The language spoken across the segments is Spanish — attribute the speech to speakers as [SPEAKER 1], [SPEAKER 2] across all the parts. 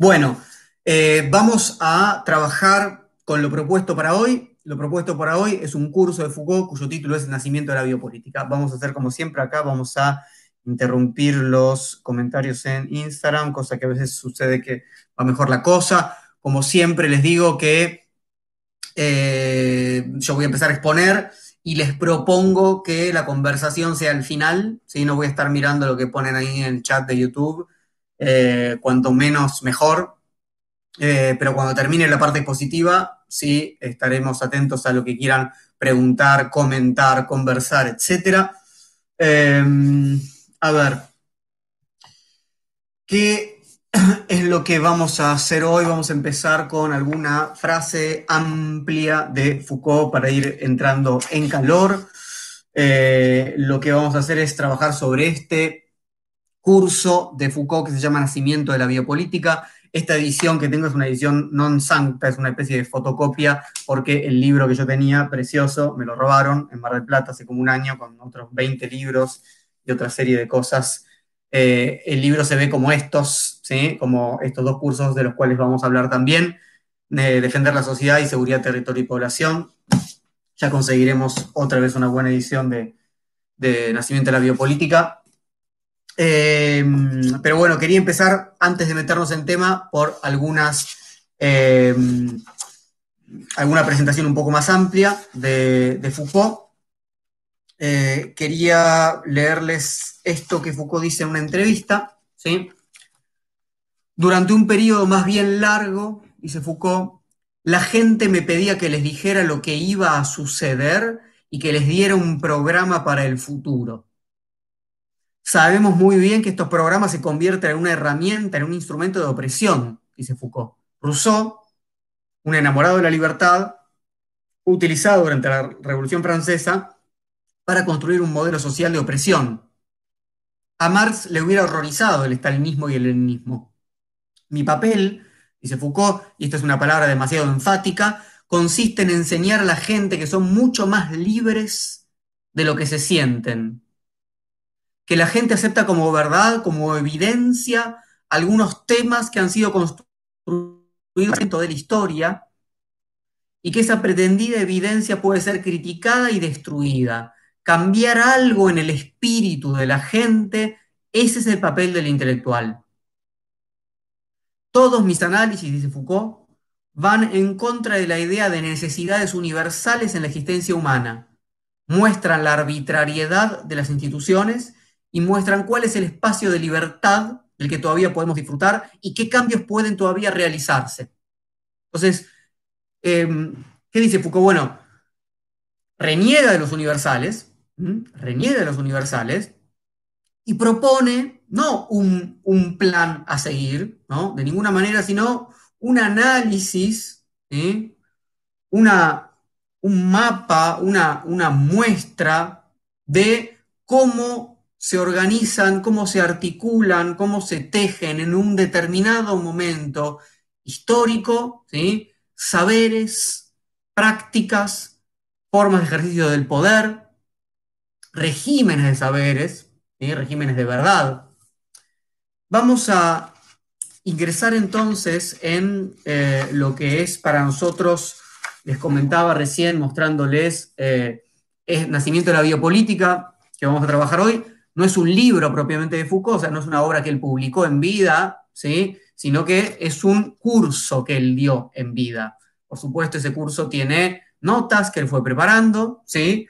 [SPEAKER 1] Bueno, eh, vamos a trabajar con lo propuesto para hoy. Lo propuesto para hoy es un curso de Foucault cuyo título es nacimiento de la biopolítica. Vamos a hacer como siempre acá, vamos a interrumpir los comentarios en Instagram, cosa que a veces sucede que va mejor la cosa. Como siempre les digo que eh, yo voy a empezar a exponer y les propongo que la conversación sea al final, ¿sí? no voy a estar mirando lo que ponen ahí en el chat de YouTube eh, cuanto menos mejor. Eh, pero cuando termine la parte positiva, sí, estaremos atentos a lo que quieran preguntar, comentar, conversar, etc. Em, a ver, ¿qué es lo que vamos a hacer hoy? Vamos a empezar con alguna frase amplia de Foucault para ir entrando en calor. Eh, lo que vamos a hacer es trabajar sobre este curso de Foucault que se llama Nacimiento de la Biopolítica. Esta edición que tengo es una edición non sancta, es una especie de fotocopia, porque el libro que yo tenía, precioso, me lo robaron en Mar del Plata hace como un año, con otros 20 libros y otra serie de cosas. Eh, el libro se ve como estos, ¿sí? como estos dos cursos de los cuales vamos a hablar también, de Defender la Sociedad y Seguridad, Territorio y Población. Ya conseguiremos otra vez una buena edición de, de Nacimiento de la Biopolítica. Em, pero bueno, quería empezar, antes de meternos en tema, por algunas, em, alguna presentación un poco más amplia de, Foucault. Eh, quería leerles esto que Foucault dice en una entrevista. ¿sí? Durante un periodo más bien largo, dice Foucault, la gente me pedía que les dijera lo que iba a suceder y que les diera un programa para el futuro. Sabemos muy bien que estos programas se convierten en una herramienta, en un instrumento de opresión, dice Foucault. Rousseau, un enamorado de la libertad, utilizado durante la Revolución Francesa para construir un modelo social de opresión. A Marx le hubiera horrorizado el estalinismo y el leninismo. Mi papel, dice Foucault, y esta es una palabra demasiado enfática, consiste en enseñar a la gente que son mucho más libres de lo que se sienten, que la gente acepta como verdad, como evidencia, algunos temas que han sido construidos dentro de la historia y que esa pretendida evidencia puede ser criticada y destruida. Cambiar algo en el espíritu de la gente, ese es el papel del intelectual. Todos mis análisis, dice Foucault, van en contra de la idea de necesidades universales en la existencia humana. Muestran la arbitrariedad de las instituciones y muestran cuál es el espacio de libertad del que todavía podemos disfrutar y qué cambios pueden todavía realizarse. Entonces, em, ¿qué dice Foucault? Bueno, reniega de los universales, reniega de los universales y propone no un, plan a seguir, ¿no? De ninguna manera, sino un análisis, una, un mapa, una, una muestra de cómo se organizan, cómo se articulan, cómo se tejen en un determinado momento histórico, ¿sí? saberes, prácticas, formas de ejercicio del poder, regímenes de saberes, regímenes de verdad. Vamos a ingresar entonces en eh, lo que es para nosotros, les comentaba recién mostrándoles, el eh, nacimiento de la biopolítica, que vamos a trabajar hoy, no es un libro propiamente de Foucault, o sea, no es una obra que él publicó en vida, ¿sí? sino que es un curso que él dio en vida. Por supuesto, ese curso tiene notas que él fue preparando, ¿sí?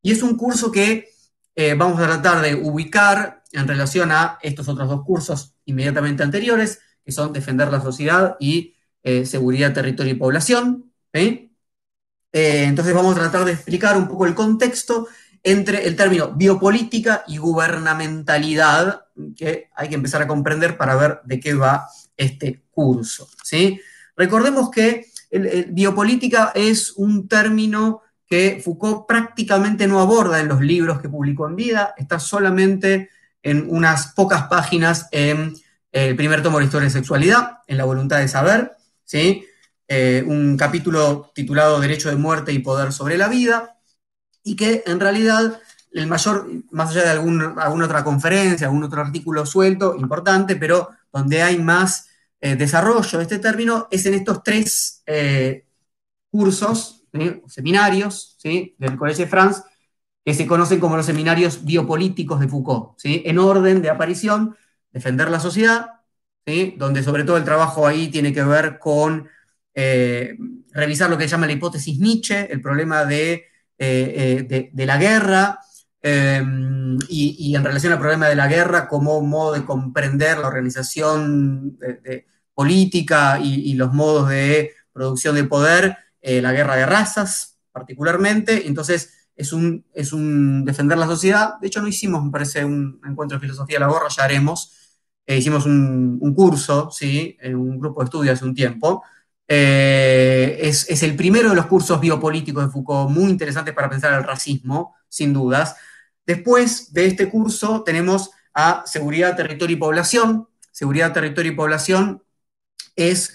[SPEAKER 1] y es un curso que eh, vamos a tratar de ubicar en relación a estos otros dos cursos inmediatamente anteriores, que son Defender la Sociedad y eh, Seguridad, Territorio y Población. Eh, entonces vamos a tratar de explicar un poco el contexto entre el término biopolítica y gubernamentalidad, que hay que empezar a comprender para ver de qué va este curso. ¿sí? Recordemos que biopolítica es un término que Foucault prácticamente no aborda en los libros que publicó en vida, está solamente en unas pocas páginas en el primer tomo de la historia de sexualidad, en la voluntad de saber, ¿sí? Eh, un capítulo titulado Derecho de muerte y poder sobre la vida, y que en realidad el mayor, más allá de alguna otra conferencia, algún otro artículo suelto, importante, pero donde hay más desarrollo de este término es en estos tres cursos, seminarios del Colegio de France, que se conocen como los seminarios biopolíticos de Foucault, ¿sí? en orden de aparición, defender la sociedad, donde sobre todo el trabajo ahí tiene que ver con eh, revisar lo que se llama la hipótesis Nietzsche, el problema de, eh, eh, de, la guerra, y, en relación al problema de la guerra como modo de comprender la organización política y, los modos de producción de poder, la guerra de razas particularmente, entonces es un, es un defender la sociedad. De hecho, no hicimos, me parece, un encuentro de filosofía de la gorra, ya haremos. Eh, hicimos un, curso, ¿sí? En un grupo de estudio hace un tiempo. Eh, es, el primero de los cursos biopolíticos de Foucault, muy interesantes para pensar el racismo, sin dudas. Después de este curso tenemos a Seguridad, Territorio y Población. Seguridad, Territorio y Población es,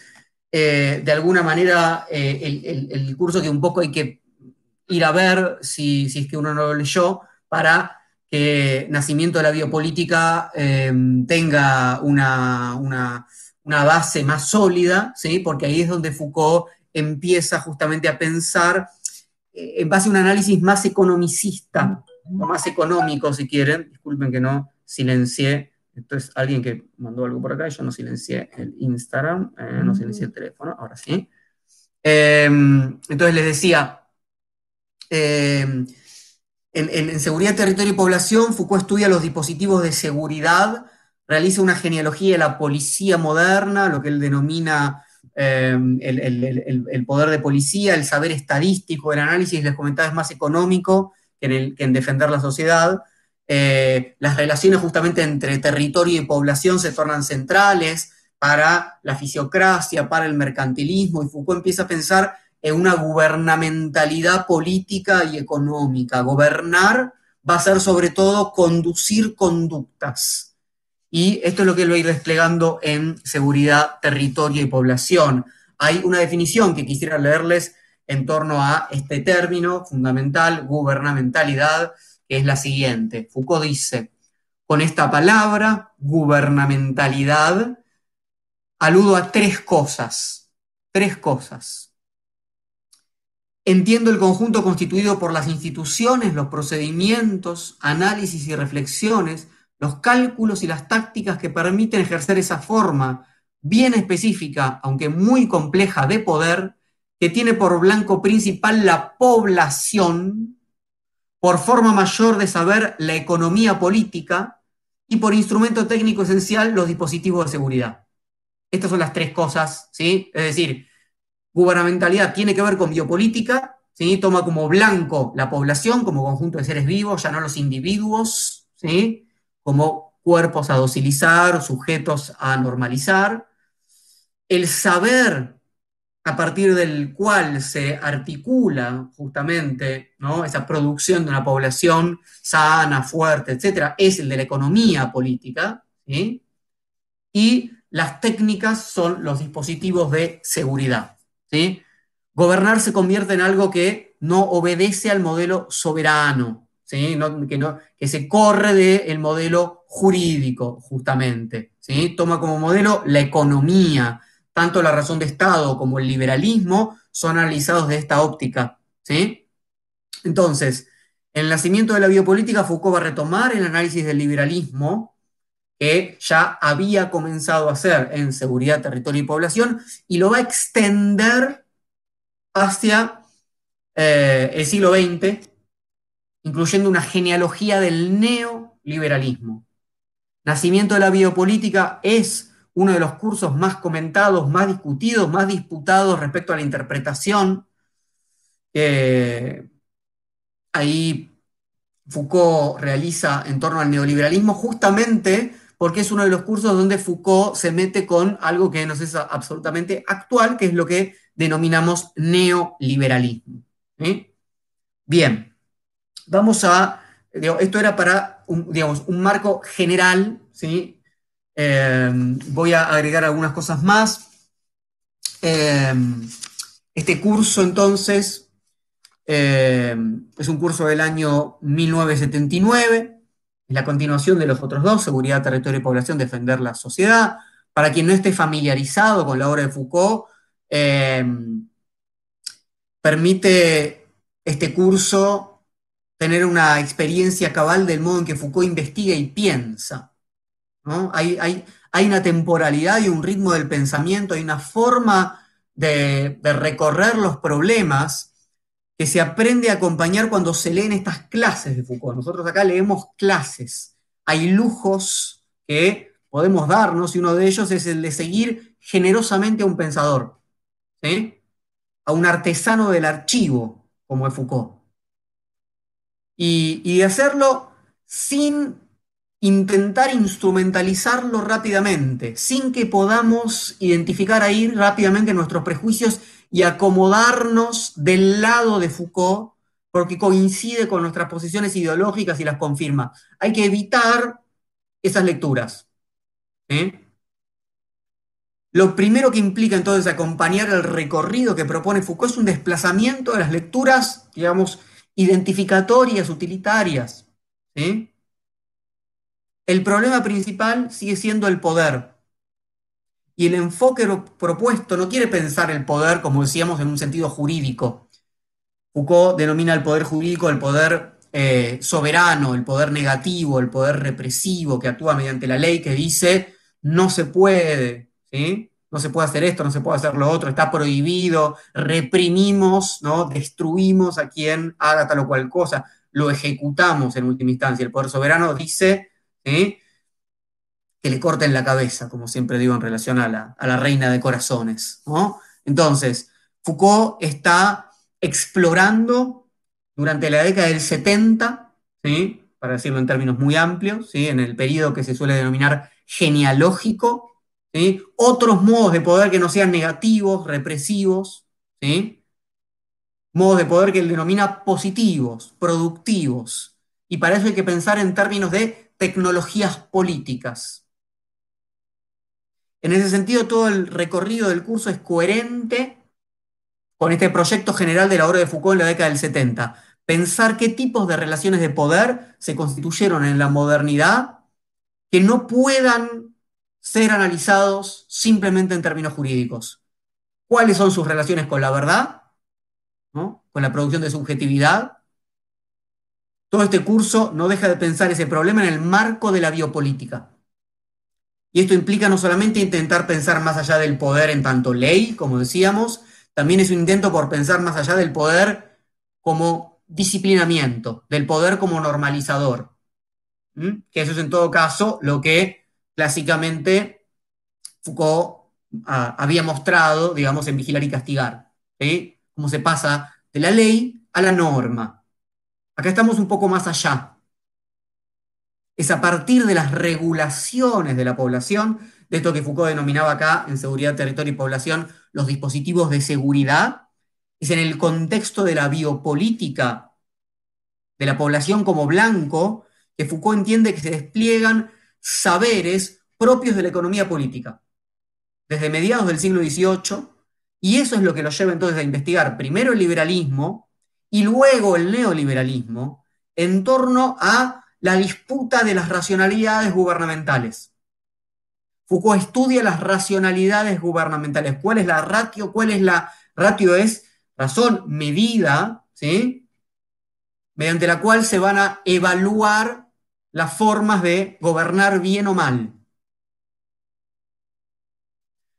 [SPEAKER 1] eh, de alguna manera, el, el curso que un poco hay que ir a ver si, es que uno no lo leyó, para que Nacimiento de la Biopolítica tenga una, base más sólida, ¿sí? porque ahí es donde Foucault empieza justamente a pensar eh, en base a un análisis más economicista, o más económico, si quieren. Disculpen que no silencié. Esto es alguien que mandó algo por acá, yo no silencié el Instagram, eh, no silencié el teléfono, ahora sí. Em, entonces les decía, eh, en, Seguridad, Territorio y Población, Foucault estudia los dispositivos de seguridad, realiza una genealogía de la policía moderna, lo que él denomina eh, el, poder de policía, el saber estadístico, el análisis, les comentaba, es más económico que en, defender la sociedad. Eh, las relaciones justamente entre territorio y población se tornan centrales para la fisiocracia, para el mercantilismo, y Foucault empieza a pensar en una gubernamentalidad política y económica. Gobernar va a ser sobre todo conducir conductas. Y esto es lo que lo ir desplegando en seguridad, territorio y población. Hay una definición que quisiera leerles en torno a este término fundamental, gubernamentalidad, que es la siguiente. Foucault dice, con esta palabra, gubernamentalidad, aludo a tres cosas, tres cosas. Entiendo el conjunto constituido por las instituciones, los procedimientos, análisis y reflexiones, los cálculos y las tácticas que permiten ejercer esa forma bien específica, aunque muy compleja, de poder, que tiene por blanco principal la población, por forma mayor de saber la economía política y por instrumento técnico esencial los dispositivos de seguridad. Estas son las tres cosas, ¿sí? Es decir, Gubernamentalidad tiene que ver con biopolítica, ¿sí? toma como blanco la población como conjunto de seres vivos, ya no los individuos, ¿sí? Como cuerpos a docilizar, sujetos a normalizar. El saber a partir del cual se articula justamente ¿no? esa producción de una población sana, fuerte, etcétera, es el de la economía política, y las técnicas son los dispositivos de seguridad. Gobernar se convierte en algo que no obedece al modelo soberano, que, no, que se corre del modelo jurídico, justamente. ¿sí? Toma como modelo la economía. Tanto la razón de Estado como el liberalismo son analizados de esta óptica. ¿sí? Entonces, en el nacimiento de la biopolítica, Foucault va a retomar el análisis del liberalismo que ya había comenzado a hacer en seguridad, territorio y población, y lo va a extender hacia eh, el siglo XX, incluyendo una genealogía del neoliberalismo. Nacimiento de la biopolítica es uno de los cursos más comentados, más discutidos, más disputados respecto a la interpretación. ahí Foucault realiza en torno al neoliberalismo justamente porque es uno de los cursos donde Foucault se mete con algo que nos es absolutamente actual, que es lo que denominamos neoliberalismo. Bien, vamos a, esto era para un, digamos, un marco general, ¿sí? Em, voy a agregar algunas cosas más. Em, este curso entonces em, es un curso del año 1979 la continuación de los otros dos, seguridad, territorio y población, defender la sociedad. Para quien no esté familiarizado con la obra de Foucault, permite este curso tener una experiencia cabal del modo en que Foucault investiga y piensa. Hay, hay, una temporalidad y un ritmo del pensamiento, hay una forma de recorrer los problemas que se aprende a acompañar cuando se leen estas clases de Foucault. Nosotros acá leemos clases, hay lujos que podemos darnos y uno de ellos es el de seguir generosamente a un pensador, a un artesano del archivo, como es Foucault. Y, y hacerlo sin intentar instrumentalizarlo rápidamente, sin que podamos identificar ahí rápidamente nuestros prejuicios y acomodarnos del lado de Foucault porque coincide con nuestras posiciones ideológicas y las confirma. Hay que evitar esas lecturas. Lo primero que implica entonces acompañar el recorrido que propone Foucault es un desplazamiento de las lecturas, digamos, identificatorias, utilitarias. El problema principal sigue siendo el poder. Y el enfoque propuesto no quiere pensar el poder, como decíamos, en un sentido jurídico. Foucault denomina el poder jurídico el poder eh, soberano, el poder negativo, el poder represivo que actúa mediante la ley que dice no se puede, ¿sí? No se puede hacer esto, no se puede hacer lo otro, está prohibido, reprimimos, ¿no? destruimos a quien haga tal o cual cosa, lo ejecutamos en última instancia. El poder soberano dice que le corten la cabeza, como siempre digo en relación a la, reina de corazones. Entonces, Foucault está explorando durante la década del 70, ¿sí? para decirlo en términos muy amplios, ¿sí? en el periodo que se suele denominar genealógico, otros modos de poder que no sean negativos, represivos, modos de poder que él denomina positivos, productivos. Y para eso hay que pensar en términos de tecnologías políticas. En ese sentido, todo el recorrido del curso es coherente con este proyecto general de la obra de Foucault en la década del 70. Pensar qué tipos de relaciones de poder se constituyeron en la modernidad que no puedan ser analizados simplemente en términos jurídicos. ¿Cuáles son sus relaciones con la verdad? ¿Con la producción de subjetividad? Todo este curso no deja de pensar ese problema en el marco de la biopolítica. Y esto implica no solamente intentar pensar más allá del poder en tanto ley, como decíamos, también es un intento por pensar más allá del poder como disciplinamiento, del poder como normalizador. Que eso es en todo caso lo que clásicamente Foucault ah, había mostrado, digamos, en Vigilar y Castigar. Cómo se pasa de la ley a la norma. Acá estamos un poco más allá es a partir de las regulaciones de la población, de esto que Foucault denominaba acá en seguridad, territorio y población, los dispositivos de seguridad, es en el contexto de la biopolítica de la población como blanco, que Foucault entiende que se despliegan saberes propios de la economía política, desde mediados del siglo XVIII, y eso es lo que lo lleva entonces a investigar primero el liberalismo y luego el neoliberalismo en torno a la disputa de las racionalidades gubernamentales. Foucault estudia las racionalidades gubernamentales. ¿Cuál es la ratio? ¿Cuál es la ratio? Es razón medida, ¿sí? Mediante la cual se van a evaluar las formas de gobernar bien o mal.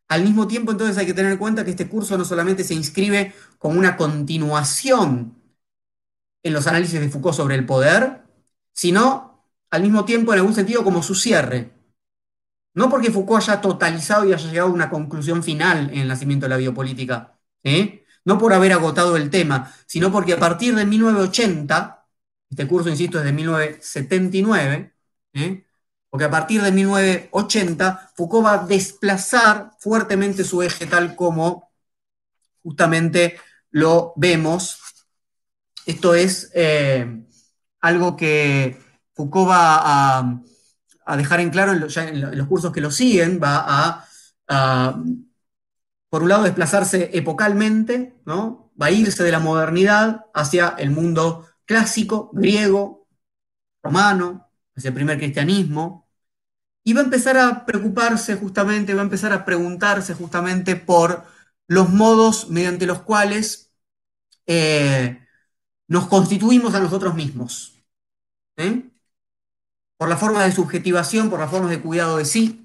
[SPEAKER 1] Al mismo tiempo, entonces hay que tener en cuenta que este curso no solamente se inscribe como una continuación en los análisis de Foucault sobre el poder, sino al mismo tiempo en algún sentido como su cierre. No porque Foucault haya totalizado y haya llegado a una conclusión final en el nacimiento de la biopolítica, no por haber agotado el tema, sino porque a partir de 1980, este curso, insisto, es de 1979, ¿eh? porque a partir de 1980 Foucault va a desplazar fuertemente su eje tal como justamente lo vemos. Esto es eh, algo que Foucault va a, dejar en claro en, los cursos que lo siguen, va a, por un lado, desplazarse epocalmente, ¿no? va a irse de la modernidad hacia el mundo clásico, griego, romano, hacia el primer cristianismo, y va a empezar a preocuparse justamente, va a empezar a preguntarse justamente por los modos mediante los cuales eh, nos constituimos a nosotros mismos. ¿eh? Por la forma de subjetivación, por las formas de cuidado de sí.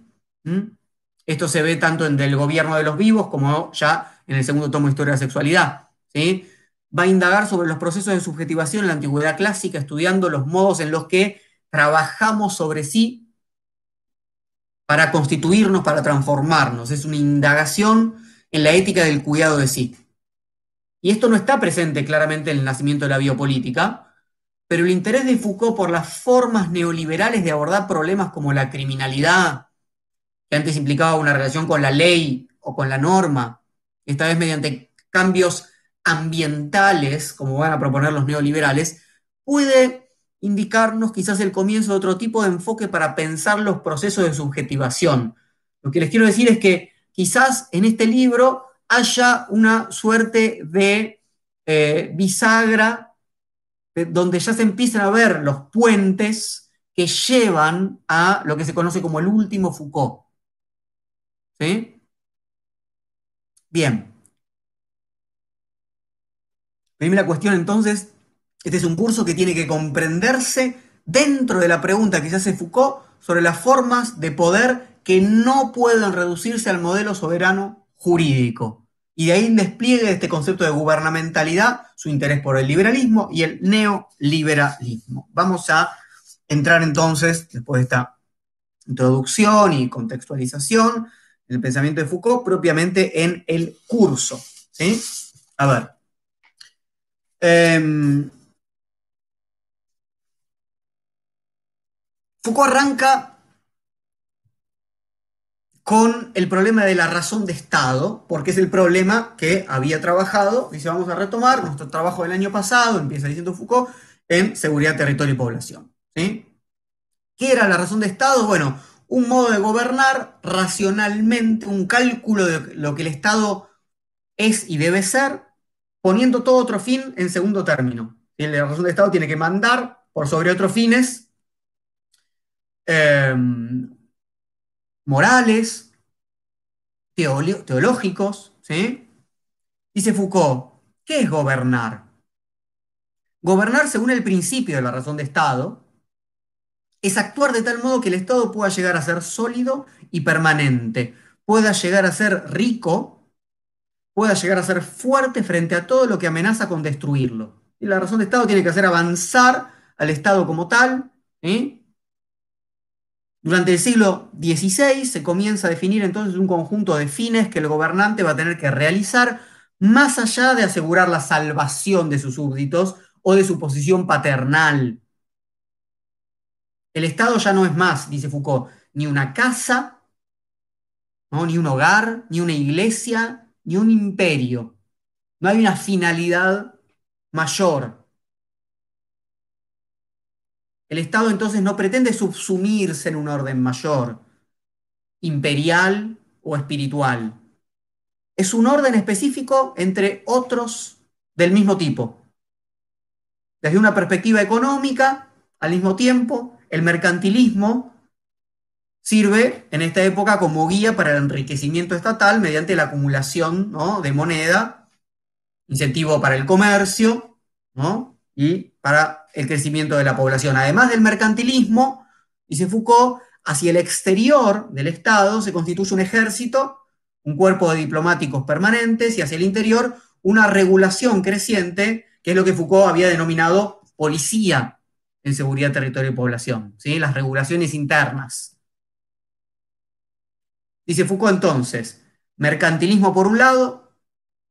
[SPEAKER 1] Esto se ve tanto en el gobierno de los vivos como ya en el segundo tomo de Historia de la Sexualidad. ¿sí? Va a indagar sobre los procesos de subjetivación en la antigüedad clásica, estudiando los modos en los que trabajamos sobre sí para constituirnos, para transformarnos. Es una indagación en la ética del cuidado de sí. Y esto no está presente claramente en el nacimiento de la biopolítica, pero el interés de Foucault por las formas neoliberales de abordar problemas como la criminalidad, que antes implicaba una relación con la ley o con la norma, esta vez mediante cambios ambientales, como van a proponer los neoliberales, puede indicarnos quizás el comienzo de otro tipo de enfoque para pensar los procesos de subjetivación. Lo que les quiero decir es que quizás en este libro haya una suerte de eh, bisagra donde ya se empiezan a ver los puentes que llevan a lo que se conoce como el último Foucault. ¿Sí? Bien. Primera cuestión entonces, este es un curso que tiene que comprenderse dentro de la pregunta que se hace Foucault sobre las formas de poder que no pueden reducirse al modelo soberano jurídico. Y de ahí despliegue de este concepto de gubernamentalidad, su interés por el liberalismo y el neoliberalismo. Vamos a entrar entonces, después de esta introducción y contextualización, el pensamiento de Foucault propiamente en el curso. ¿sí? A ver. Em, Foucault arranca con el problema de la razón de Estado, porque es el problema que había trabajado, dice vamos a retomar nuestro trabajo del año pasado, empieza diciendo Foucault, en seguridad, territorio y población. ¿sí? ¿Qué era la razón de Estado? Bueno, un modo de gobernar racionalmente, un cálculo de lo que el Estado es y debe ser, poniendo todo otro fin en segundo término. La razón de Estado tiene que mandar por sobre otros fines em, morales, teológicos. ¿sí? Dice Foucault, ¿qué es gobernar? Gobernar según el principio de la razón de Estado es actuar de tal modo que el Estado pueda llegar a ser sólido y permanente, pueda llegar a ser rico, pueda llegar a ser fuerte frente a todo lo que amenaza con destruirlo. Y la razón de Estado tiene que hacer avanzar al Estado como tal. Durante el siglo XVI se comienza a definir entonces un conjunto de fines que el gobernante va a tener que realizar más allá de asegurar la salvación de sus súbditos o de su posición paternal. El Estado ya no es más, dice Foucault, ni una casa, ni un hogar, ni una iglesia, ni un imperio. No hay una finalidad mayor. El Estado entonces no pretende subsumirse en un orden mayor, imperial o espiritual. Es un orden específico entre otros del mismo tipo. Desde una perspectiva económica, al mismo tiempo, el mercantilismo sirve en esta época como guía para el enriquecimiento estatal mediante la acumulación de moneda, incentivo para el comercio y para el crecimiento de la población. Además del mercantilismo, dice Foucault, hacia el exterior del Estado se constituye un ejército, un cuerpo de diplomáticos permanentes y hacia el interior una regulación creciente, que es lo que Foucault había denominado policía en seguridad, territorio y población, ¿sí? las regulaciones internas. Dice Foucault entonces, mercantilismo por un lado,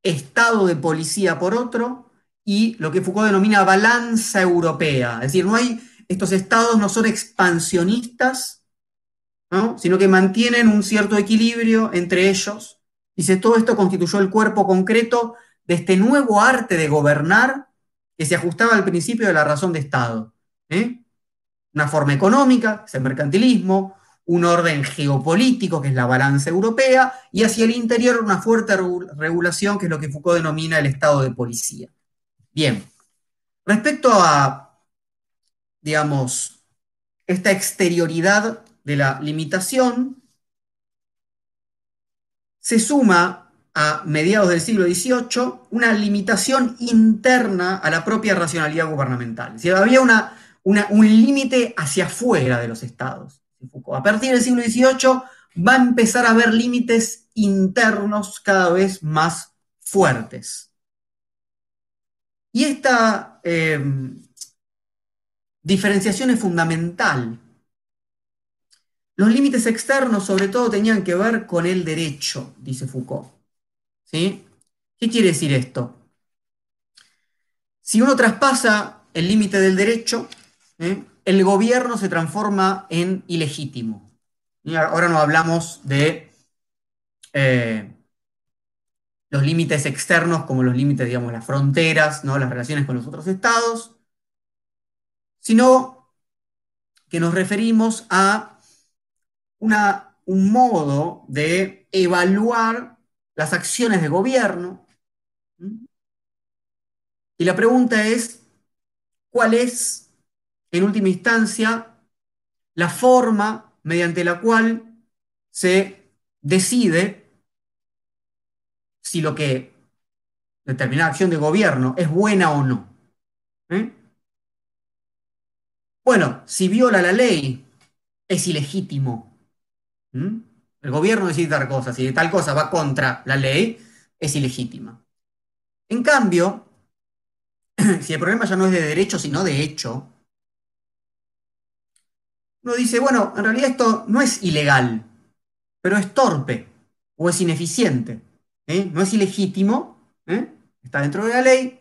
[SPEAKER 1] estado de policía por otro, y lo que Foucault denomina balanza europea. Es decir, no hay, estos estados no son expansionistas, sino que mantienen un cierto equilibrio entre ellos. Dice, todo esto constituyó el cuerpo concreto de este nuevo arte de gobernar que se ajustaba al principio de la razón de Estado. ¿eh? Una forma económica, es el mercantilismo, un orden geopolítico, que es la balanza europea, y hacia el interior una fuerte regulación, que es lo que Foucault denomina el estado de policía. Bien, respecto a, digamos, esta exterioridad de la limitación se suma a mediados del siglo XVIII una limitación interna a la propia racionalidad gubernamental. Es decir, había una, un límite hacia afuera de los estados. A partir del siglo XVIII va a empezar a haber límites internos cada vez más fuertes. Y esta eh, diferenciación es fundamental. Los límites externos sobre todo tenían que ver con el derecho, dice Foucault. ¿Sí? ¿Qué quiere decir esto? Si uno traspasa el límite del derecho, ¿eh? El gobierno se transforma en ilegítimo. Y ahora no hablamos de eh, los límites externos como los límites, digamos, las fronteras, ¿no? las relaciones con los otros estados, sino que nos referimos a una, un modo de evaluar las acciones de gobierno. Y la pregunta es, ¿cuál es, en última instancia, la forma mediante la cual se decide si lo que determinada acción de gobierno es buena o no? ¿Eh? Bueno, si viola la ley, es ilegítimo. El gobierno decide tal cosa, si tal cosa va contra la ley, es ilegítima. En cambio, si el problema ya no es de derecho, sino de hecho, uno dice, bueno, en realidad esto no es ilegal, pero es torpe o es ineficiente. ¿eh? No es ilegítimo, ¿eh? está dentro de la ley.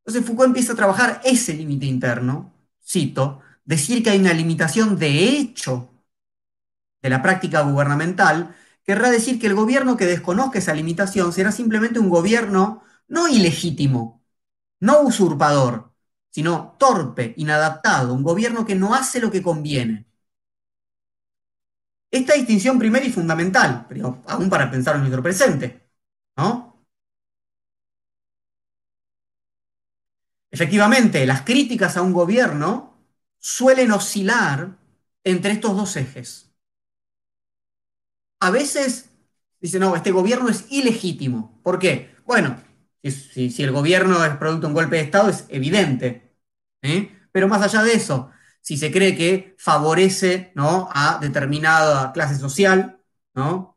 [SPEAKER 1] Entonces Foucault empieza a trabajar ese límite interno cito, decir que hay una limitación de hecho de la práctica gubernamental, querrá decir que el gobierno que desconozca esa limitación será simplemente un gobierno no ilegítimo, no usurpador, sino torpe, inadaptado, un gobierno que no hace lo que conviene. Esta distinción primera y fundamental, aún para pensar en nuestro presente, ¿no? Efectivamente, las críticas a un gobierno suelen oscilar entre estos dos ejes. A veces dicen, no, este gobierno es ilegítimo. ¿Por qué? Bueno, si, el gobierno es producto de un golpe de Estado es evidente. Pero más allá de eso, si se cree que favorece ¿no? a determinada clase social, ¿no?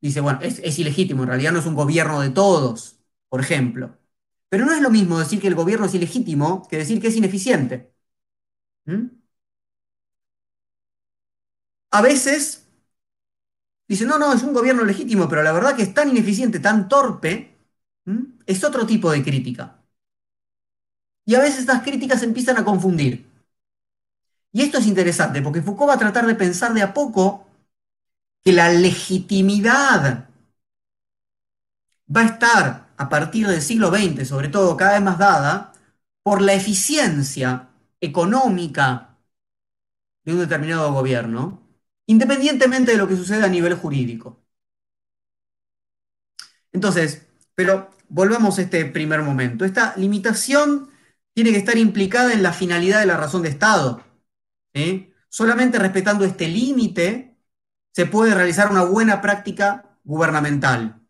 [SPEAKER 1] dice, bueno, es, ilegítimo, en realidad no es un gobierno de todos, por ejemplo. Pero no es lo mismo decir que el gobierno es ilegítimo que decir que es ineficiente. ¿Mm? A veces dicen, no, no, es un gobierno legítimo, pero la verdad que es tan ineficiente, tan torpe, es otro tipo de crítica. Y a veces estas críticas empiezan a confundir. Y esto es interesante, porque Foucault va a tratar de pensar de a poco que la legitimidad va a estar a partir del siglo XX, sobre todo cada vez más dada, por la eficiencia económica de un determinado gobierno, independientemente de lo que suceda a nivel jurídico. Entonces, pero volvamos a este primer momento. Esta limitación tiene que estar implicada en la finalidad de la razón de Estado. Solamente respetando este límite se puede realizar una buena práctica gubernamental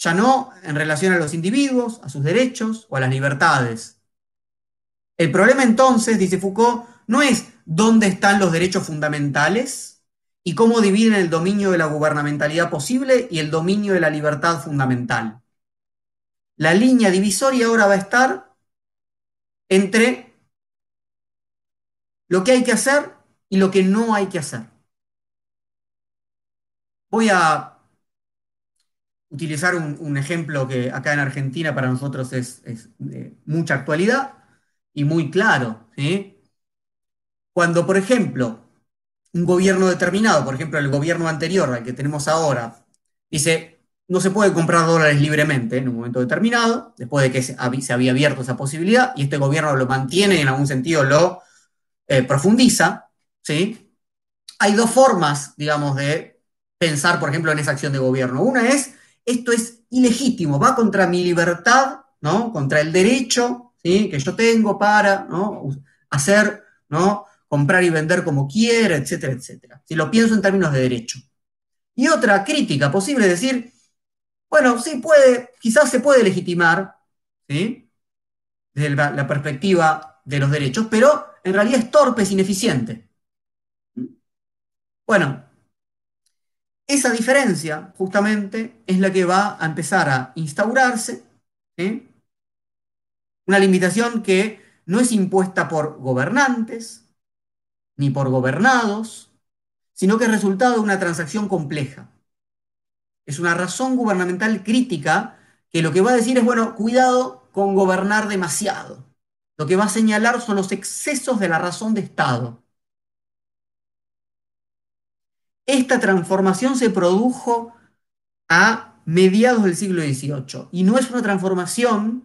[SPEAKER 1] ya no en relación a los individuos, a sus derechos o a las libertades. El problema entonces, dice Foucault, no es dónde están los derechos fundamentales y cómo dividen el dominio de la gubernamentalidad posible y el dominio de la libertad fundamental. La línea divisoria ahora va a estar entre lo que hay que hacer y lo que no hay que hacer. Voy a utilizar un, ejemplo que acá en Argentina para nosotros es, de mucha actualidad y muy claro. Cuando, por ejemplo, un gobierno determinado, por ejemplo, el gobierno anterior al que tenemos ahora, dice, no se puede comprar dólares libremente en un momento determinado, después de que se, había abierto esa posibilidad, y este gobierno lo mantiene y en algún sentido lo eh, profundiza, ¿sí? Hay dos formas, digamos, de pensar, por ejemplo, en esa acción de gobierno. Una es esto es ilegítimo, va contra mi libertad, ¿no? Contra el derecho que yo tengo para ¿no? hacer, ¿no? comprar y vender como quiera, etcétera, etcétera. Si lo pienso en términos de derecho. Y otra crítica posible es decir, bueno, sí puede, quizás se puede legitimar. Desde la, la perspectiva de los derechos, pero en realidad es torpe, es ineficiente. Bueno, esa diferencia justamente es la que va a empezar a instaurarse, una limitación que no es impuesta por gobernantes ni por gobernados, sino que es resultado de una transacción compleja. Es una razón gubernamental crítica que lo que va a decir es, bueno, cuidado con gobernar demasiado. Lo que va a señalar son los excesos de la razón de Estado. Esta transformación se produjo a mediados del siglo XVIII y no es una transformación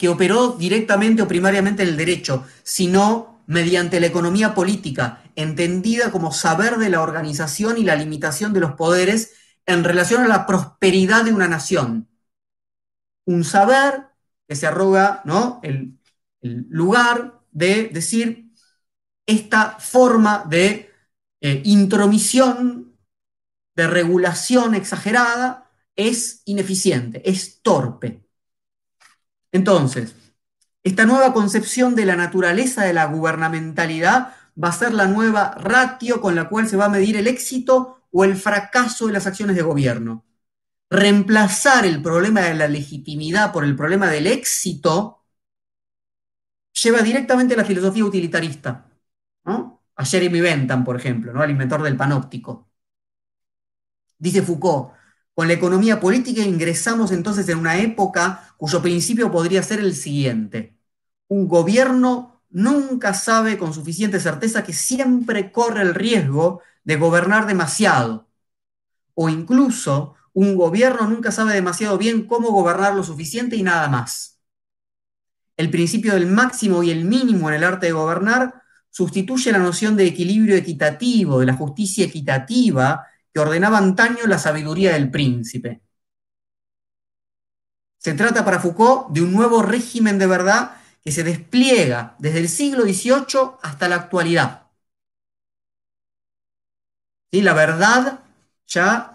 [SPEAKER 1] que operó directamente o primariamente en el derecho, sino mediante la economía política, entendida como saber de la organización y la limitación de los poderes en relación a la prosperidad de una nación. Un saber que se arroga ¿no? el, lugar de decir esta forma de eh, intromisión, de regulación exagerada, es ineficiente, es torpe. Entonces, esta nueva concepción de la naturaleza de la gubernamentalidad va a ser la nueva ratio con la cual se va a medir el éxito o el fracaso de las acciones de gobierno. Reemplazar el problema de la legitimidad por el problema del éxito lleva directamente a la filosofía utilitarista, a Jeremy Bentham, por ejemplo, ¿no? al inventor del panóptico. Dice Foucault, con la economía política ingresamos entonces en una época cuyo principio podría ser el siguiente. Un gobierno nunca sabe con suficiente certeza que siempre corre el riesgo de gobernar demasiado. O incluso un gobierno nunca sabe demasiado bien cómo gobernar lo suficiente y nada más. El principio del máximo y el mínimo en el arte de gobernar sustituye la noción de equilibrio equitativo, de la justicia equitativa, que ordenaba antaño la sabiduría del príncipe. Se trata para Foucault de un nuevo régimen de verdad que se despliega desde el siglo XVIII hasta la actualidad. La verdad ya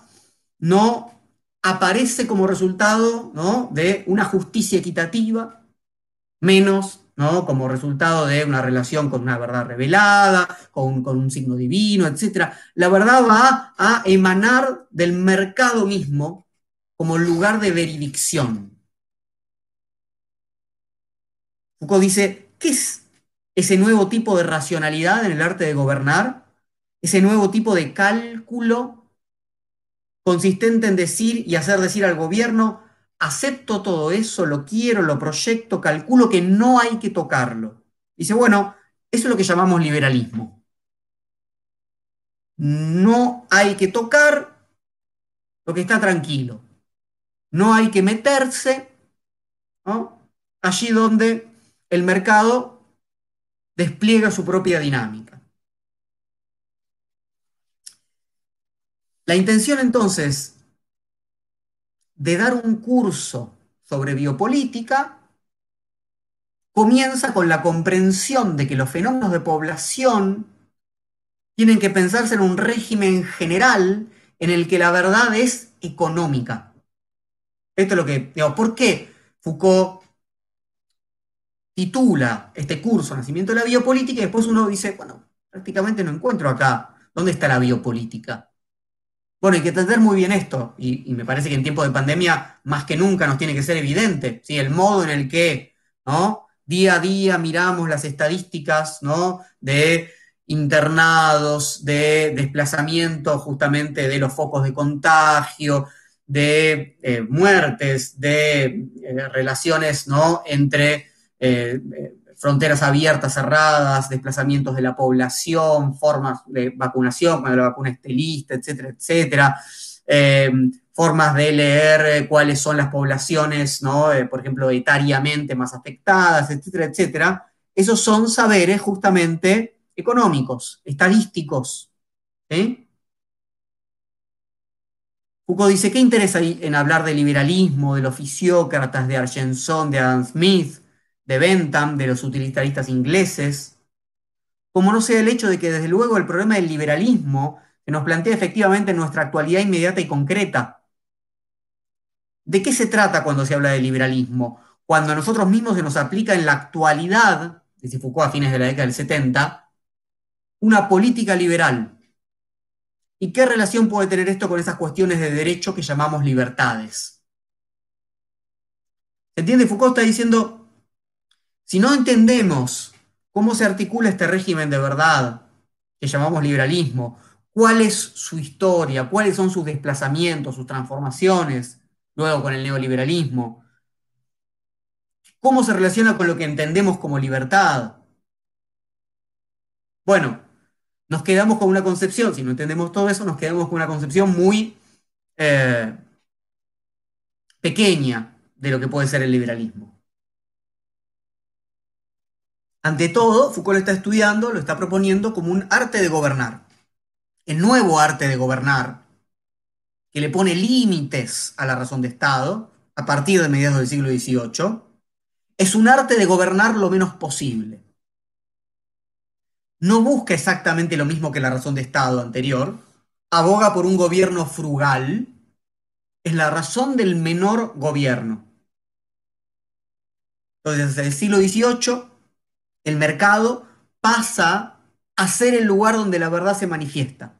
[SPEAKER 1] no aparece como resultado de una justicia equitativa, menos ¿no? como resultado de una relación con una verdad revelada, con, un signo divino, etc. La verdad va a emanar del mercado mismo como lugar de veridicción. Foucault dice, ¿qué es ese nuevo tipo de racionalidad en el arte de gobernar? Ese nuevo tipo de cálculo consistente en decir y hacer decir al gobierno, acepto todo eso, lo quiero, lo proyecto, calculo que no hay que tocarlo. Dice, bueno, eso es lo que llamamos liberalismo. No hay que tocar lo que está tranquilo. No hay que meterse allí donde el mercado despliega su propia dinámica. La intención entonces de dar un curso sobre biopolítica comienza con la comprensión de que los fenómenos de población tienen que pensarse en un régimen general en el que la verdad es económica. Esto es lo que, ¿por qué Foucault titula este curso Nacimiento de la Biopolítica y después uno dice, bueno, prácticamente no encuentro acá, ¿dónde está la biopolítica? Bueno, hay que entender muy bien esto, y, me parece que en tiempos de pandemia más que nunca nos tiene que ser evidente, ¿sí? el modo en el que ¿no? día a día miramos las estadísticas ¿no? de internados, de desplazamiento justamente de los focos de contagio, de eh, muertes, de eh, relaciones ¿no? entre eh, fronteras abiertas, cerradas, desplazamientos de la población, formas de vacunación, cuando la vacuna esté lista, etcétera, etcétera. Eh, formas de leer cuáles son las poblaciones, ¿no? Eh, por ejemplo, etariamente más afectadas, etcétera, etcétera. Esos son saberes justamente económicos, estadísticos. Foucault dice, ¿qué interesa en hablar de liberalismo, de los fisiócratas, de Argenson, de Adam Smith, de Bentham, de los utilitaristas ingleses, como no sea el hecho de que desde luego el problema del liberalismo se nos plantea efectivamente nuestra actualidad inmediata y concreta. ¿De qué se trata cuando se habla de liberalismo? Cuando a nosotros mismos se nos aplica en la actualidad, dice Foucault a fines de la década del 70, una política liberal. ¿Y qué relación puede tener esto con esas cuestiones de derecho que llamamos libertades? ¿Se entiende? Foucault está diciendo, si no entendemos cómo se articula este régimen de verdad que llamamos liberalismo, cuál es su historia, cuáles son sus desplazamientos, sus transformaciones, luego con el neoliberalismo, cómo se relaciona con lo que entendemos como libertad. Bueno, nos quedamos con una concepción, si no entendemos todo eso, nos quedamos con una concepción muy eh, pequeña de lo que puede ser el liberalismo. Ante todo, Foucault lo está estudiando, lo está proponiendo como un arte de gobernar. El nuevo arte de gobernar, que le pone límites a la razón de Estado a partir de mediados del siglo XVIII, es un arte de gobernar lo menos posible. No busca exactamente lo mismo que la razón de Estado anterior, aboga por un gobierno frugal, es la razón del menor gobierno. Entonces, desde el siglo XVIII, el mercado pasa a ser el lugar donde la verdad se manifiesta.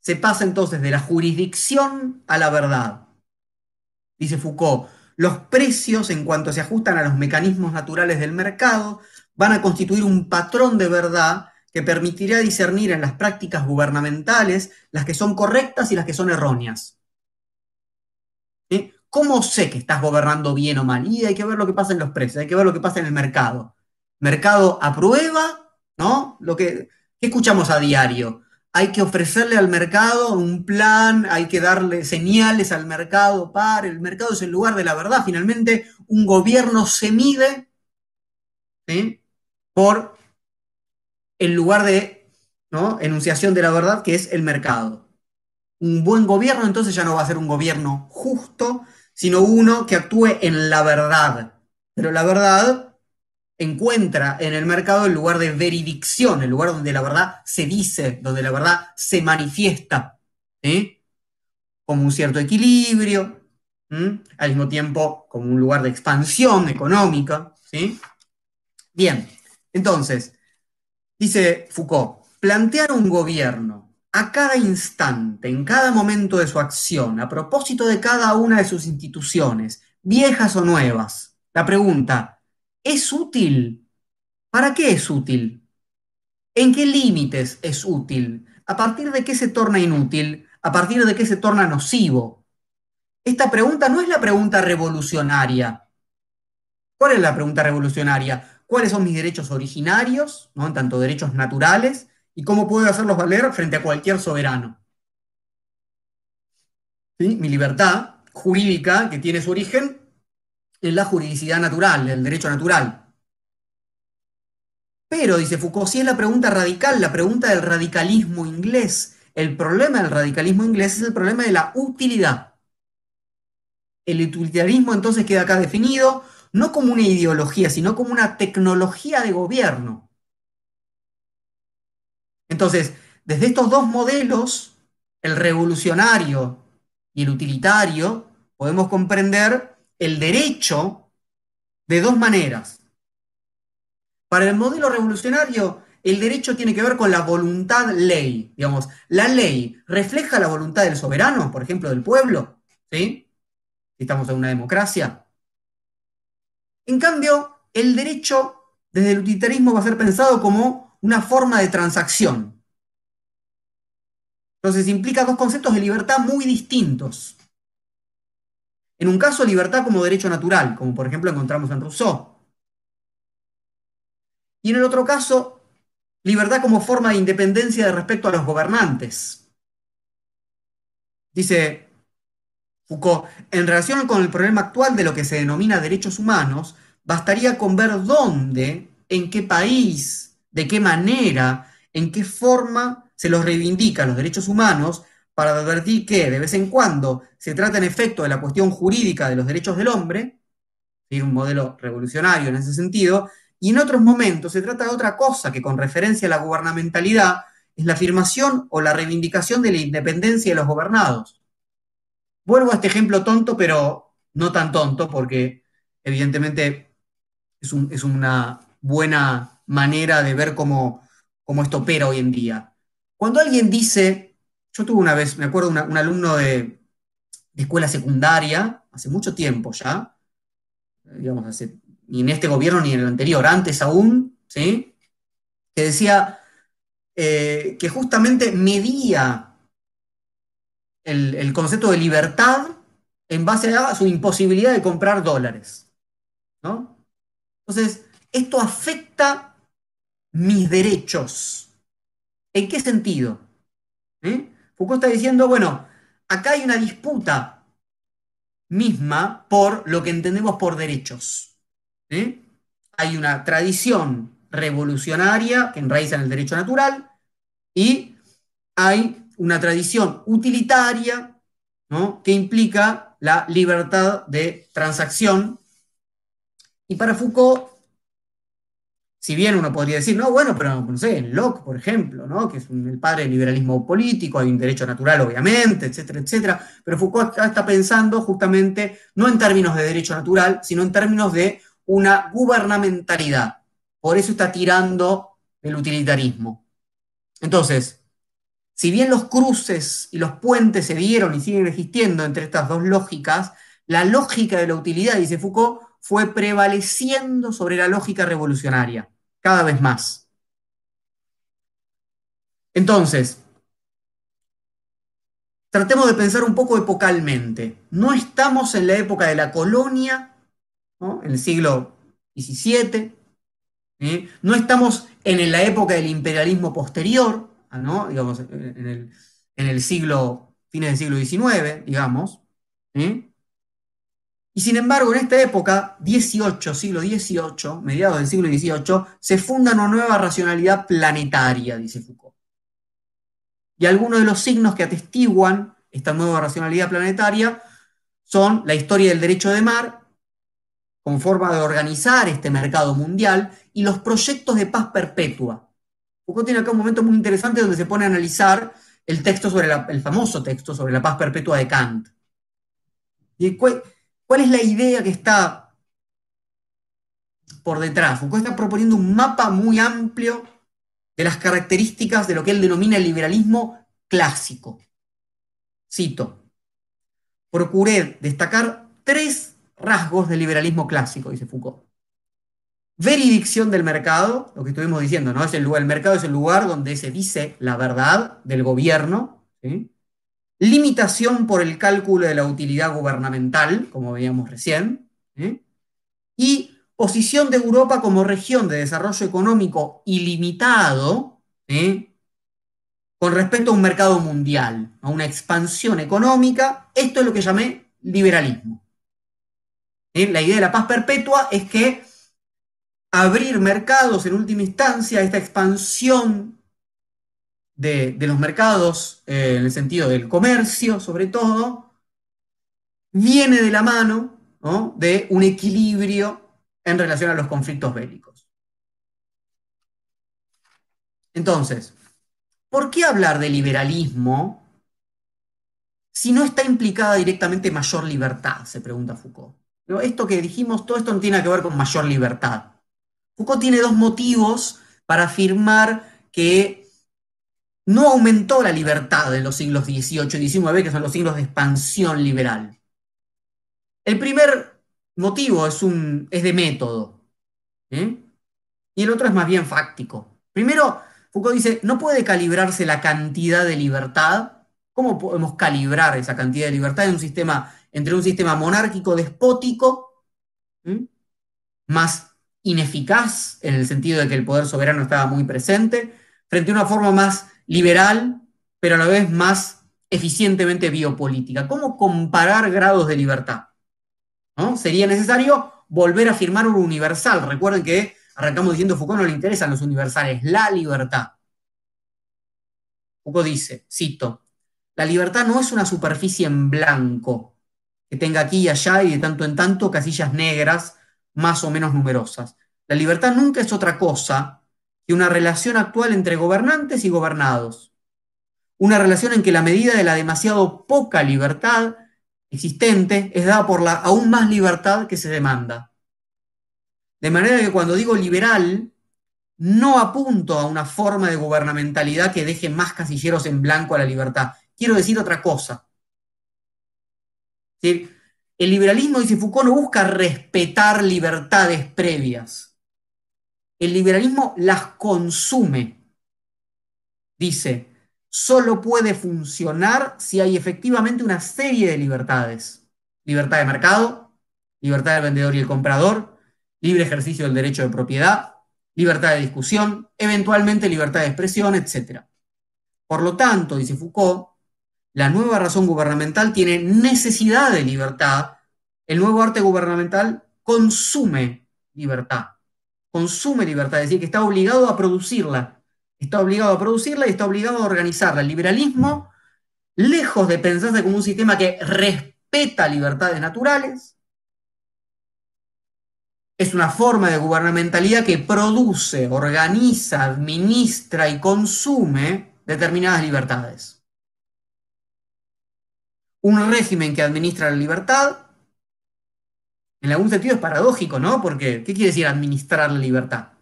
[SPEAKER 1] Se pasa entonces de la jurisdicción a la verdad. Dice Foucault, los precios en cuanto se ajustan a los mecanismos naturales del mercado van a constituir un patrón de verdad que permitirá discernir en las prácticas gubernamentales las que son correctas y las que son erróneas. ¿Cómo sé que estás gobernando bien o mal? Y hay que ver lo que pasa en los precios, hay que ver lo que pasa en el mercado. Mercado aprueba, ¿no? Lo que ¿qué escuchamos a diario hay que ofrecerle al mercado un plan, hay que darle señales al mercado para, el mercado es el lugar de la verdad. Finalmente, un gobierno se mide por el lugar de enunciación de la verdad que es el mercado. Un buen gobierno entonces ya no va a ser un gobierno justo, sino uno que actúe en la verdad. Pero la verdad encuentra en el mercado el lugar de veridicción, el lugar donde la verdad se dice, donde la verdad se manifiesta, como un cierto equilibrio, al mismo tiempo como un lugar de expansión económica. Bien, entonces, dice Foucault, plantear un gobierno a cada instante, en cada momento de su acción, a propósito de cada una de sus instituciones, viejas o nuevas. La pregunta, ¿Es útil? ¿Para qué es útil? ¿En qué límites es útil? ¿A partir de qué se torna inútil? ¿A partir de qué se torna nocivo? Esta pregunta no es la pregunta revolucionaria. ¿Cuál es la pregunta revolucionaria? ¿Cuáles son mis derechos originarios, ¿no? en tanto derechos naturales, y cómo puedo hacerlos valer frente a cualquier soberano? Mi libertad jurídica, que tiene su origen en la juridicidad natural, el derecho natural. Pero, dice Foucault, si es la pregunta radical, la pregunta del radicalismo inglés. El problema del radicalismo inglés es el problema de la utilidad. El utilitarismo entonces queda acá definido no como una ideología, sino como una tecnología de gobierno. Entonces, desde estos dos modelos, el revolucionario y el utilitario, podemos comprender el derecho de dos maneras. Para el modelo revolucionario, el derecho tiene que ver con la voluntad ley. Digamos, la ley refleja la voluntad del soberano, por ejemplo, del pueblo. ¿Sí? Si estamos en una democracia. En cambio, el derecho desde el utilitarismo va a ser pensado como una forma de transacción. Entonces implica dos conceptos de libertad muy distintos. En un caso, libertad como derecho natural, como por ejemplo encontramos en Rousseau. Y en el otro caso, libertad como forma de independencia de respecto a los gobernantes. Dice Foucault, en relación con el problema actual de lo que se denomina derechos humanos, bastaría con ver dónde, en qué país, de qué manera, en qué forma se los reivindican los derechos humanos para advertir que de vez en cuando se trata en efecto de la cuestión jurídica de los derechos del hombre, un modelo revolucionario en ese sentido, Y en otros momentos se trata de otra cosa que con referencia a la gubernamentalidad es la afirmación o la reivindicación de la independencia de los gobernados. Vuelvo a este ejemplo tonto, pero no tan tonto, porque evidentemente es, una buena manera de ver cómo, esto opera hoy en día. Cuando alguien dice, yo tuve una vez, me acuerdo, un alumno de, escuela secundaria, hace mucho tiempo ya, digamos, hace, ni en este gobierno ni en el anterior, antes aún, ¿sí? que decía eh, que justamente medía el, concepto de libertad en base a su imposibilidad de comprar dólares. ¿no? Entonces, esto afecta mis derechos. ¿En qué sentido? ¿Eh? Foucault está diciendo, bueno, acá hay una disputa misma por lo que entendemos por derechos. Hay una tradición revolucionaria que enraiza en el derecho natural y hay una tradición utilitaria que implica la libertad de transacción. Y para Foucault, si bien uno podría decir, no, bueno, pero no sé, Locke, por ejemplo, ¿no? que es el padre del liberalismo político, hay un derecho natural, obviamente, etcétera, etcétera, pero Foucault está pensando justamente no en términos de derecho natural, sino en términos de una gubernamentalidad. Por eso está tirando el utilitarismo. Entonces, si bien los cruces y los puentes se dieron y siguen existiendo entre estas dos lógicas, la lógica de la utilidad, dice Foucault, fue prevaleciendo sobre la lógica revolucionaria, cada vez más. Entonces, tratemos de pensar un poco epocalmente. No estamos en la época de la colonia, en el siglo XVII, no estamos en la época del imperialismo posterior, ¿no? digamos, en el, siglo, fines del siglo XIX, digamos. Y sin embargo, en esta época, 18, siglo XVIII, mediados del siglo XVIII, se funda una nueva racionalidad planetaria, dice Foucault. Y algunos de los signos que atestiguan esta nueva racionalidad planetaria son la historia del derecho de mar, con forma de organizar este mercado mundial, y los proyectos de paz perpetua. Foucault tiene acá un momento muy interesante donde se pone a analizar el texto sobre el famoso texto sobre la paz perpetua de Kant. ¿Y ¿Cuál es la idea que está por detrás? Foucault está proponiendo un mapa muy amplio de las características de lo que él denomina el liberalismo clásico. Cito, procuré destacar tres rasgos del liberalismo clásico, dice Foucault. Veridicción del mercado, lo que estuvimos diciendo, ¿no? Es el, lugar, el mercado es el lugar donde se dice la verdad del gobierno. Limitación por el cálculo de la utilidad gubernamental, como veíamos recién, ¿eh? y posición de Europa como región de desarrollo económico ilimitado, ¿eh? con respecto a un mercado mundial, a una expansión económica. Esto es lo que llamé liberalismo. ¿Eh? La idea de la paz perpetua es que abrir mercados en última instancia, esta expansión de, los mercados, eh, en el sentido del comercio sobre todo, viene de la mano de un equilibrio en relación a los conflictos bélicos. Entonces, ¿por qué hablar de liberalismo si no está implicada directamente mayor libertad? Se pregunta Foucault. Esto que dijimos, todo esto no tiene que ver con mayor libertad. Foucault tiene dos motivos para afirmar que no aumentó la libertad en los siglos XVIII y XIX, que son los siglos de expansión liberal. El primer motivo es, de método, ¿eh? y el otro es más bien fáctico. Primero, Foucault dice, no puede calibrarse la cantidad de libertad. ¿Cómo podemos calibrar esa cantidad de libertad en un sistema, entre un sistema monárquico despótico, más ineficaz, en el sentido de que el poder soberano estaba muy presente, frente a una forma más liberal, pero a la vez más eficientemente biopolítica. ¿Cómo comparar grados de libertad? ¿No? Sería necesario volver a firmar un universal. Recuerden que arrancamos diciendo Foucault no le interesan los universales, la libertad. Foucault dice, cito, la libertad no es una superficie en blanco que tenga aquí y allá y de tanto en tanto casillas negras más o menos numerosas. La libertad nunca es otra cosa que una relación actual entre gobernantes y gobernados. Una relación en que la medida de la demasiado poca libertad existente es dada por la aún más libertad que se demanda. De manera que cuando digo liberal, no apunto a una forma de gubernamentalidad que deje más casilleros en blanco a la libertad. Quiero decir otra cosa. El liberalismo, dice Foucault, no busca respetar libertades previas el liberalismo las consume. Dice, solo puede funcionar si hay efectivamente una serie de libertades. Libertad de mercado, libertad del vendedor y el comprador, libre ejercicio del derecho de propiedad, libertad de discusión, eventualmente libertad de expresión, etc. Por lo tanto, dice Foucault, la nueva razón gubernamental tiene necesidad de libertad, el nuevo arte gubernamental consume libertad consume libertad, es decir, que está obligado a producirla. Está obligado a producirla y está obligado a organizarla. El liberalismo, lejos de pensarse como un sistema que respeta libertades naturales, es una forma de gubernamentalidad que produce, organiza, administra y consume determinadas libertades. Un régimen que administra la libertad en algún sentido es paradójico, ¿no? Porque, ¿qué quiere decir administrar la libertad?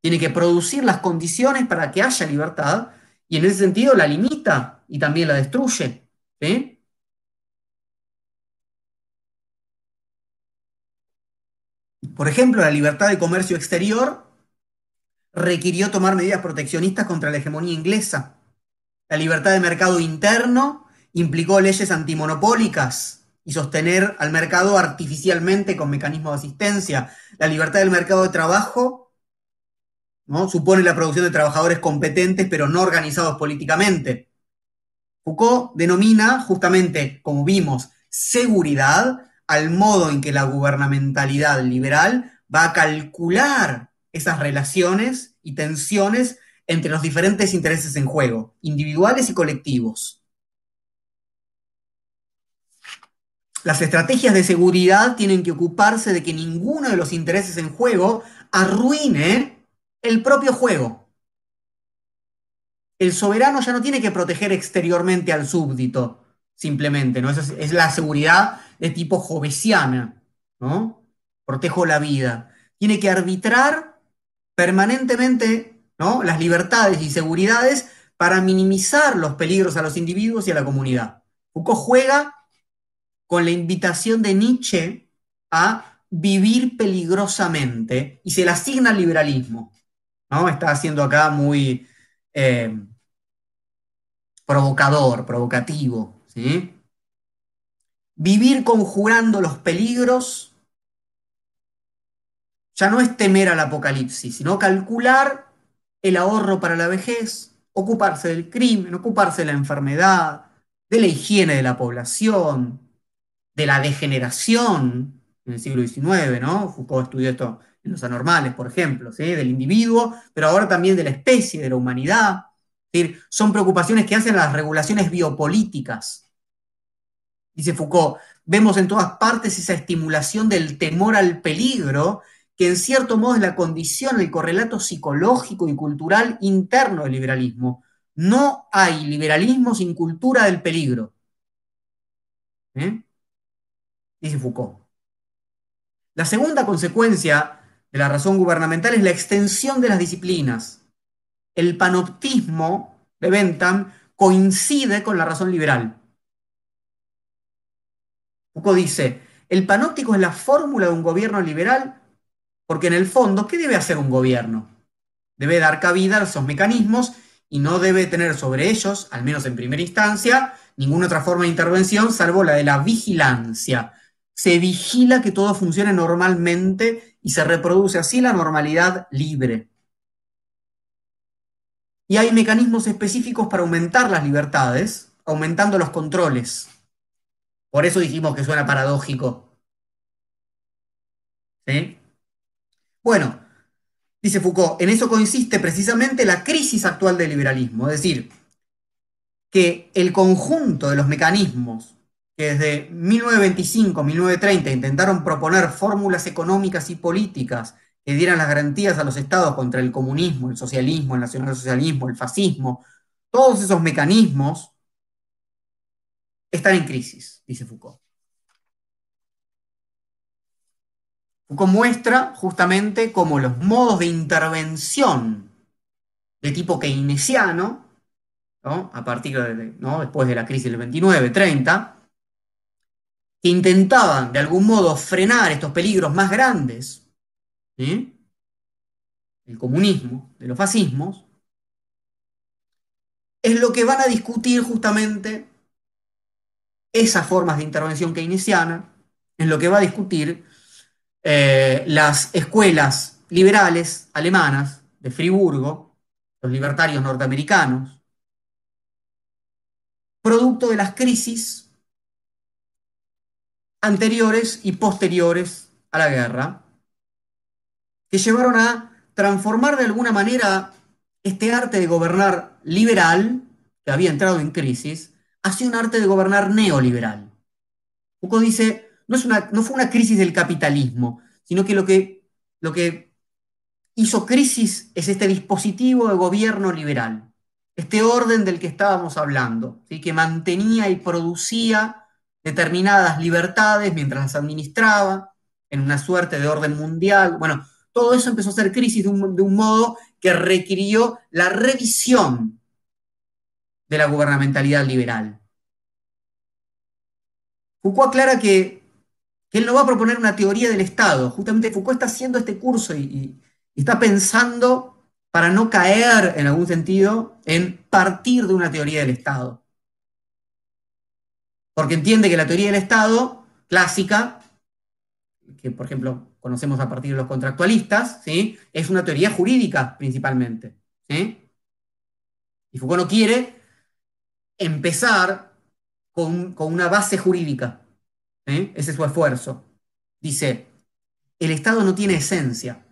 [SPEAKER 1] Tiene que producir las condiciones para que haya libertad y en ese sentido la limita y también la destruye. Por ejemplo, la libertad de comercio exterior requirió tomar medidas proteccionistas contra la hegemonía inglesa. La libertad de mercado interno implicó leyes antimonopólicas y sostener al mercado artificialmente con mecanismos de asistencia. La libertad del mercado de trabajo ¿no? supone la producción de trabajadores competentes pero no organizados políticamente. Foucault denomina justamente, como vimos, seguridad al modo en que la gubernamentalidad liberal va a calcular esas relaciones y tensiones entre los diferentes intereses en juego, individuales y colectivos. Las estrategias de seguridad tienen que ocuparse de que ninguno de los intereses en juego arruine el propio juego. El soberano ya no tiene que proteger exteriormente al súbdito, simplemente, ¿no? Es, la seguridad de tipo jovesiana, ¿no? Protejo la vida. Tiene que arbitrar permanentemente, ¿no? Las libertades y seguridades para minimizar los peligros a los individuos y a la comunidad. Foucault juega con la invitación de Nietzsche a vivir peligrosamente y se le asigna al liberalismo. ¿no? Está haciendo acá muy eh, provocador, provocativo. ¿sí? Vivir conjurando los peligros ya no es temer al apocalipsis, sino calcular el ahorro para la vejez, ocuparse del crimen, ocuparse de la enfermedad, de la higiene de la población, de la degeneración en el siglo XIX, ¿no? Foucault estudió esto en los anormales, por ejemplo, del individuo, pero ahora también de la especie, de la humanidad. son preocupaciones que hacen las regulaciones biopolíticas. Dice Foucault, vemos en todas partes esa estimulación del temor al peligro, que en cierto modo es la condición, el correlato psicológico y cultural interno del liberalismo. No hay liberalismo sin cultura del peligro. ¿Eh? Dice Foucault. La segunda consecuencia de la razón gubernamental es la extensión de las disciplinas. El panoptismo de Bentham coincide con la razón liberal. Foucault dice, el panóptico es la fórmula de un gobierno liberal porque en el fondo, ¿qué debe hacer un gobierno? Debe dar cabida a esos mecanismos y no debe tener sobre ellos, al menos en primera instancia, ninguna otra forma de intervención salvo la de la vigilancia, se vigila que todo funcione normalmente y se reproduce así la normalidad libre. Y hay mecanismos específicos para aumentar las libertades, aumentando los controles. Por eso dijimos que suena paradójico. Bueno, dice Foucault, en eso consiste precisamente la crisis actual del liberalismo, es decir, que el conjunto de los mecanismos que desde 1925, 1930 intentaron proponer fórmulas económicas y políticas que dieran las garantías a los estados contra el comunismo, el socialismo, el nacionalsocialismo, el fascismo, todos esos mecanismos están en crisis, dice Foucault. Foucault muestra justamente cómo los modos de intervención de tipo keynesiano, a partir de, después de la crisis del 29, 30, que intentaban de algún modo frenar estos peligros más grandes, el comunismo, de los fascismos, es lo que van a discutir justamente esas formas de intervención keynesiana, es lo que va a discutir eh, las escuelas liberales alemanas de Friburgo, los libertarios norteamericanos, producto de las crisis anteriores y posteriores a la guerra, que llevaron a transformar de alguna manera este arte de gobernar liberal, que había entrado en crisis, hacia un arte de gobernar neoliberal. Foucault dice, no, no fue una crisis del capitalismo, sino que lo, que lo que hizo crisis es este dispositivo de gobierno liberal, este orden del que estábamos hablando, ¿sí? que mantenía y producía determinadas libertades mientras las administraba, en una suerte de orden mundial. Bueno, todo eso empezó a ser crisis de un, modo que requirió la revisión de la gubernamentalidad liberal. Foucault aclara que, él no va a proponer una teoría del Estado. Justamente Foucault está haciendo este curso y, está pensando para no caer en algún sentido en partir de una teoría del Estado. Porque entiende que la teoría del Estado clásica, que por ejemplo conocemos a partir de los contractualistas, ¿sí? es una teoría jurídica principalmente. Y Foucault no quiere empezar con, una base jurídica. Ese es su esfuerzo. Dice, el Estado no tiene esencia.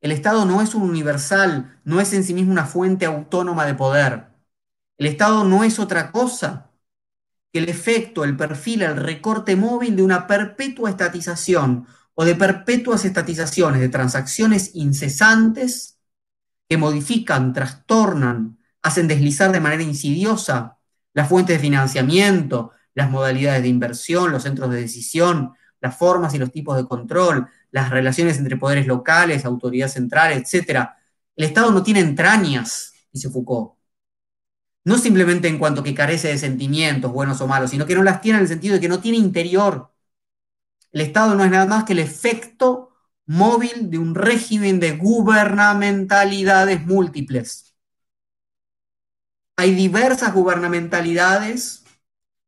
[SPEAKER 1] El Estado no es un universal, no es en sí mismo una fuente autónoma de poder. El Estado no es otra cosa el efecto, el perfil, el recorte móvil de una perpetua estatización o de perpetuas estatizaciones, de transacciones incesantes que modifican, trastornan, hacen deslizar de manera insidiosa las fuentes de financiamiento, las modalidades de inversión, los centros de decisión, las formas y los tipos de control, las relaciones entre poderes locales, autoridad central, etc. El Estado no tiene entrañas, dice Foucault. No simplemente en cuanto que carece de sentimientos, buenos o malos, sino que no las tiene en el sentido de que no tiene interior. El Estado no es nada más que el efecto móvil de un régimen de gubernamentalidades múltiples hay diversas gubernamentalidades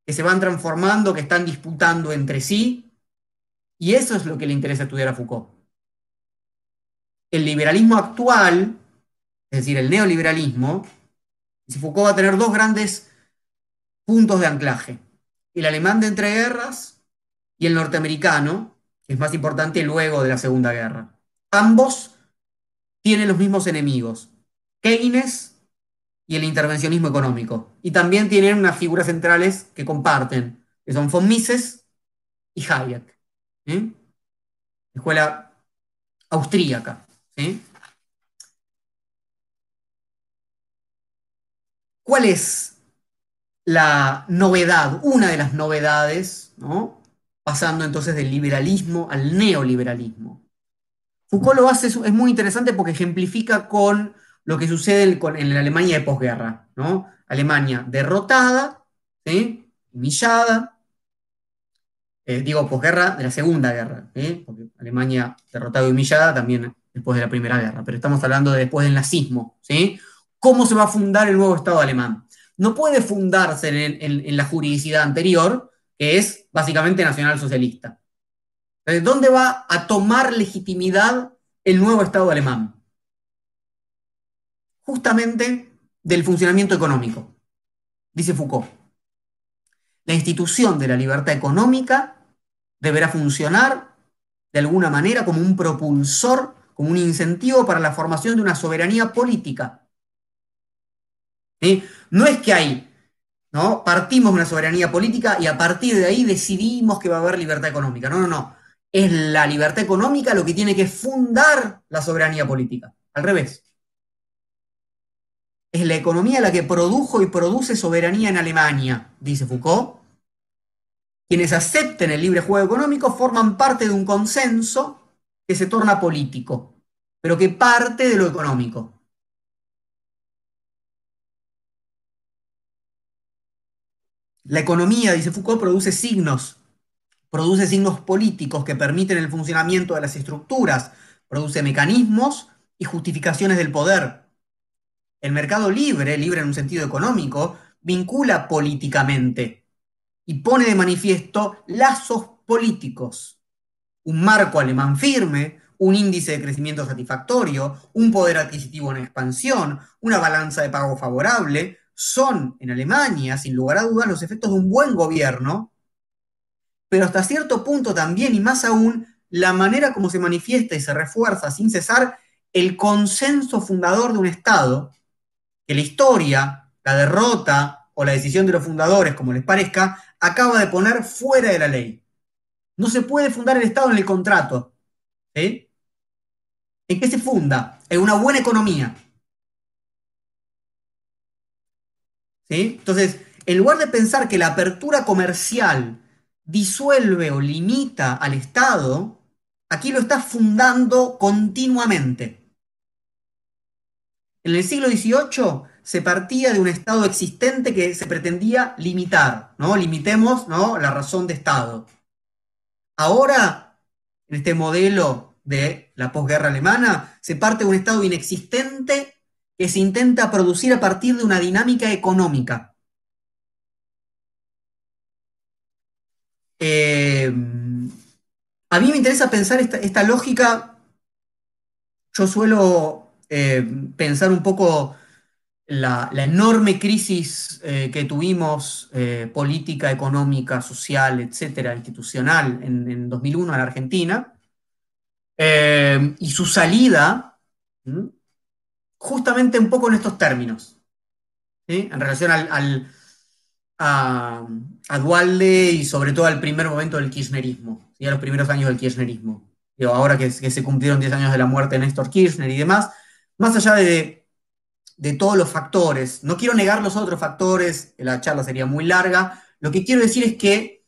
[SPEAKER 1] que se van transformando, que están disputando entre sí, y eso es lo que le interesa estudiar a Foucault. El liberalismo actual, es decir, el neoliberalismo, Foucault va a tener dos grandes puntos de anclaje, el alemán de entreguerras y el norteamericano, que es más importante luego de la Segunda Guerra. Ambos tienen los mismos enemigos, Keynes y el intervencionismo económico. Y también tienen unas figuras centrales que comparten, que son von Mises y Hayek. Escuela austríaca. ¿Cuál es la novedad? Una de las novedades, ¿no? pasando entonces del liberalismo al neoliberalismo. Foucault lo hace, es muy interesante porque ejemplifica con lo que sucede en la Alemania de posguerra, ¿no? Alemania derrotada, humillada, eh, digo posguerra de la Segunda Guerra, porque Alemania derrotada y humillada también después de la Primera Guerra, pero estamos hablando de después del nazismo, ¿sí? ¿Cómo se va a fundar el nuevo Estado alemán? No puede fundarse en, la juridicidad anterior, que es básicamente nacional-socialista. ¿dónde va a tomar legitimidad el nuevo Estado alemán? justamente del funcionamiento económico, dice Foucault. La institución de la libertad económica deberá funcionar de alguna manera como un propulsor, como un incentivo para la formación de una soberanía política. No es que hay, ¿no? Partimos de una soberanía política y a partir de ahí decidimos que va a haber libertad económica. No, no, no. es la libertad económica lo que tiene que fundar la soberanía política. Al revés. Es la economía la que produjo y produce soberanía en Alemania, dice Foucault. Quienes acepten el libre juego económico forman parte de un consenso que se torna político, pero que parte de lo económico. La economía, dice Foucault, produce signos produce signos políticos que permiten el funcionamiento de las estructuras, produce mecanismos y justificaciones del poder. El mercado libre, libre en un sentido económico, vincula políticamente y pone de manifiesto lazos políticos. Un marco alemán firme, un índice de crecimiento satisfactorio, un poder adquisitivo en expansión, una balanza de pago favorable, son en Alemania, sin lugar a dudas, los efectos de un buen gobierno pero hasta cierto punto también, y más aún, la manera como se manifiesta y se refuerza sin cesar el consenso fundador de un Estado, que la historia, la derrota o la decisión de los fundadores, como les parezca, acaba de poner fuera de la ley. No se puede fundar el Estado en el contrato. ¿En qué se funda? En una buena economía. Entonces, en lugar de pensar que la apertura comercial disuelve o limita al Estado, aquí lo está fundando continuamente. En el siglo XVIII se partía de un Estado existente que se pretendía limitar, ¿no? Limitemos ¿no? la razón de Estado. Ahora, en este modelo de la posguerra alemana, se parte de un Estado inexistente que se intenta producir a partir de una dinámica económica. Eh, a mí me interesa pensar esta, lógica. Yo suelo eh, pensar un poco la, enorme crisis eh, que tuvimos política, económica, social, etcétera, institucional en, 2001 en Argentina, y su salida justamente un poco en estos términos, en relación al a, Dualde y sobre todo al primer momento del kirchnerismo, y a los primeros años del kirchnerismo. ahora que, se cumplieron 10 años de la muerte de Néstor Kirchner y demás, más allá de, de todos los factores, no quiero negar los otros factores, la charla sería muy larga, lo que quiero decir es que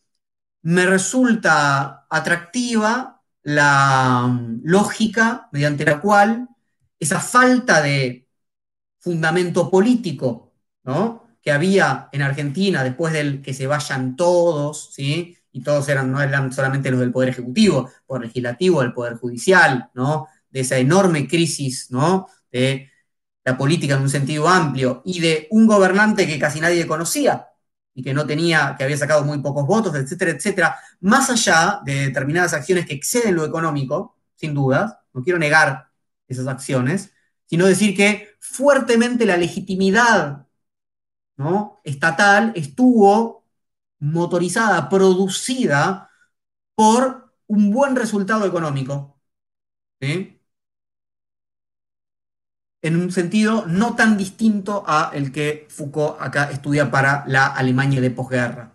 [SPEAKER 1] me resulta atractiva la mm, lógica mediante la cual esa falta de fundamento político, ¿no? que había en Argentina después del que se vayan todos, ¿sí? Y todos eran, no eran solamente los del Poder Ejecutivo, Poder Legislativo, del Poder Judicial, ¿no? De esa enorme crisis, ¿no? De la política en un sentido amplio y de un gobernante que casi nadie conocía y que no tenía, que había sacado muy pocos votos, etcétera, etcétera, más allá de determinadas acciones que exceden lo económico, sin dudas, no quiero negar esas acciones, sino decir que fuertemente la legitimidad ¿no? estatal estuvo motorizada, producida por un buen resultado económico. En un sentido no tan distinto a el que Foucault acá estudia para la Alemania de posguerra.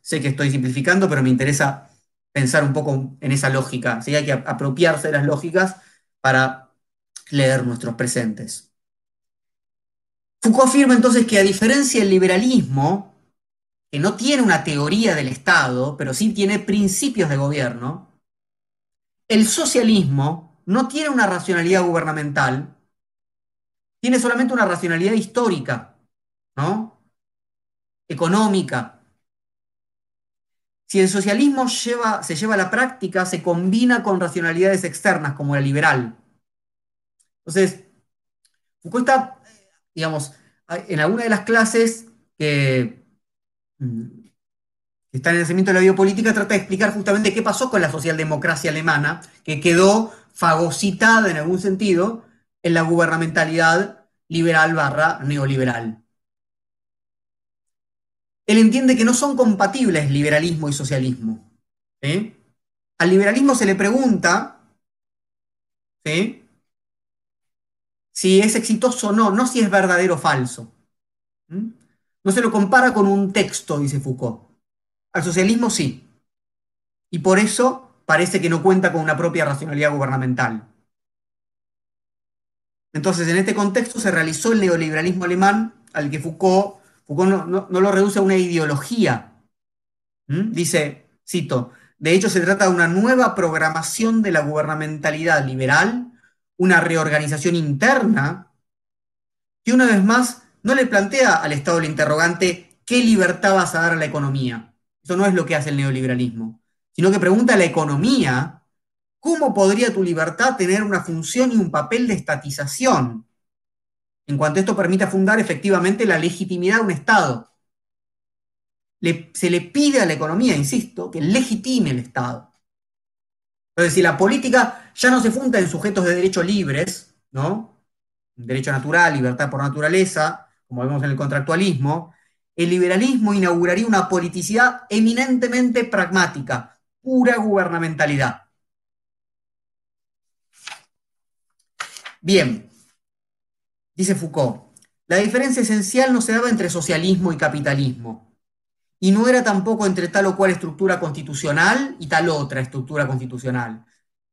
[SPEAKER 1] Sé que estoy simplificando, pero me interesa pensar un poco en esa lógica. Hay que apropiarse de las lógicas para leer nuestros presentes. Foucault afirma entonces que a diferencia del liberalismo, que no tiene una teoría del Estado, pero sí tiene principios de gobierno, el socialismo no tiene una racionalidad gubernamental, tiene solamente una racionalidad histórica, ¿no? Económica. Si el socialismo se lleva a la práctica, se combina con racionalidades externas, como la liberal. Entonces, Foucault está digamos, en alguna de las clases que, mm, está en el nacimiento de la biopolítica, trata de explicar justamente qué pasó con la socialdemocracia alemana, que quedó fagocitada en algún sentido en la gubernamentalidad liberal barra neoliberal. Él entiende que no son compatibles liberalismo y socialismo. Al liberalismo se le pregunta si es exitoso o no, no si es verdadero o falso. No se lo compara con un texto, dice Foucault. Al socialismo sí. Y por eso parece que no cuenta con una propia racionalidad gubernamental. Entonces, en este contexto se realizó el neoliberalismo alemán al que Foucault, Foucault no, lo reduce a una ideología. ¿Mm? Dice, cito, de hecho se trata de una nueva programación de la gubernamentalidad liberal, una reorganización interna, que una vez más no le plantea al Estado el interrogante qué libertad vas a dar a la economía. Eso no es lo que hace el neoliberalismo, sino que pregunta a la economía ¿Cómo podría tu libertad tener una función y un papel de estatización? En cuanto esto permita fundar efectivamente la legitimidad de un Estado. se le pide a la economía, insisto, que legitime el Estado. Entonces, si la política ya no se funda en sujetos de derecho libres, ¿no? Derecho natural, libertad por naturaleza, como vemos en el contractualismo, el liberalismo inauguraría una politicidad eminentemente pragmática, pura gubernamentalidad. Bien, dice Foucault, la diferencia esencial no se daba entre socialismo y capitalismo, y no era tampoco entre tal o cual estructura constitucional y tal otra estructura constitucional.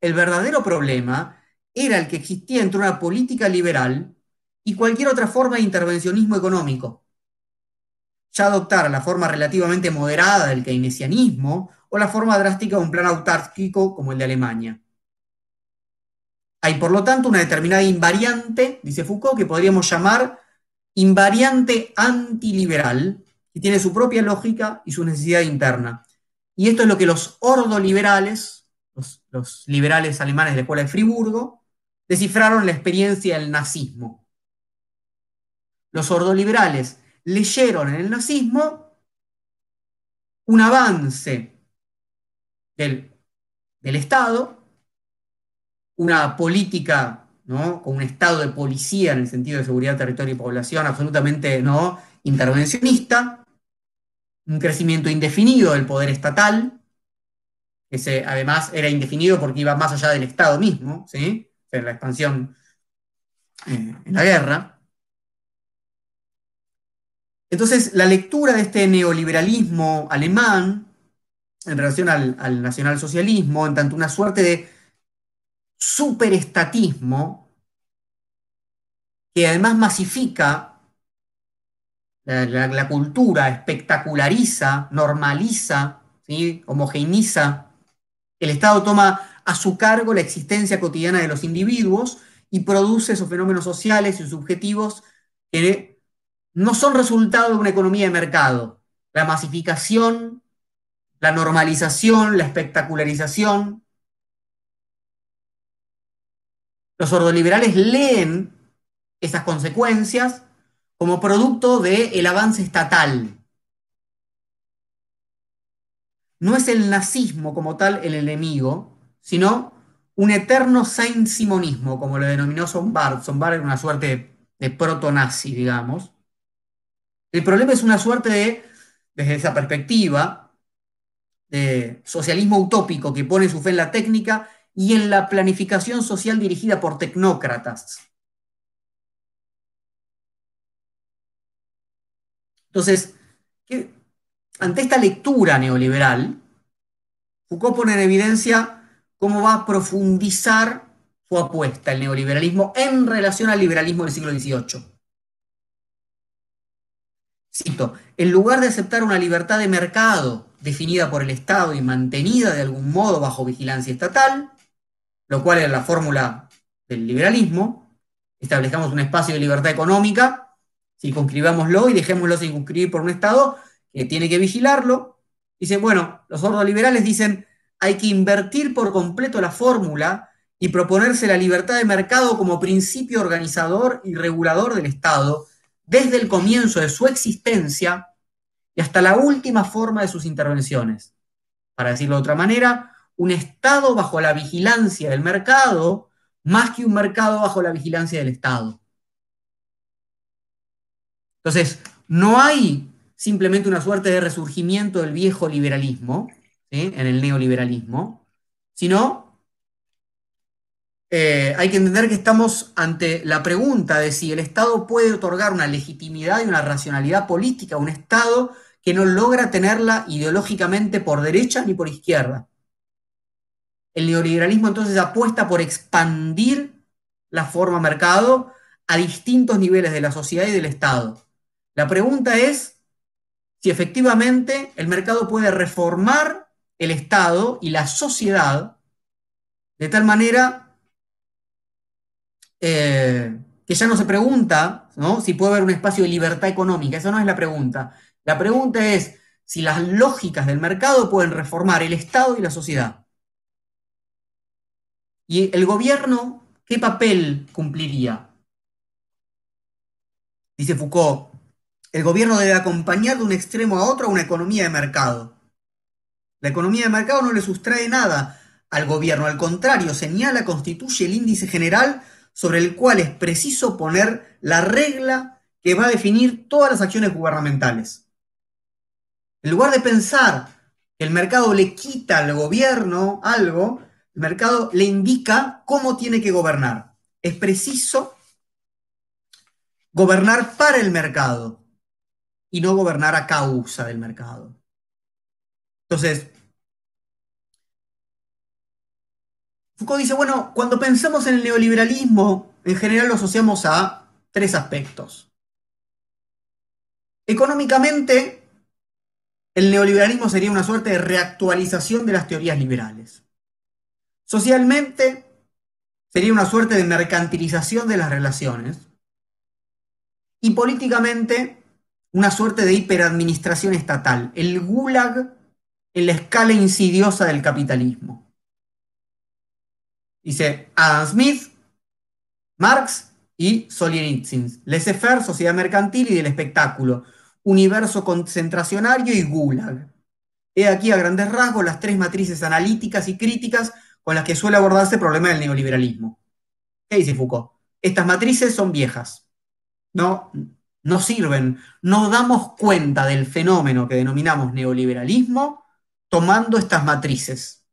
[SPEAKER 1] El verdadero problema era el que existía entre una política liberal y cualquier otra forma de intervencionismo económico. Ya adoptar la forma relativamente moderada del keynesianismo o la forma drástica de un plan autárquico como el de Alemania. Hay, por lo tanto, una determinada invariante, dice Foucault, que podríamos llamar invariante antiliberal, que tiene su propia lógica y su necesidad interna. Y esto es lo que los ordoliberales, los, los liberales alemanes de la Escuela de Friburgo, descifraron la experiencia del nazismo. Los ordoliberales leyeron en el nazismo un avance del Estado una política ¿no? con un estado de policía en el sentido de seguridad, territorio y población absolutamente ¿no? intervencionista, un crecimiento indefinido del poder estatal, que además era indefinido porque iba más allá del Estado mismo, ¿sí? en la expansión eh, en la guerra. Entonces, la lectura de este neoliberalismo alemán en relación al, al nacionalsocialismo, en tanto una suerte de superestatismo que además masifica la, cultura, espectaculariza, normaliza, homogeneiza. El Estado toma a su cargo la existencia cotidiana de los individuos y produce esos fenómenos sociales y subjetivos que no son resultado de una economía de mercado. La masificación, la normalización, la espectacularización Los ordoliberales leen esas consecuencias como producto del avance estatal. No es el nazismo como tal el enemigo, sino un eterno saint-simonismo, como lo denominó Sombart. Sombart era una suerte de proto-nazi, digamos. El problema es una suerte de, desde esa perspectiva, de socialismo utópico que pone su fe en la técnica y en la planificación social dirigida por tecnócratas. Entonces, ante esta lectura neoliberal, Foucault pone en evidencia cómo va a profundizar su apuesta el neoliberalismo en relación al liberalismo del siglo XVIII. Cito, en lugar de aceptar una libertad de mercado definida por el Estado y mantenida de algún modo bajo vigilancia estatal, lo cual es la fórmula del liberalismo, establezcamos un espacio de libertad económica, circunscribámoslo y dejémoslo circunscribir por un Estado que tiene que vigilarlo. Dicen, bueno, los liberales dicen, hay que invertir por completo la fórmula y proponerse la libertad de mercado como principio organizador y regulador del Estado desde el comienzo de su existencia y hasta la última forma de sus intervenciones. Para decirlo de otra manera, un Estado bajo la vigilancia del mercado más que un mercado bajo la vigilancia del Estado. Entonces, no hay simplemente una suerte de resurgimiento del viejo liberalismo, en el neoliberalismo, sino eh, hay que entender que estamos ante la pregunta de si el Estado puede otorgar una legitimidad y una racionalidad política a un Estado que no logra tenerla ideológicamente por derecha ni por izquierda. El neoliberalismo entonces apuesta por expandir la forma mercado a distintos niveles de la sociedad y del Estado. La pregunta es si efectivamente el mercado puede reformar el Estado y la sociedad de tal manera eh, que ya no se pregunta si puede haber un espacio de libertad económica. Esa no es la pregunta. La pregunta es si las lógicas del mercado pueden reformar el Estado y la sociedad. ¿Y el gobierno qué papel cumpliría? Dice Foucault, el gobierno debe acompañar de un extremo a otro a una economía de mercado. La economía de mercado no le sustrae nada al gobierno, al contrario, señala, constituye el índice general sobre el cual es preciso poner la regla que va a definir todas las acciones gubernamentales. En lugar de pensar que el mercado le quita al gobierno algo, el mercado le indica cómo tiene que gobernar. Es preciso gobernar para el mercado y no gobernar a causa del mercado. Entonces, Foucault dice, bueno, cuando pensamos en el neoliberalismo, en general lo asociamos a tres aspectos. Económicamente, el neoliberalismo sería una suerte de reactualización de las teorías liberales. Socialmente, sería una suerte de mercantilización de las relaciones. Y políticamente, una suerte de hiperadministración estatal, el gulag en la escala insidiosa del capitalismo. Dice Adam Smith, Marx y Solzhenitsyn. Laissez-faire, sociedad mercantil y del espectáculo, universo concentracionario y gulag. He aquí a grandes rasgos las tres matrices analíticas y críticas con las que suele abordarse el problema del neoliberalismo. ¿Qué dice Foucault? Estas matrices son viejas. No, no sirven. No damos cuenta del fenómeno que denominamos neoliberalismo tomando estas matrices.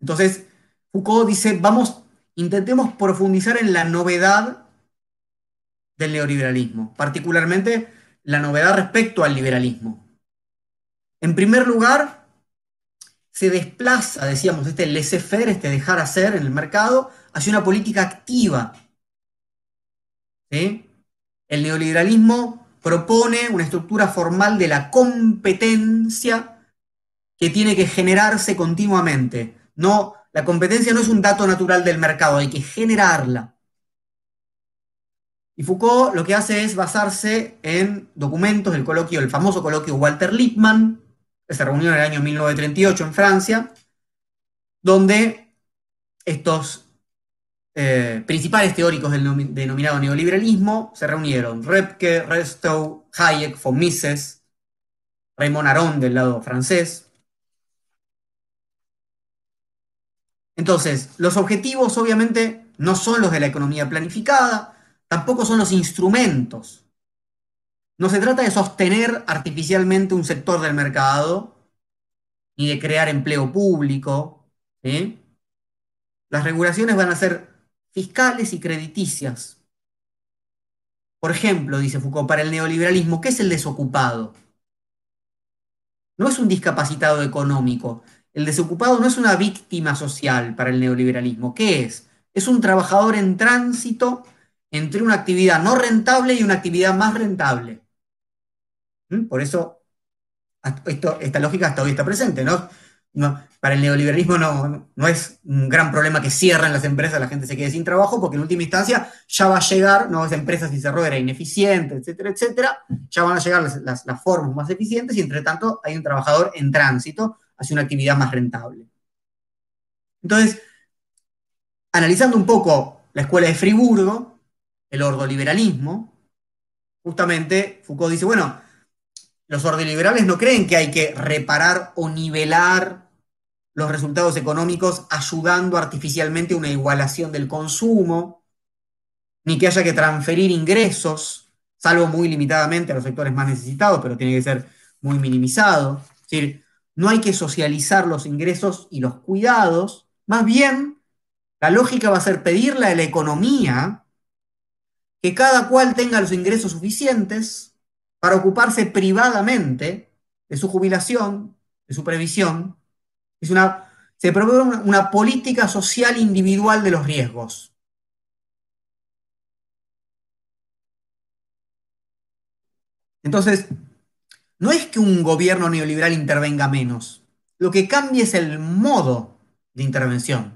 [SPEAKER 1] Entonces, Foucault dice, vamos, intentemos profundizar en la novedad del neoliberalismo, particularmente la novedad respecto al liberalismo. En primer lugar, se desplaza, decíamos, este laissez-faire, este dejar hacer en el mercado, hacia una política activa. El neoliberalismo propone una estructura formal de la competencia que tiene que generarse continuamente. No, la competencia no es un dato natural del mercado, hay que generarla. Y Foucault lo que hace es basarse en documentos del coloquio, el famoso coloquio Walter Lippmann, se reunió en el año 1938 en Francia, donde estos eh, principales teóricos del denominado neoliberalismo se reunieron. Repke, Restow, Hayek, von Mises, Raymond Aron del lado francés. Entonces, los objetivos obviamente no son los de la economía planificada, tampoco son los instrumentos. No se trata de sostener artificialmente un sector del mercado, ni de crear empleo público. Las regulaciones van a ser fiscales y crediticias. Por ejemplo, dice Foucault, para el neoliberalismo, ¿qué es el desocupado? No es un discapacitado económico. El desocupado no es una víctima social para el neoliberalismo. ¿Qué es? Es un trabajador en tránsito entre una actividad no rentable y una actividad más rentable. ¿Mm? Por eso esta lógica hasta hoy está presente, ¿no? para el neoliberalismo no, es un gran problema que cierren las empresas, la gente se quede sin trabajo, porque en última instancia ya va a llegar nuevas empresas si cerró era ineficiente, etcétera, etcétera, ya van a llegar las, las formas más eficientes y entre tanto hay un trabajador en tránsito hacia una actividad más rentable. Entonces, analizando un poco la escuela de Friburgo, el ordoliberalismo, justamente Foucault dice, bueno, los ordoliberales no creen que hay que reparar o nivelar los resultados económicos ayudando artificialmente una igualación del consumo, ni que haya que transferir ingresos, salvo muy limitadamente a los sectores más necesitados, pero tiene que ser muy minimizado. Es decir, no hay que socializar los ingresos y los cuidados, más bien la lógica va a ser pedirle a la economía que cada cual tenga los ingresos suficientes para ocuparse privadamente de su jubilación, de su previsión Es una, se promueve una, una política social individual de los riesgos. Entonces, no es que un gobierno neoliberal intervenga menos, lo que cambia es el modo de intervención.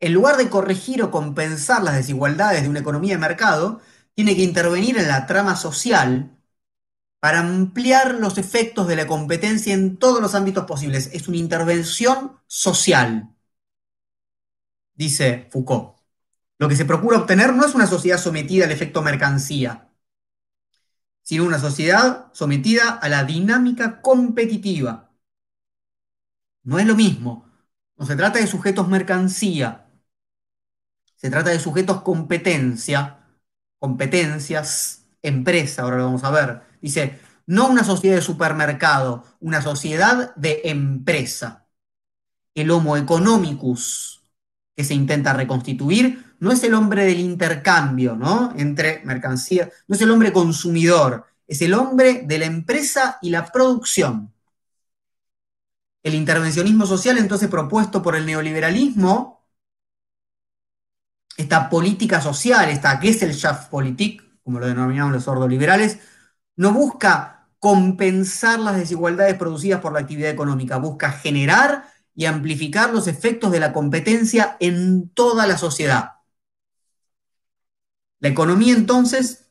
[SPEAKER 1] En lugar de corregir o compensar las desigualdades de una economía de mercado, tiene que intervenir en la trama social para ampliar los efectos de la competencia en todos los ámbitos posibles. Es una intervención social, dice Foucault. Lo que se procura obtener no es una sociedad sometida al efecto mercancía, sino una sociedad sometida a la dinámica competitiva. No es lo mismo. No se trata de sujetos mercancía, se trata de sujetos competencia, competencias, empresa, ahora lo vamos a ver. Dice, no una sociedad de supermercado, una sociedad de empresa. El homo economicus que se intenta reconstituir no es el hombre del intercambio, ¿no? Entre mercancías, no es el hombre consumidor, es el hombre de la empresa y la producción. El intervencionismo social, entonces propuesto por el neoliberalismo, esta política social, esta Gesellschaftspolitik, como lo denominamos los ordoliberales, no busca compensar las desigualdades producidas por la actividad económica, busca generar y amplificar los efectos de la competencia en toda la sociedad. La economía entonces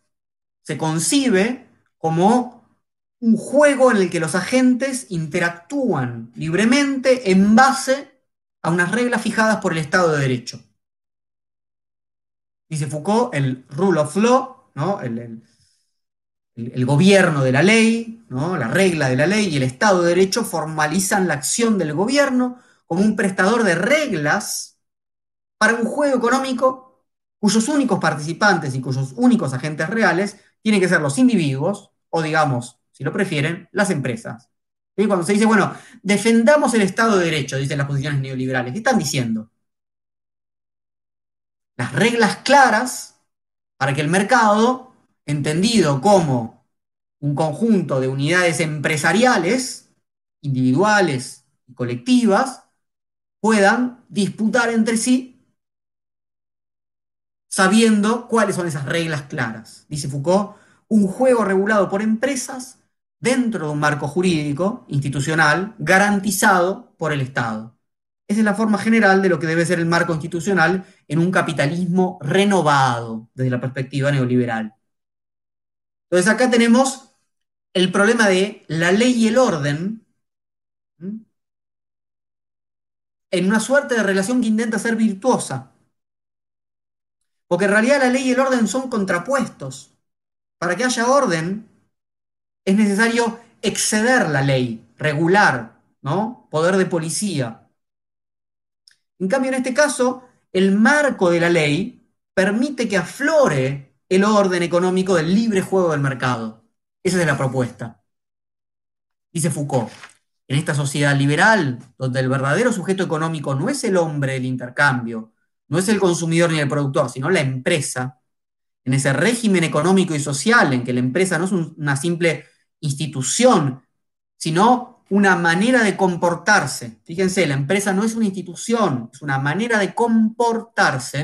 [SPEAKER 1] se concibe como un juego en el que los agentes interactúan libremente en base a unas reglas fijadas por el Estado de Derecho dice Foucault, el rule of law, ¿no? Gobierno de la ley, la regla de la ley y el Estado de Derecho formalizan la acción del gobierno como un prestador de reglas para un juego económico cuyos únicos participantes y cuyos únicos agentes reales tienen que ser los individuos o, digamos, si lo prefieren, las empresas. Y cuando se dice, bueno, defendamos el Estado de Derecho, dicen las posiciones neoliberales, ¿qué están diciendo? las reglas claras para que el mercado, entendido como un conjunto de unidades empresariales, individuales y colectivas, puedan disputar entre sí sabiendo cuáles son esas reglas claras. Dice Foucault, un juego regulado por empresas dentro de un marco jurídico, institucional, garantizado por el Estado. Esa es la forma general de lo que debe ser el marco institucional en un capitalismo renovado desde la perspectiva neoliberal. Entonces acá tenemos el problema de la ley y el orden en una suerte de relación que intenta ser virtuosa. Porque en realidad la ley y el orden son contrapuestos. Para que haya orden es necesario exceder la ley, regular, ¿no? Poder de policía. En cambio, en este caso, el marco de la ley permite que aflore el orden económico del libre juego del mercado. Esa es la propuesta. Dice Foucault, en esta sociedad liberal, donde el verdadero sujeto económico no es el hombre del intercambio, no es el consumidor ni el productor, sino la empresa, en ese régimen económico y social en que la empresa no es una simple institución, sino una manera de comportarse. Fíjense, la empresa no es una institución, es una manera de comportarse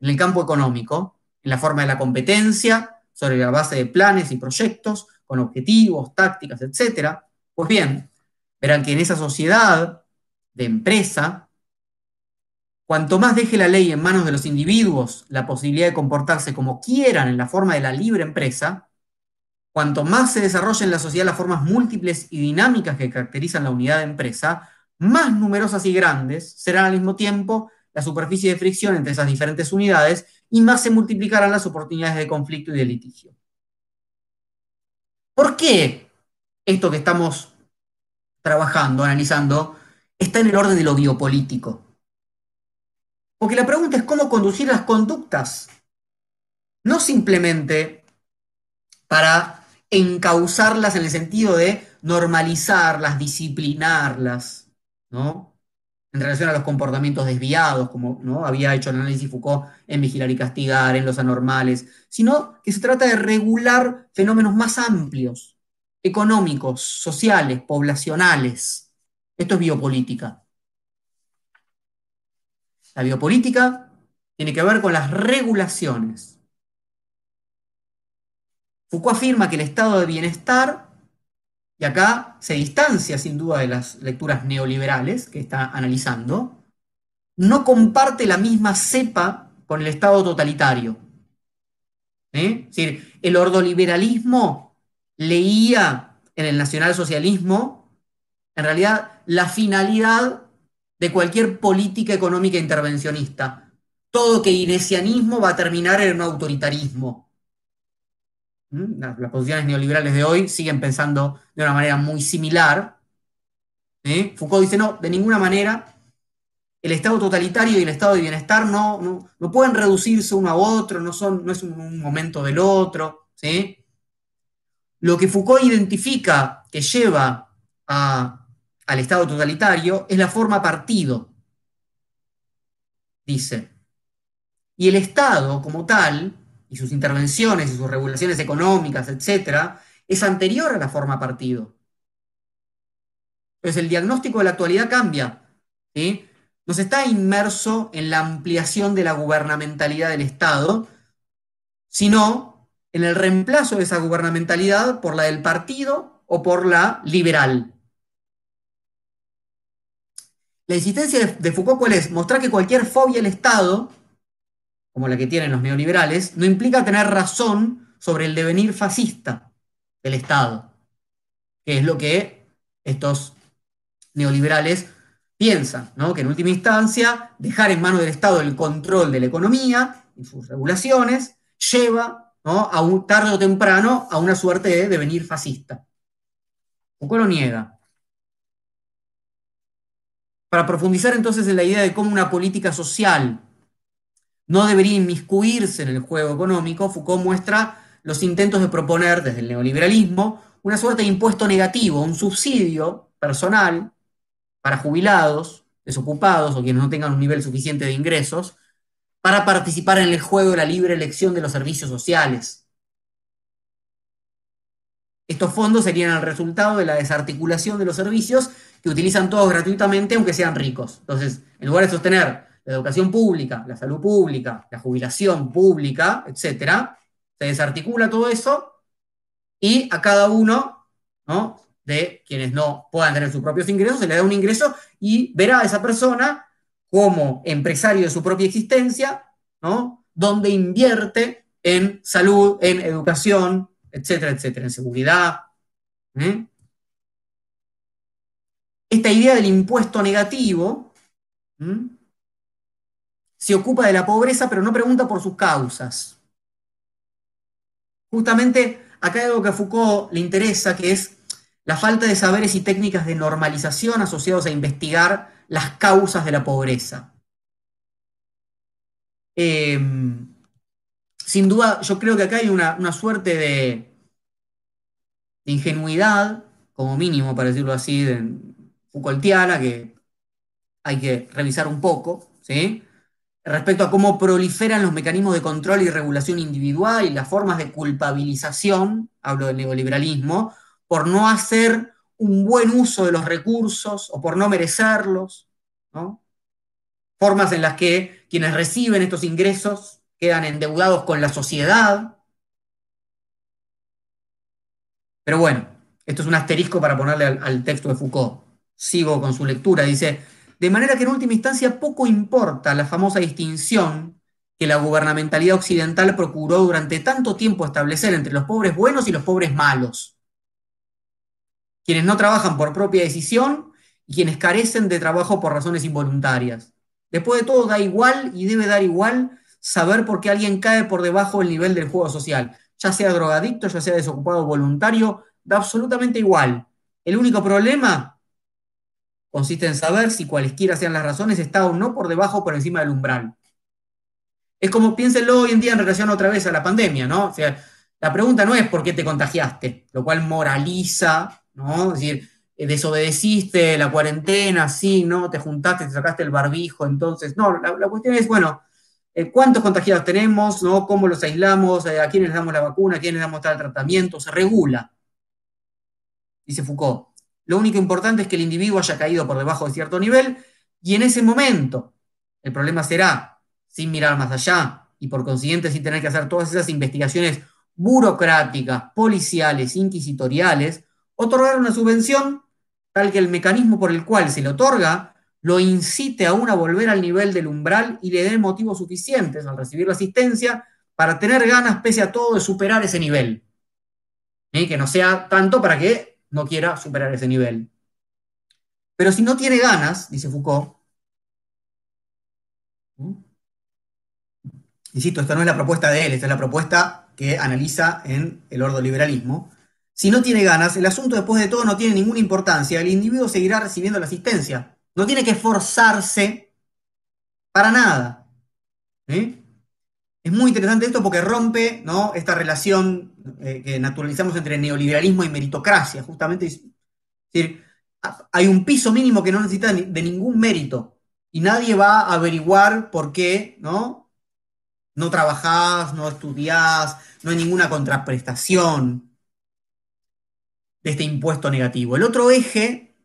[SPEAKER 1] en el campo económico, en la forma de la competencia, sobre la base de planes y proyectos, con objetivos, tácticas, etc. Pues bien, verán que en esa sociedad de empresa, cuanto más deje la ley en manos de los individuos la posibilidad de comportarse como quieran en la forma de la libre empresa, Cuanto más se desarrollen en la sociedad las formas múltiples y dinámicas que caracterizan la unidad de empresa, más numerosas y grandes serán al mismo tiempo la superficie de fricción entre esas diferentes unidades y más se multiplicarán las oportunidades de conflicto y de litigio. ¿Por qué esto que estamos trabajando, analizando, está en el orden de lo biopolítico? Porque la pregunta es cómo conducir las conductas, no simplemente para encauzarlas en el sentido de normalizarlas, disciplinarlas, ¿no? En relación a los comportamientos desviados, como ¿no? había hecho el análisis Foucault en Vigilar y Castigar, en los anormales, sino que se trata de regular fenómenos más amplios, económicos, sociales, poblacionales. Esto es biopolítica. La biopolítica tiene que ver con las regulaciones. Foucault afirma que el estado de bienestar, y acá se distancia sin duda de las lecturas neoliberales que está analizando, no comparte la misma cepa con el estado totalitario. ¿Eh? Es decir, el ordoliberalismo leía en el nacionalsocialismo, en realidad, la finalidad de cualquier política económica intervencionista. Todo keynesianismo va a terminar en un autoritarismo. Las, las, posiciones neoliberales de hoy siguen pensando de una manera muy similar. ¿Eh? Foucault dice, no, de ninguna manera el estado totalitario y el estado de bienestar no, no, no pueden reducirse uno a otro, no, son, no es un, un momento del otro. ¿sí? Lo que Foucault identifica que lleva a, al estado totalitario es la forma partido, dice. Y el Estado como tal, y sus intervenciones y sus regulaciones económicas, etc., es anterior a la forma partido. Entonces el diagnóstico de la actualidad cambia. ¿sí? no se está inmerso en la ampliación de la gubernamentalidad del Estado, sino en el reemplazo de esa gubernamentalidad por la del partido o por la liberal. La insistencia de Foucault, ¿cuál es? Mostrar que cualquier fobia al Estado, como la que tienen los neoliberales, no implica tener razón sobre el devenir fascista del Estado, que es lo que estos neoliberales piensan, ¿no? que en última instancia dejar en manos del Estado el control de la economía y sus regulaciones lleva ¿no? a un tarde o temprano a una suerte de devenir fascista. Foucault lo niega. Para profundizar entonces en la idea de cómo una política social no debería inmiscuirse en el juego económico, Foucault muestra los intentos de proponer desde el neoliberalismo una suerte de impuesto negativo, un subsidio personal para jubilados, desocupados o quienes no tengan un nivel suficiente de ingresos, para participar en el juego de la libre elección de los servicios sociales. Estos fondos serían el resultado de la desarticulación de los servicios que utilizan todos gratuitamente, aunque sean ricos. Entonces, en lugar de sostener la educación pública, la salud pública, la jubilación pública, etc., se desarticula todo eso y a cada uno ¿no? de quienes no puedan tener sus propios ingresos, se le da un ingreso y verá a esa persona como empresario de su propia existencia, ¿no? Donde invierte en salud, en educación, etcétera, etcétera, en seguridad. ¿eh? Esta idea del impuesto negativo. Se ocupa de la pobreza, pero no pregunta por sus causas. Justamente acá hay algo que a Foucault le interesa, que es la falta de saberes y técnicas de normalización asociados a investigar las causas de la pobreza. Eh, sin duda, yo creo que acá hay una, una suerte de, de, ingenuidad, como mínimo, para decirlo así, de Foucaultiana, que hay que revisar un poco, ¿sí? Respecto a cómo proliferan los mecanismos de control y regulación individual y las formas de culpabilización, hablo del neoliberalismo, por no hacer un buen uso de los recursos o por no merecerlos. Formas en las que quienes reciben estos ingresos quedan endeudados con la sociedad. Pero bueno, esto es un asterisco para ponerle al texto de Foucault. Sigo con su lectura, dice, de manera que en última instancia poco importa la famosa distinción que la gubernamentalidad occidental procuró durante tanto tiempo establecer entre los pobres buenos y los pobres malos quienes no trabajan por propia decisión y quienes carecen de trabajo por razones involuntarias. Después de todo, da igual y debe dar igual saber por qué alguien cae por debajo del nivel del juego social, ya sea drogadicto, ya sea desocupado voluntario, da absolutamente igual. El único problema consiste en saber si cualesquiera sean las razones está o no por debajo o por encima del umbral. Es como piénsenlo hoy en día en relación otra vez a la pandemia, ¿no? O sea, la pregunta no es por qué te contagiaste, lo cual moraliza ¿no? Es decir, eh, desobedeciste la cuarentena, sí, ¿no? Te juntaste, te sacaste el barbijo, entonces, no, la, cuestión es, bueno, eh, ¿cuántos contagiados tenemos? ¿no? ¿Cómo los aislamos? Eh, ¿A quiénes damos la vacuna? ¿A quiénes damos tal tratamiento? Se regula, dice Foucault. Lo único importante es que el individuo haya caído por debajo de cierto nivel y en ese momento El problema será, sin mirar más allá y por consiguiente sin tener que hacer todas esas investigaciones burocráticas, policiales, inquisitoriales, otorgar una subvención tal que el mecanismo por el cual se le otorga lo incite aún a volver al nivel del umbral y le dé motivos suficientes al recibir la asistencia para tener ganas, pese a todo, de superar ese nivel. ¿Eh? Que no sea tanto para que no quiera superar ese nivel. Pero si no tiene ganas, dice Foucault, insisto, esta no es la propuesta de él, esta es la propuesta que analiza en el ordoliberalismo, si no tiene ganas, el asunto después de todo no tiene ninguna importancia, el individuo seguirá recibiendo la asistencia, no tiene que forzarse para nada. Es muy interesante esto porque rompe esta relación eh, que naturalizamos entre neoliberalismo y meritocracia, justamente. Hay un piso mínimo que no necesita de ningún mérito y nadie va a averiguar por qué no, no trabajás, no estudiás, no hay ninguna contraprestación de este impuesto negativo. El otro eje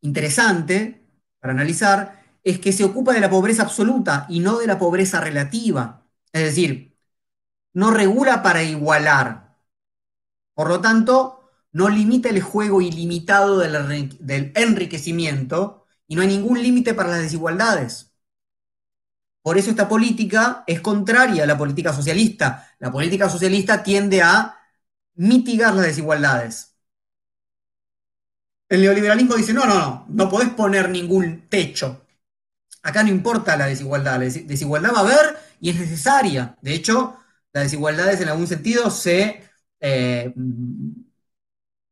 [SPEAKER 1] interesante para analizar es que se ocupa de la pobreza absoluta y no de la pobreza relativa. Es decir, no regula para igualar. Por lo tanto, no limita el juego ilimitado del, enriquecimiento y no hay ningún límite para las desigualdades. Por eso esta política es contraria a la política socialista. La política socialista tiende a mitigar las desigualdades. El neoliberalismo dice, no, no, no, no podés poner ningún techo. Acá no importa la desigualdad, la desigualdad va a haber y es necesaria. De hecho, las desigualdades en algún sentido se, eh,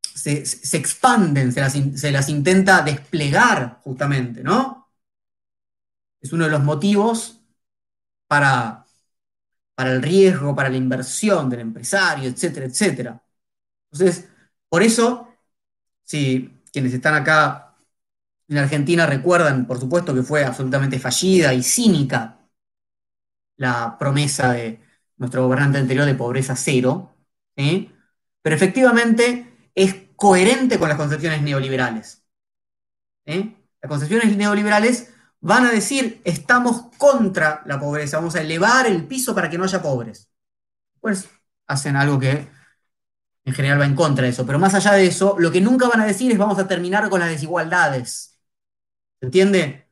[SPEAKER 1] se, expanden, se las, se las, intenta desplegar justamente, ¿no? Es uno de los motivos para, para el riesgo, para la inversión del empresario, etcétera, etcétera. Entonces, por eso, si quienes están acá en Argentina recuerdan, por supuesto, que fue absolutamente fallida y cínica la promesa de nuestro gobernante anterior de pobreza cero, pero efectivamente es coherente con las concepciones neoliberales. Las concepciones neoliberales van a decir, estamos contra la pobreza, vamos a elevar el piso para que no haya pobres. Pues hacen algo que en general va en contra de eso. Pero más allá de eso, lo que nunca van a decir es vamos a terminar con las desigualdades. ¿Se entiende?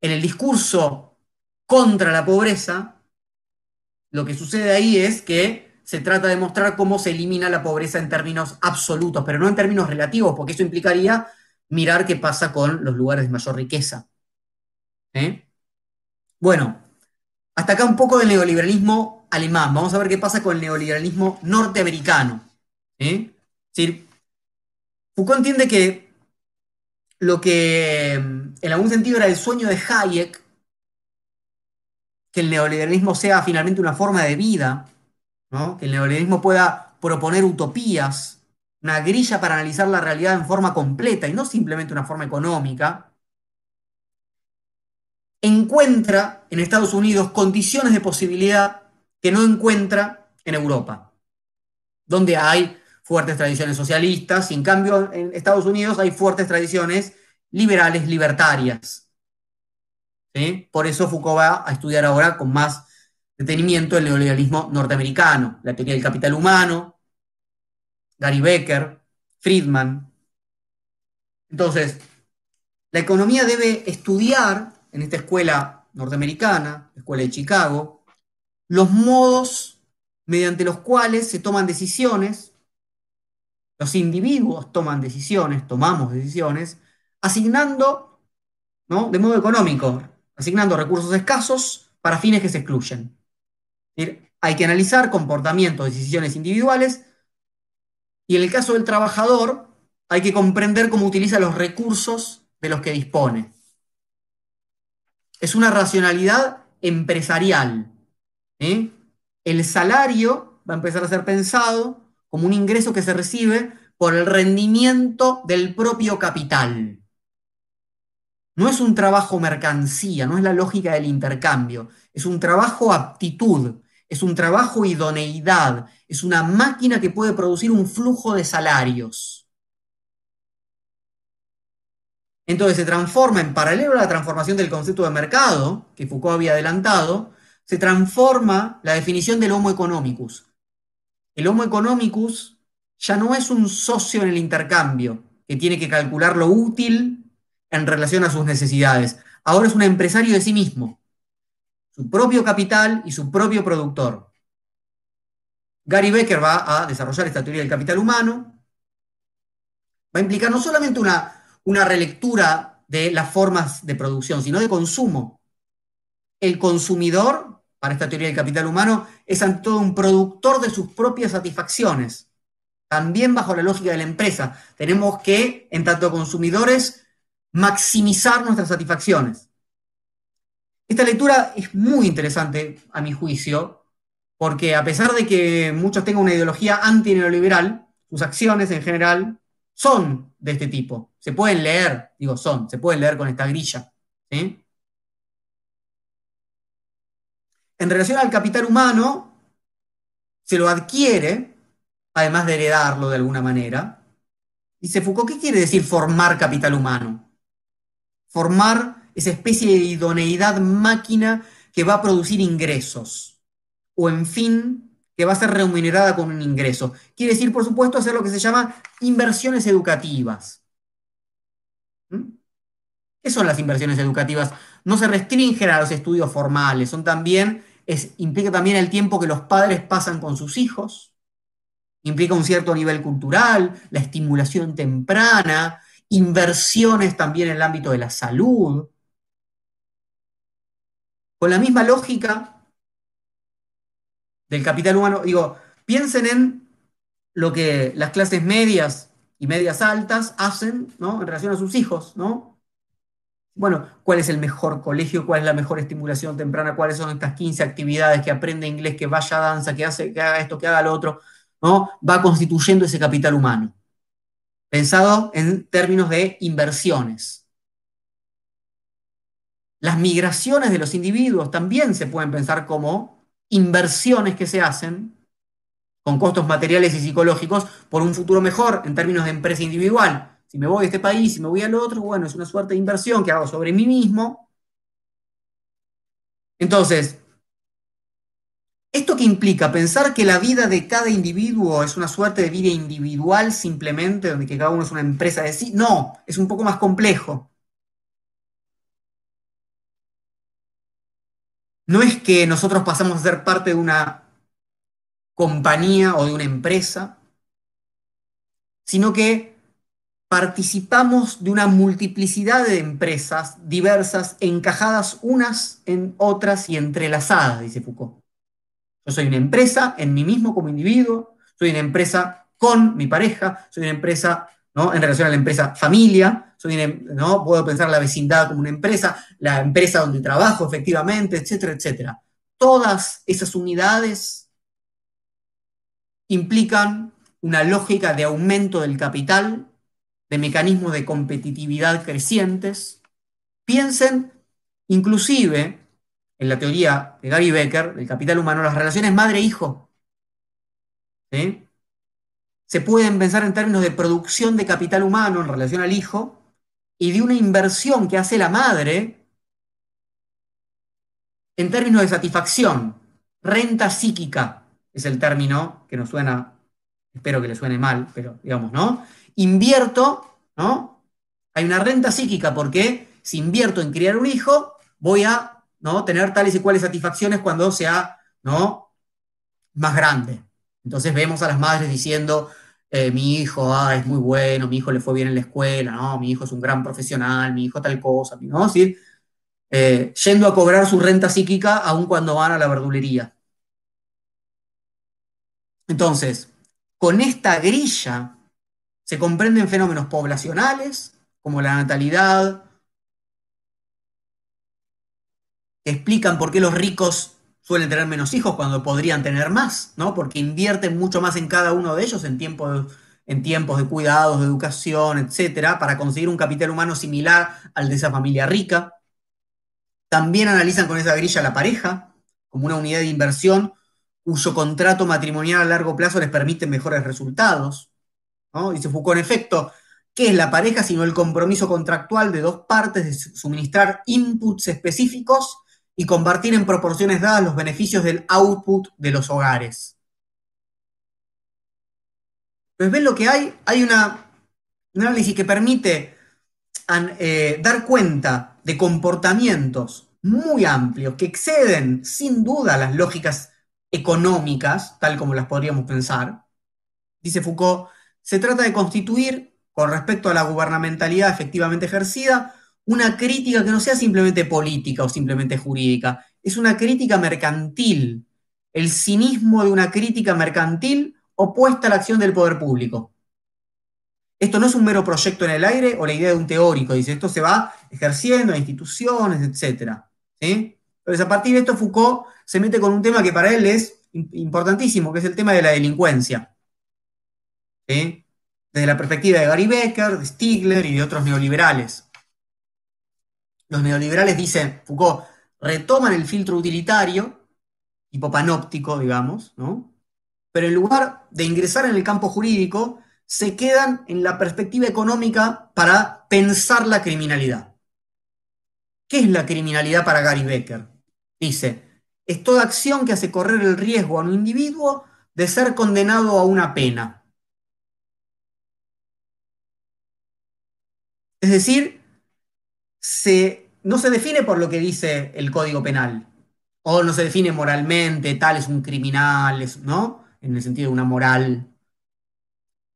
[SPEAKER 1] En el discurso contra la pobreza, lo que sucede ahí es que se trata de mostrar cómo se elimina la pobreza en términos absolutos, pero no en términos relativos, porque eso implicaría mirar qué pasa con los lugares de mayor riqueza. ¿Eh? Bueno, hasta acá un poco del neoliberalismo alemán. Vamos a ver qué pasa con el neoliberalismo norteamericano. ¿eh? decir, Foucault entiende que lo que mm, en algún sentido era el sueño de Hayek, que el neoliberalismo sea finalmente una forma de vida, que el neoliberalismo pueda proponer utopías, una grilla para analizar la realidad en forma completa y no simplemente una forma económica, encuentra en Estados Unidos condiciones de posibilidad que no encuentra en Europa, donde hay fuertes tradiciones socialistas, y en cambio en Estados Unidos hay fuertes tradiciones liberales, libertarias. Por eso Foucault va a estudiar ahora con más detenimiento el neoliberalismo norteamericano, la teoría del capital humano, Gary Becker, Friedman. Entonces, la economía debe estudiar en esta escuela norteamericana, escuela de Chicago, los modos mediante los cuales se toman decisiones los individuos toman decisiones, tomamos decisiones, asignando, ¿no? de modo económico, asignando recursos escasos para fines que se excluyen. hay que analizar comportamientos, decisiones individuales, y en el caso del trabajador, hay que comprender cómo utiliza los recursos de los que dispone. Es una racionalidad empresarial. ¿eh? El salario va a empezar a ser pensado como un ingreso que se recibe por el rendimiento del propio capital. No es un trabajo mercancía, no es la lógica del intercambio, es un trabajo aptitud, es un trabajo idoneidad, es una máquina que puede producir un flujo de salarios. Entonces se transforma en paralelo a la transformación del concepto de mercado, que Foucault había adelantado, se transforma la definición del homo economicus. El homo economicus ya no es un socio en el intercambio, que tiene que calcular lo útil en relación a sus necesidades. Ahora es un empresario de sí mismo, su propio capital y su propio productor. Gary Becker va a desarrollar esta teoría del capital humano, va a implicar no solamente una, una relectura de las formas de producción, sino de consumo. El consumidor, para esta teoría del capital humano, es ante todo un productor de sus propias satisfacciones. También bajo la lógica de la empresa, tenemos que, en tanto consumidores, maximizar nuestras satisfacciones. Esta lectura es muy interesante, a mi juicio, porque a pesar de que muchos tengan una ideología anti-neoliberal, sus acciones en general son de este tipo. Se pueden leer, digo son, se pueden leer con esta grilla. En relación al capital humano, se lo adquiere, además de heredarlo de alguna manera. Dice Foucault, ¿qué quiere decir formar capital humano? Formar esa especie de idoneidad máquina que va a producir ingresos. O en fin, que va a ser remunerada con un ingreso. Quiere decir, por supuesto, hacer lo que se llama inversiones educativas. ¿Mm? ¿Qué son las inversiones educativas? No se restringen a los estudios formales, son también, implica también el tiempo que los padres pasan con sus hijos, implica un cierto nivel cultural, la estimulación temprana, inversiones también en el ámbito de la salud. Con la misma lógica, del capital humano. Digo, piensen en lo que las clases medias y medias altas hacen, ¿no? En relación a sus hijos, ¿no? Bueno, ¿cuál es el mejor colegio? ¿Cuál es la mejor estimulación temprana? ¿Cuáles son estas 15 actividades que aprende inglés, que vaya a danza, que, hace, que haga esto, que haga lo otro? ¿no? Va constituyendo ese capital humano, pensado en términos de inversiones. Las migraciones de los individuos también se pueden pensar como inversiones que se hacen con costos materiales y psicológicos por un futuro mejor en términos de empresa individual. Si me voy a este país, si me voy al otro, bueno, es una suerte de inversión que hago sobre mí mismo. Entonces, ¿esto qué implica? Pensar que la vida de cada individuo es una suerte de vida individual simplemente, donde cada uno es una empresa de sí. No, es un poco más complejo. no es que nosotros pasamos a ser parte de una compañía o de una empresa, sino que participamos de una multiplicidad de empresas diversas, encajadas unas en otras y entrelazadas, dice Foucault. Yo soy una empresa en mí mismo como individuo, soy una empresa con mi pareja, soy una empresa ¿no? en relación a la empresa familia, ¿no? Puedo pensar la vecindad como una empresa, la empresa donde trabajo efectivamente, etcétera, etcétera. Todas esas unidades implican una lógica de aumento del capital, de mecanismos de competitividad crecientes. Piensen inclusive en la teoría de Gary Becker del capital humano, las relaciones madre-hijo. Se pueden pensar en términos de producción de capital humano en relación al hijo y de una inversión que hace la madre en términos de satisfacción. Renta psíquica es el término que nos suena, espero que le suene mal, pero digamos, ¿no? Invierto, ¿no? Hay una renta psíquica porque si invierto en criar un hijo, voy a ¿no? tener tales y cuales satisfacciones cuando sea ¿no? más grande. Entonces vemos a las madres diciendo, eh, mi hijo ah, es muy bueno, mi hijo le fue bien en la escuela, ¿no? mi hijo es un gran profesional, mi hijo tal cosa, ¿no? Eh, yendo a cobrar su renta psíquica aun cuando van a la verdulería. Entonces, con esta grilla se comprenden fenómenos poblacionales, como la natalidad, explican por qué los ricos suelen tener menos hijos cuando podrían tener más, ¿no? Porque invierten mucho más en cada uno de ellos en, tiempo en tiempos de cuidados, de educación, etcétera, para conseguir un capital humano similar al de esa familia rica. También analizan con esa grilla la pareja como una unidad de inversión cuyo contrato matrimonial a largo plazo les permite mejores resultados. Dice Foucault, en efecto, ¿Qué es la pareja sino el compromiso contractual de dos partes de suministrar inputs específicos y compartir en proporciones dadas los beneficios del output de los hogares? Pues ven lo que hay, hay una, un análisis que permite eh, dar cuenta de comportamientos muy amplios que exceden sin duda las lógicas económicas, tal como las podríamos pensar. Dice Foucault, se trata de constituir, con respecto a la gubernamentalidad efectivamente ejercida, una crítica que no sea simplemente política o simplemente jurídica, es una crítica mercantil, el cinismo de una crítica mercantil opuesta a la acción del poder público. Esto no es un mero proyecto en el aire o la idea de un teórico, dice, esto se va ejerciendo en instituciones, etc. Entonces, a partir de esto, Foucault se mete con un tema que para él es importantísimo, que es el tema de la delincuencia. Desde la perspectiva de Gary Becker, de Stigler y de otros neoliberales. Los neoliberales, dicen, Foucault, retoman el filtro utilitario, tipo panóptico, digamos, ¿no? Pero en lugar de ingresar en el campo jurídico, se quedan en la perspectiva económica para pensar la criminalidad. ¿Qué es la criminalidad para Gary Becker? Dice, es toda acción que hace correr el riesgo a un individuo de ser condenado a una pena. Es decir, no se define por lo que dice el Código Penal, o no se define moralmente, tal es un criminal, ¿no? En el sentido de una moral.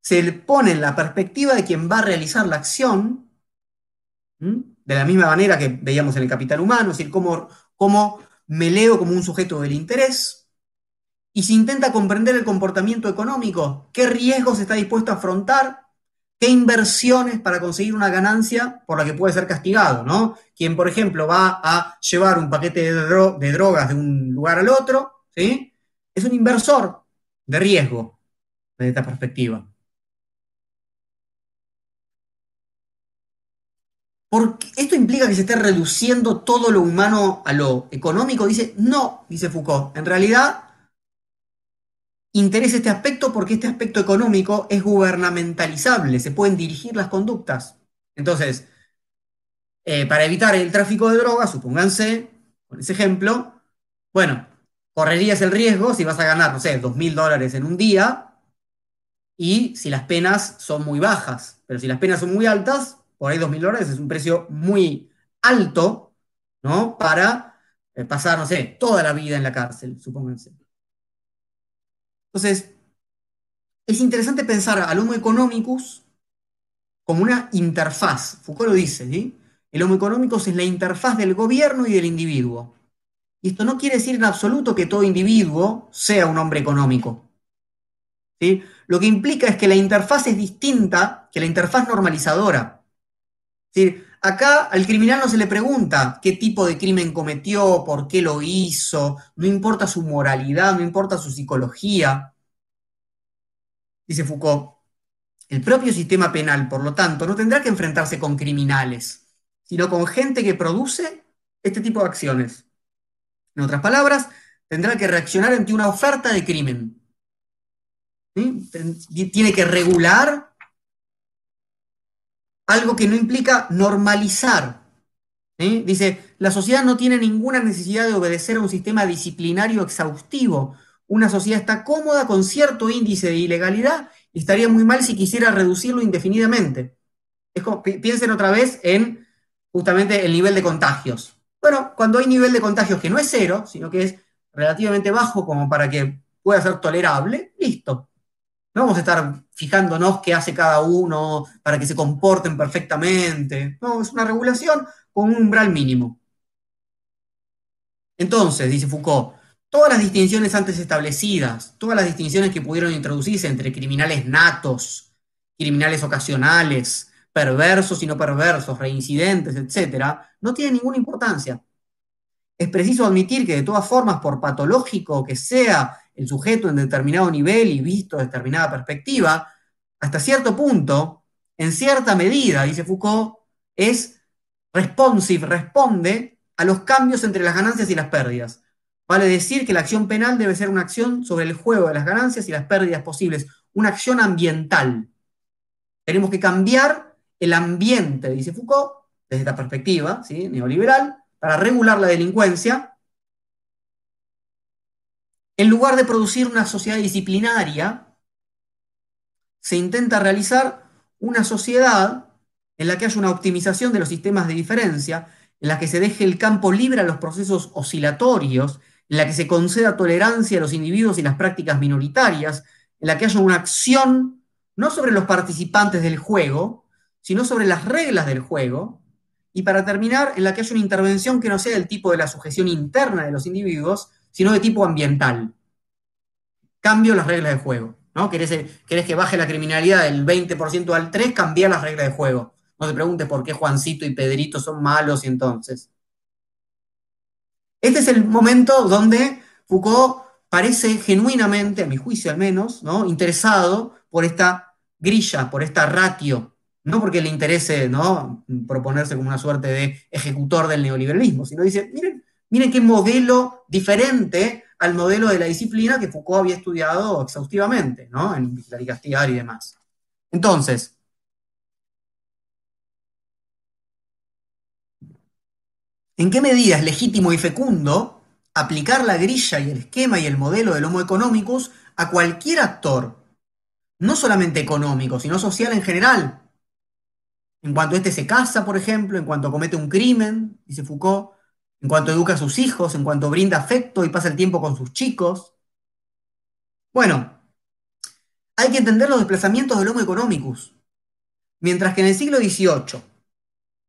[SPEAKER 1] Se le pone en la perspectiva de quien va a realizar la acción, de la misma manera que veíamos en el capital humano, es decir, cómo, cómo me leo como un sujeto del interés, y se intenta comprender el comportamiento económico, qué riesgos está dispuesto a afrontar, qué inversiones para conseguir una ganancia por la que puede ser castigado, ¿no? Quien, por ejemplo, va a llevar un paquete de, drogas de un lugar al otro, ¿sí? Es un inversor de riesgo desde esta perspectiva. Porque esto implica que se esté reduciendo todo lo humano a lo económico. Dice, no, dice Foucault. En realidad, interesa este aspecto porque este aspecto económico es gubernamentalizable, se pueden dirigir las conductas. Entonces, eh, para evitar el tráfico de drogas, supónganse, con ese ejemplo, bueno, correrías el riesgo si vas a ganar, no sé, dos mil dólares en un día y si las penas son muy bajas. Pero si las penas son muy altas, por ahí 2.000 dólares es un precio muy alto, ¿no? Para eh, pasar, no sé, toda la vida en la cárcel, supónganse. Entonces, es interesante pensar al Homo economicus como una interfaz. Foucault lo dice, ¿sí? El Homo economicus es la interfaz del gobierno y del individuo. Y esto no quiere decir en absoluto que todo individuo sea un hombre económico. ¿sí? Lo que implica es que la interfaz es distinta que la interfaz normalizadora. Es decir, acá al criminal no se le pregunta qué tipo de crimen cometió, por qué lo hizo, no importa su moralidad, no importa su psicología. Dice Foucault, el propio sistema penal, por lo tanto, no tendrá que enfrentarse con criminales, sino con gente que produce este tipo de acciones. En otras palabras, tendrá que reaccionar ante una oferta de crimen. Tiene que regular algo que no implica normalizar. Dice, la sociedad no tiene ninguna necesidad de obedecer a un sistema disciplinario exhaustivo. Una sociedad está cómoda con cierto índice de ilegalidad y estaría muy mal si quisiera reducirlo indefinidamente. piensen otra vez en justamente el nivel de contagios. Bueno, cuando hay nivel de contagios que no es cero, sino que es relativamente bajo como para que pueda ser tolerable, listo. No vamos a estar fijándonos qué hace cada uno para que se comporten perfectamente. No, es una regulación con un umbral mínimo. Entonces, dice Foucault, todas las distinciones antes establecidas, todas las distinciones que pudieron introducirse entre criminales natos, criminales ocasionales, perversos y no perversos, reincidentes, etc., no tienen ninguna importancia. Es preciso admitir que de todas formas, por patológico que sea el sujeto en determinado nivel y visto determinada perspectiva, hasta cierto punto, en cierta medida, dice Foucault, es responsive, responde a los cambios entre las ganancias y las pérdidas. Vale decir que la acción penal debe ser una acción sobre el juego de las ganancias y las pérdidas posibles, una acción ambiental. Tenemos que cambiar el ambiente, dice Foucault, desde esta perspectiva ¿sí? neoliberal, para regular la delincuencia, en lugar de producir una sociedad disciplinaria, se intenta realizar una sociedad en la que haya una optimización de los sistemas de diferencia, en la que se deje el campo libre a los procesos oscilatorios, en la que se conceda tolerancia a los individuos y las prácticas minoritarias, en la que haya una acción no sobre los participantes del juego, sino sobre las reglas del juego, y para terminar, en la que haya una intervención que no sea del tipo de la sujeción interna de los individuos, sino de tipo ambiental. Cambio las reglas del juego. ¿no? ¿Querés, que baje la criminalidad del 20% al 3%? Cambiar las reglas de juego. No te preguntes por qué Juancito y Pedrito son malos y entonces. Este es el momento donde Foucault parece genuinamente, a mi juicio al menos, ¿no? interesado por esta grilla, por esta ratio, no porque le interese ¿no? proponerse como una suerte de ejecutor del neoliberalismo, sino dice, miren, miren qué modelo diferente al modelo de la disciplina que Foucault había estudiado exhaustivamente, ¿no? En Vigilar y Castigar y demás. Entonces, ¿en qué medida es legítimo y fecundo aplicar la grilla y el esquema y el modelo del Homo economicus a cualquier actor, no solamente económico, sino social en general? En cuanto éste se casa, por ejemplo, en cuanto comete un crimen, dice Foucault, en cuanto educa a sus hijos, en cuanto brinda afecto y pasa el tiempo con sus chicos. Bueno, hay que entender los desplazamientos del Homo economicus. Mientras que en el siglo XVIII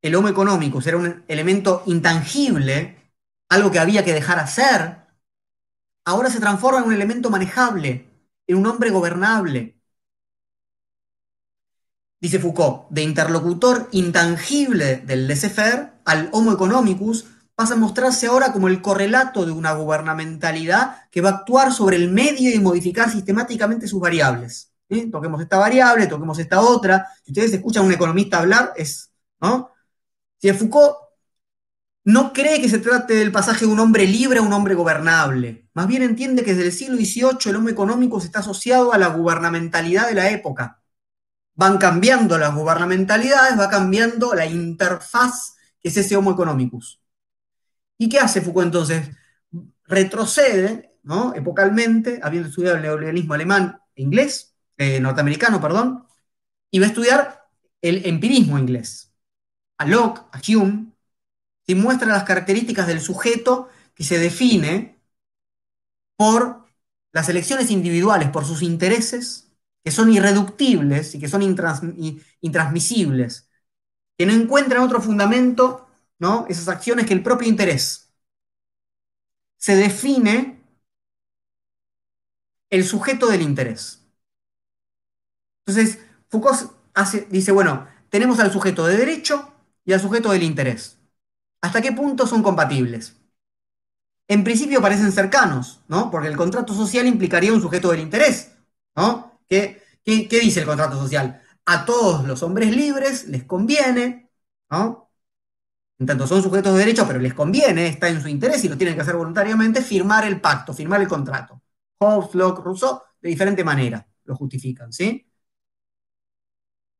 [SPEAKER 1] el Homo economicus era un elemento intangible, algo que había que dejar hacer, ahora se transforma en un elemento manejable, en un hombre gobernable. Dice Foucault, de interlocutor intangible del laissez-faire al Homo economicus pasa a mostrarse ahora como el correlato de una gubernamentalidad que va a actuar sobre el medio y modificar sistemáticamente sus variables. Toquemos esta variable, toquemos esta otra. Si ustedes escuchan a un economista hablar, es, ¿no? Si Foucault no cree que se trate del pasaje de un hombre libre a un hombre gobernable. Más bien entiende que desde el siglo XVIII el hombre económico se está asociado a la gubernamentalidad de la época. Van cambiando las gubernamentalidades, va cambiando la interfaz que es ese homo economicus. ¿Y qué hace Foucault entonces? Retrocede, ¿no? Epocalmente, habiendo estudiado el neoliberalismo alemán e inglés, eh, norteamericano, perdón, y va a estudiar el empirismo inglés. A Locke, a Hume, y muestra las características del sujeto que se define por las elecciones individuales, por sus intereses, que son irreductibles y que son intransmisibles, que no encuentran otro fundamento ¿no? Esas acciones que el propio interés. Se define el sujeto del interés. Entonces, Foucault dice, bueno, tenemos al sujeto de derecho y al sujeto del interés. ¿Hasta qué punto son compatibles? En principio parecen cercanos, ¿no? Porque el contrato social implicaría un sujeto del interés, ¿no? ¿Qué, qué dice el contrato social? A todos los hombres libres les conviene, ¿no? En tanto son sujetos de derecho, pero les conviene, está en su interés y lo tienen que hacer voluntariamente, firmar el pacto, firmar el contrato. Hobbes, Locke, Rousseau, de diferente manera lo justifican, ¿sí?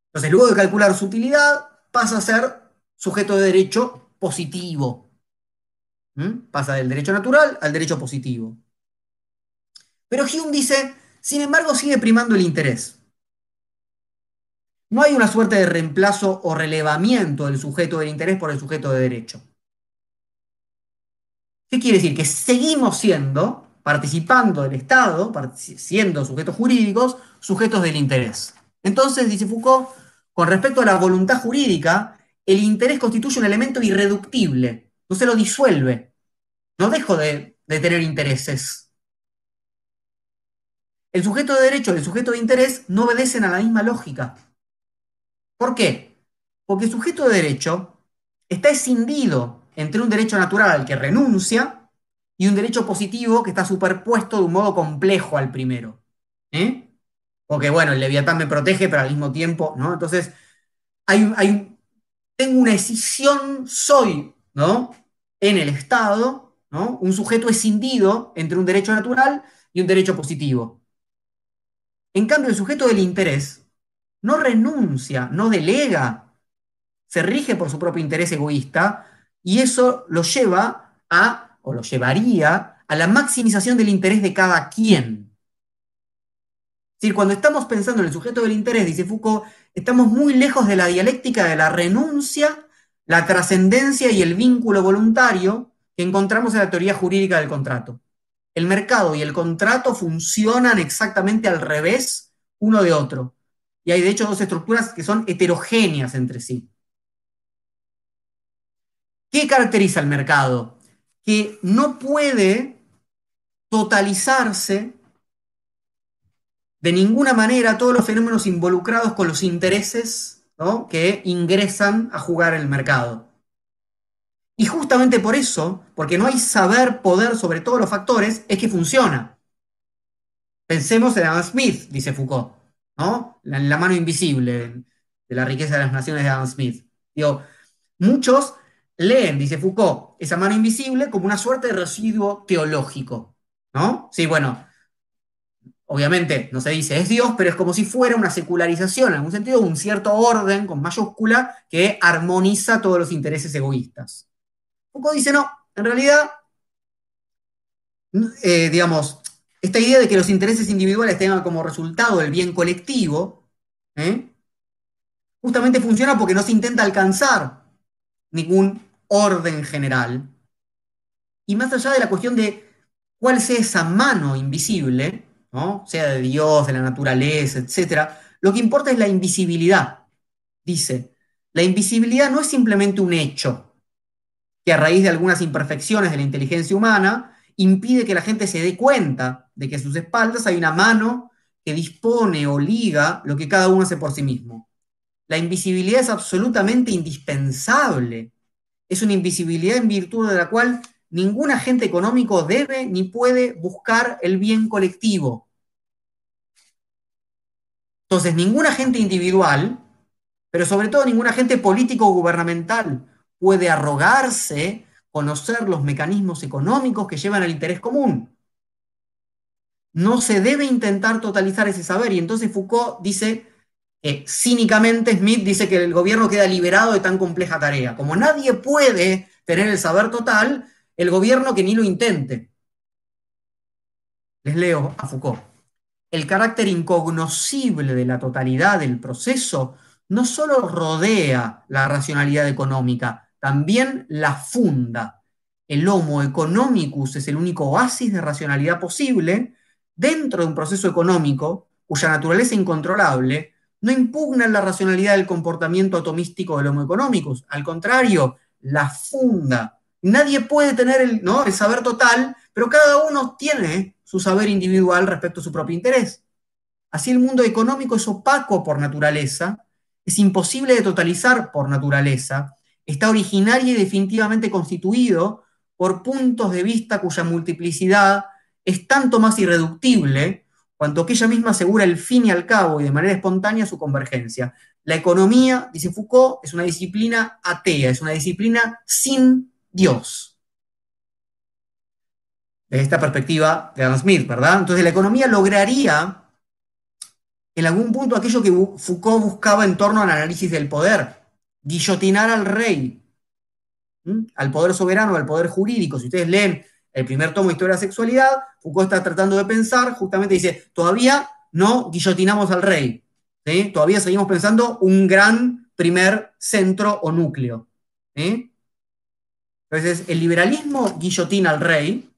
[SPEAKER 1] Entonces, luego de calcular su utilidad, pasa a ser sujeto de derecho positivo. Pasa del derecho natural al derecho positivo. Pero Hume dice, sin embargo, sigue primando el interés. No hay una suerte de reemplazo o relevamiento del sujeto del interés por el sujeto de derecho. ¿Qué quiere decir? Que seguimos siendo, participando del Estado, siendo sujetos jurídicos, sujetos del interés. Entonces, dice Foucault, con respecto a la voluntad jurídica, el interés constituye un elemento irreductible, no se lo disuelve. No dejo de, de tener intereses. El sujeto de derecho y el sujeto de interés no obedecen a la misma lógica. ¿Por qué? Porque el sujeto de derecho está escindido entre un derecho natural al que renuncia y un derecho positivo que está superpuesto de un modo complejo al primero. ¿eh? Porque, bueno, el leviatán me protege, pero al mismo tiempo, ¿no? Entonces, hay, hay, tengo una decisión, soy, ¿no? En el Estado, ¿no? Un sujeto escindido entre un derecho natural y un derecho positivo. En cambio, el sujeto del interés no renuncia, no delega se rige por su propio interés egoísta y eso lo lleva a, o lo llevaría a la maximización del interés de cada quien. Es decir, cuando estamos pensando en el sujeto del interés, dice Foucault, estamos muy lejos de la dialéctica de la renuncia, la trascendencia y el vínculo voluntario que encontramos en la teoría jurídica del contrato. El mercado y el contrato funcionan exactamente al revés uno de otro. Y hay de hecho dos estructuras que son heterogéneas entre sí. ¿Qué caracteriza el mercado? Que no puede totalizarse de ninguna manera todos los fenómenos involucrados con los intereses que ingresan a jugar el mercado. Y justamente por eso, porque no hay saber, poder sobre todos los factores, es que funciona. Pensemos en Adam Smith, dice Foucault, ¿no? La, mano invisible de la riqueza de las naciones de Adam Smith. Muchos leen, dice Foucault, esa mano invisible como una suerte de residuo teológico. ¿No? Sí, bueno, obviamente no se dice es Dios, pero es como si fuera una secularización, en algún sentido, un cierto orden con mayúscula que armoniza todos los intereses egoístas. Foucault dice, no, en realidad, eh, digamos, esta idea de que los intereses individuales tengan como resultado el bien colectivo, ¿eh? justamente funciona porque no se intenta alcanzar ningún orden general. Y más allá de la cuestión de cuál sea esa mano invisible, ¿no? sea de Dios, de la naturaleza, etc., lo que importa es la invisibilidad. Dice, la invisibilidad no es simplemente un hecho que a raíz de algunas imperfecciones de la inteligencia humana impide que la gente se dé cuenta de que a sus espaldas hay una mano que dispone o liga lo que cada uno hace por sí mismo. La invisibilidad es absolutamente indispensable. Es una invisibilidad en virtud de la cual ningún agente económico debe ni puede buscar el bien colectivo. Entonces, ningún agente individual, pero sobre todo ningún agente político o gubernamental puede arrogarse conocer los mecanismos económicos que llevan al interés común. No se debe intentar totalizar ese saber y entonces Foucault dice, eh, cínicamente Smith dice que el gobierno queda liberado de tan compleja tarea. Como nadie puede tener el saber total, el gobierno que ni lo intente. Les leo a Foucault. El carácter incognoscible de la totalidad del proceso no solo rodea la racionalidad económica, también la funda. El homo economicus es el único oasis de racionalidad posible dentro de un proceso económico cuya naturaleza incontrolable no impugna la racionalidad del comportamiento atomístico del homo economicus. Al contrario, la funda Nadie puede tener el, ¿no? el saber total, pero cada uno tiene su saber individual respecto a su propio interés. Así el mundo económico es opaco por naturaleza, es imposible de totalizar por naturaleza, está originario y definitivamente constituido por puntos de vista cuya multiplicidad es tanto más irreductible cuanto que ella misma asegura el fin y al cabo y de manera espontánea su convergencia. La economía, dice Foucault, es una disciplina atea, es una disciplina sin Dios. Desde esta perspectiva de Adam Smith, ¿verdad? Entonces la economía lograría en algún punto aquello que Foucault buscaba en torno al análisis del poder, guillotinar al rey, al poder soberano, al poder jurídico. Si ustedes leen el primer tomo de Historia de la Sexualidad, Foucault está tratando de pensar, justamente dice, todavía no guillotinamos al rey, todavía seguimos pensando un gran primer centro o núcleo. Entonces, el liberalismo guillotina al rey,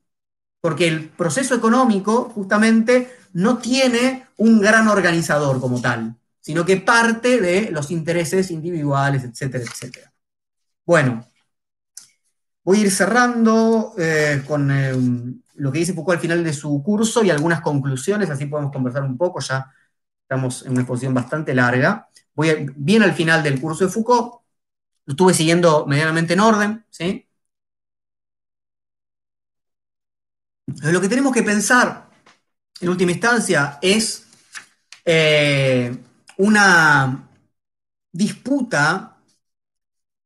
[SPEAKER 1] porque el proceso económico justamente no tiene un gran organizador como tal, sino que parte de los intereses individuales, etcétera, etcétera. Bueno, voy a ir cerrando eh, con eh, lo que dice Foucault al final de su curso y algunas conclusiones, así podemos conversar un poco, ya estamos en una exposición bastante larga. Voy bien al final del curso de Foucault, lo estuve siguiendo medianamente en orden, ¿sí? lo que tenemos que pensar, en última instancia, es eh, una disputa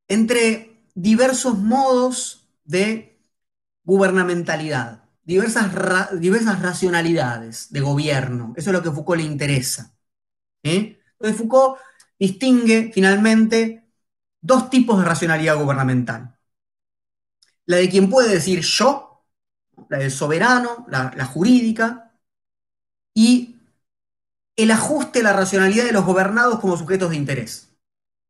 [SPEAKER 1] entre diversos modos de gubernamentalidad, diversas, diversas racionalidades de gobierno. Eso es lo que Foucault le interesa. Entonces Foucault distingue finalmente dos tipos de racionalidad gubernamental. La de quien puede decir yo, la del soberano, la, la jurídica, y el ajuste a la racionalidad de los gobernados como sujetos de interés.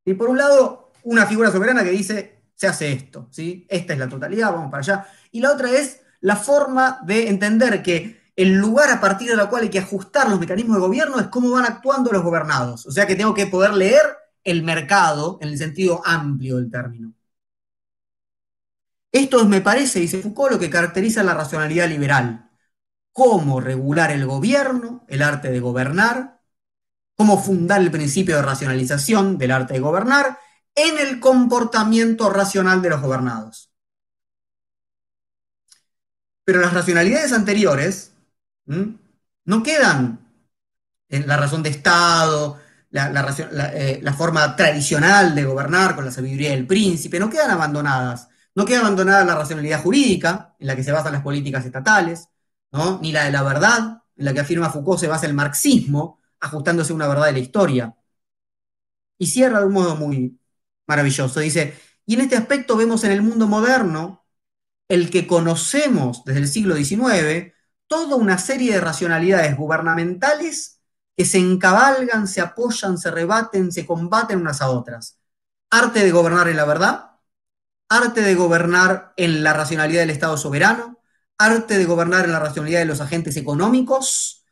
[SPEAKER 1] Y por un lado, una figura soberana que dice, se hace esto, ¿sí? esta es la totalidad, vamos para allá. Y la otra es la forma de entender que el lugar a partir de la cual hay que ajustar los mecanismos de gobierno es cómo van actuando los gobernados. O sea que tengo que poder leer el mercado en el sentido amplio del término. Esto me parece, dice Foucault, lo que caracteriza la racionalidad liberal. Cómo regular el gobierno, el arte de gobernar, cómo fundar el principio de racionalización del arte de gobernar en el comportamiento racional de los gobernados. Pero las racionalidades anteriores no quedan en la razón de Estado, eh, la, forma tradicional de gobernar con la sabiduría del príncipe, no quedan abandonadas. No queda abandonada la racionalidad jurídica, en la que se basan las políticas estatales, ni la de la verdad, en la que afirma Foucault se basa el marxismo, ajustándose a una verdad de la historia. Y cierra de un modo muy maravilloso. Dice, y en este aspecto vemos en el mundo moderno, el que conocemos desde el siglo XIX, toda una serie de racionalidades gubernamentales que se encabalgan, se apoyan, se rebaten, se combaten unas a otras. Arte de gobernar en la verdad, arte de gobernar en la racionalidad del Estado soberano, arte de gobernar en la racionalidad de los agentes económicos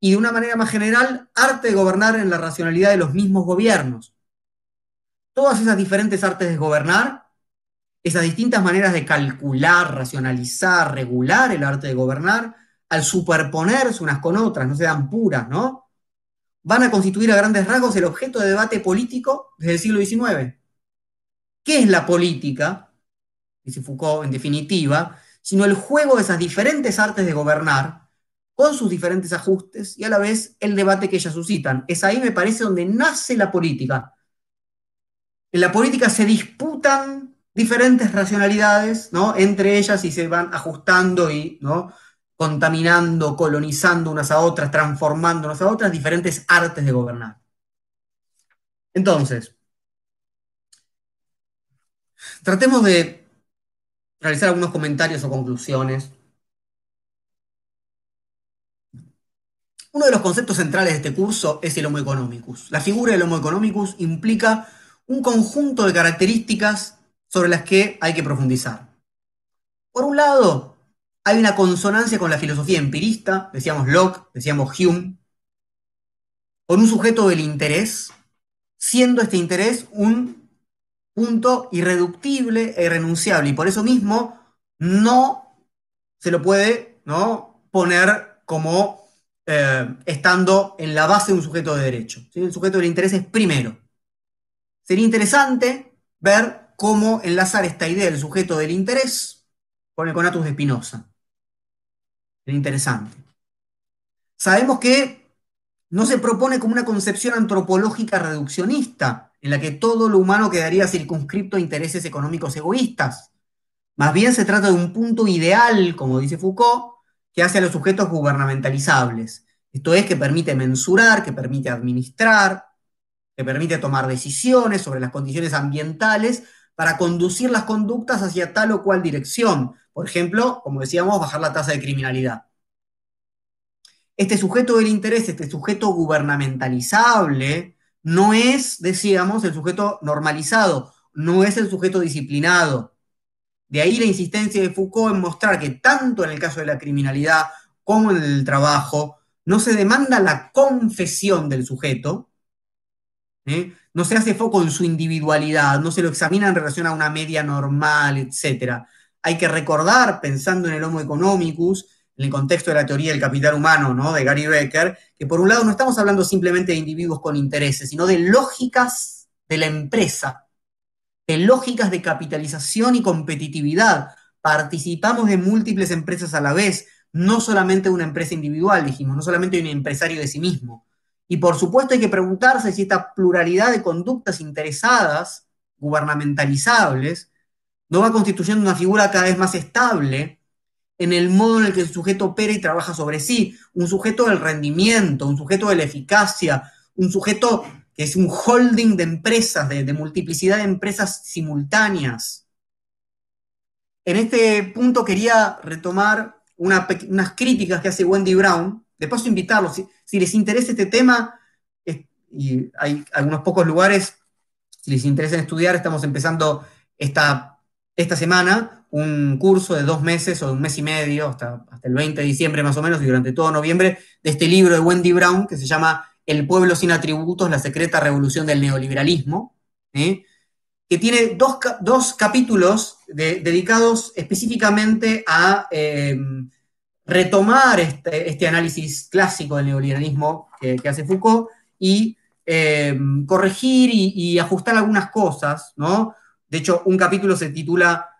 [SPEAKER 1] y de una manera más general, arte de gobernar en la racionalidad de los mismos gobiernos. Todas esas diferentes artes de gobernar, esas distintas maneras de calcular, racionalizar, regular el arte de gobernar, al superponerse unas con otras, no se dan puras, ¿no? Van a constituir a grandes rasgos el objeto de debate político desde el siglo XIX. ¿Qué es la política? Dice Foucault, en definitiva, sino el juego de esas diferentes artes de gobernar, con sus diferentes ajustes y a la vez el debate que ellas suscitan. Es ahí, me parece, donde nace la política. En la política se disputan diferentes racionalidades, ¿no? Entre ellas y se van ajustando y, ¿no? contaminando, colonizando unas a otras, transformando unas a otras, diferentes artes de gobernar. Entonces, tratemos de realizar algunos comentarios o conclusiones. Uno de los conceptos centrales de este curso es el Homo economicus. La figura del Homo economicus implica un conjunto de características sobre las que hay que profundizar. Por un lado, hay una consonancia con la filosofía empirista, decíamos Locke, decíamos Hume, con un sujeto del interés, siendo este interés un punto irreductible e irrenunciable, y por eso mismo no se lo puede ¿no? poner como eh, estando en la base de un sujeto de derecho. El sujeto del interés es primero. Sería interesante ver cómo enlazar esta idea del sujeto del interés con el conatus de Spinoza interesante. Sabemos que no se propone como una concepción antropológica reduccionista, en la que todo lo humano quedaría circunscripto a intereses económicos egoístas. Más bien se trata de un punto ideal, como dice Foucault, que hace a los sujetos gubernamentalizables. Esto es, que permite mensurar, que permite administrar, que permite tomar decisiones sobre las condiciones ambientales para conducir las conductas hacia tal o cual dirección, por ejemplo, como decíamos, bajar la tasa de criminalidad. Este sujeto del interés, este sujeto gubernamentalizable, no es, decíamos, el sujeto normalizado, no es el sujeto disciplinado. De ahí la insistencia de Foucault en mostrar que tanto en el caso de la criminalidad como en el trabajo, no se demanda la confesión del sujeto, ¿eh? no se hace foco en su individualidad, no se lo examina en relación a una media normal, etc. Hay que recordar, pensando en el Homo economicus, en el contexto de la teoría del capital humano, ¿no? De Gary Becker, que por un lado no estamos hablando simplemente de individuos con intereses, sino de lógicas de la empresa, de lógicas de capitalización y competitividad. Participamos de múltiples empresas a la vez, no solamente una empresa individual, dijimos, no solamente un empresario de sí mismo. Y por supuesto hay que preguntarse si esta pluralidad de conductas interesadas, gubernamentalizables, no va constituyendo una figura cada vez más estable en el modo en el que el sujeto opera y trabaja sobre sí, un sujeto del rendimiento, un sujeto de la eficacia, un sujeto que es un holding de empresas, de, multiplicidad de empresas simultáneas. En este punto quería retomar unas críticas que hace Wendy Brown. De paso, invitarlos, si, les interesa este tema, y hay algunos pocos lugares, si les interesa estudiar, estamos empezando esta, esta semana un curso de dos meses o de un mes y medio, hasta, el 20 de diciembre más o menos, y durante todo noviembre, de este libro de Wendy Brown que se llama El pueblo sin atributos, la secreta revolución del neoliberalismo, ¿eh? que tiene dos, capítulos dedicados específicamente a eh, retomar este, este, análisis clásico del neoliberalismo que, hace Foucault y eh, corregir y, ajustar algunas cosas, ¿no? De hecho, un capítulo se titula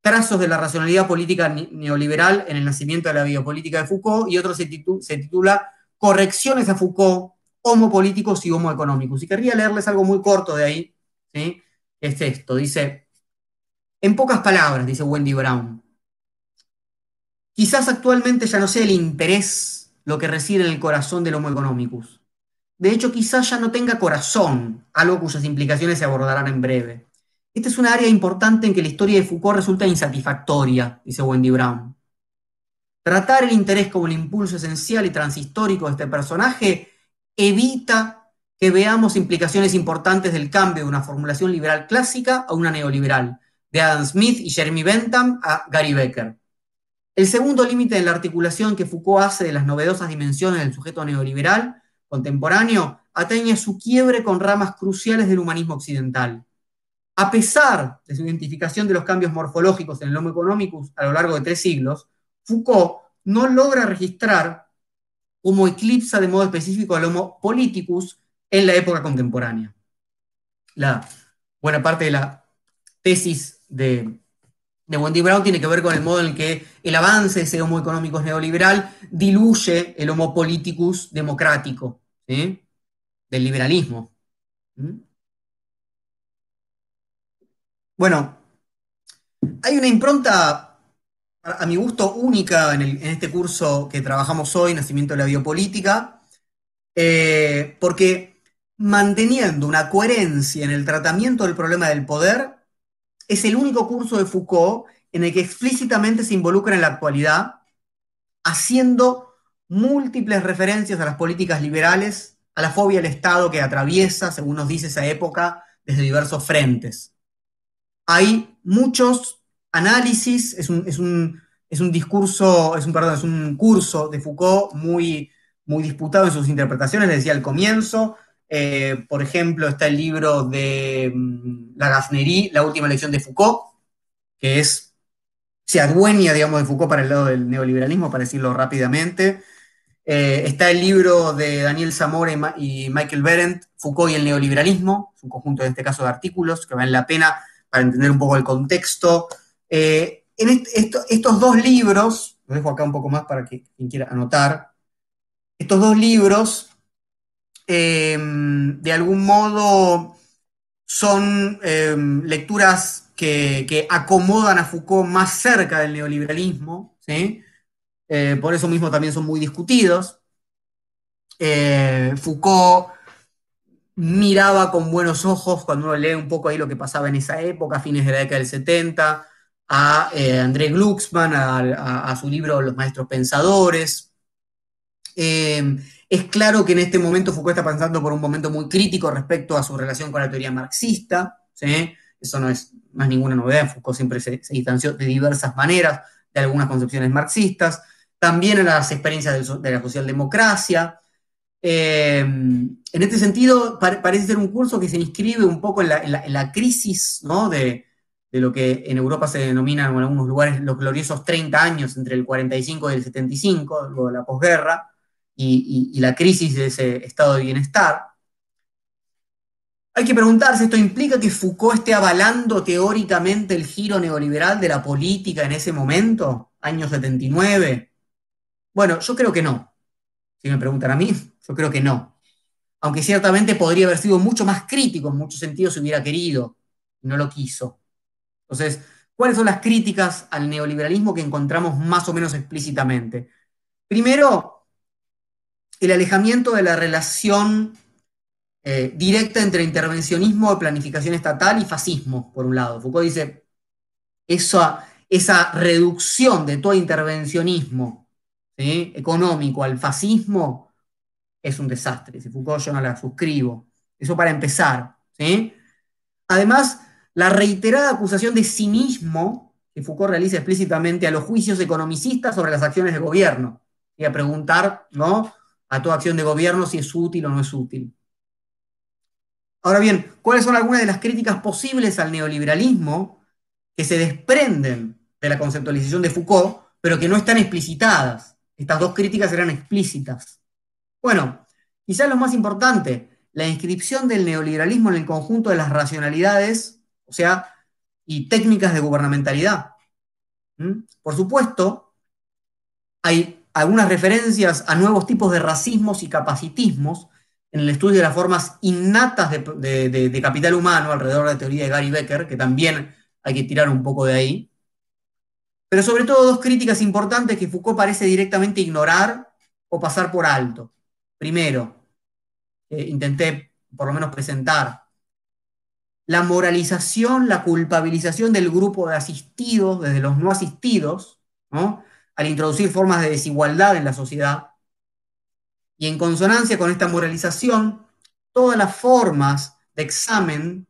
[SPEAKER 1] Trazos de la racionalidad política neoliberal en el nacimiento de la biopolítica de Foucault y otro se, titula Correcciones a Foucault, homopolíticos y homoeconómicos. Y querría leerles algo muy corto de ahí, ¿sí? Es esto, dice, en pocas palabras, dice Wendy Brown, quizás actualmente ya no sea el interés lo que reside en el corazón del homo economicus. De hecho, quizás ya no tenga corazón, algo cuyas implicaciones se abordarán en breve. Esta es una área importante en que la historia de Foucault resulta insatisfactoria, dice Wendy Brown. Tratar el interés como el impulso esencial y transhistórico de este personaje evita que veamos implicaciones importantes del cambio de una formulación liberal clásica a una neoliberal, de Adam Smith y Jeremy Bentham a Gary Becker. El segundo límite en la articulación que Foucault hace de las novedosas dimensiones del sujeto neoliberal contemporáneo atañe a su quiebre con ramas cruciales del humanismo occidental a pesar de su identificación de los cambios morfológicos en el Homo economicus a lo largo de tres siglos, Foucault no logra registrar cómo eclipsa de modo específico al Homo politicus en la época contemporánea. La buena parte de la tesis de, de Wendy Brown tiene que ver con el modo en que el avance de ese Homo economicus neoliberal diluye el Homo politicus democrático del liberalismo. ¿Mm? Bueno, hay una impronta, a, mi gusto, única en, este curso que trabajamos hoy, Nacimiento de la Biopolítica, eh, porque manteniendo una coherencia en el tratamiento del problema del poder, es el único curso de Foucault en el que explícitamente se involucra en la actualidad, haciendo múltiples referencias a las políticas liberales, a la fobia del Estado que atraviesa, según nos dice esa época, desde diversos frentes hay muchos análisis, es un, discurso, es un, perdón, es un curso de Foucault muy, muy disputado en sus interpretaciones, les decía al comienzo. Eh, por ejemplo, está el libro de mm, La Gaznerie, La última lección de Foucault, que es, se adueña, digamos, de Foucault para el lado del neoliberalismo, para decirlo rápidamente. Eh, está el libro de Daniel Zamora y, Michael Berendt, Foucault y el neoliberalismo, es un conjunto en este caso de artículos que valen la pena para entender un poco el contexto. Eh, estos dos libros, lo dejo acá un poco más para que quien quiera anotar, estos dos libros, em, de algún modo, son em, lecturas que, acomodan a Foucault más cerca del neoliberalismo, ¿sí? Eh, por eso mismo también son muy discutidos. Eh, Foucault miraba con buenos ojos cuando uno lee un poco ahí lo que pasaba en esa época, a fines de la década del 70, a eh, André Glucksmann, a, su libro Los Maestros Pensadores. Eh, es claro que en este momento Foucault está pasando por un momento muy crítico respecto a su relación con la teoría marxista. Eso no es más ninguna novedad. Foucault siempre se, distanció de diversas maneras de algunas concepciones marxistas. También en las experiencias de la socialdemocracia. Eh, en este sentido, parece ser un curso que se inscribe un poco en la, crisis de, lo que en Europa se denomina en algunos lugares los gloriosos 30 años entre el 45 y el 75, luego de la posguerra, y, la crisis de ese estado de bienestar. Hay que preguntarse, ¿esto implica que Foucault esté avalando teóricamente el giro neoliberal de la política en ese momento, año 79? Bueno, yo creo que no. Si me preguntan a mí, yo creo que no. Aunque ciertamente podría haber sido mucho más crítico en muchos sentidos si hubiera querido, no lo quiso. Entonces, ¿cuáles son las críticas al neoliberalismo que encontramos más o menos explícitamente? Primero, el alejamiento de la relación eh, directa entre intervencionismo de planificación estatal y fascismo, por un lado. Foucault dice, esa, esa reducción de todo intervencionismo económico al fascismo es un desastre. Si Foucault yo no la suscribo. Eso para empezar. Además, la reiterada acusación de cinismo que Foucault realiza explícitamente a los juicios economicistas sobre las acciones de gobierno. Y a preguntar ¿no? a toda acción de gobierno si es útil o no es útil. Ahora bien, ¿cuáles son algunas de las críticas posibles al neoliberalismo que se desprenden de la conceptualización de Foucault, pero que no están explicitadas? Estas dos críticas eran explícitas. Bueno, quizás lo más importante, la inscripción del neoliberalismo en el conjunto de las racionalidades, o sea, y técnicas de gubernamentalidad. ¿Mm? Por supuesto, hay algunas referencias a nuevos tipos de racismos y capacitismos en el estudio de las formas innatas de, capital humano alrededor de la teoría de Gary Becker, que también hay que tirar un poco de ahí. Pero sobre todo dos críticas importantes que Foucault parece directamente ignorar o pasar por alto. Primero, intenté por lo menos presentar, la moralización, la culpabilización del grupo de asistidos desde los no asistidos, al introducir formas de desigualdad en la sociedad, y en consonancia con esta moralización, todas las formas de examen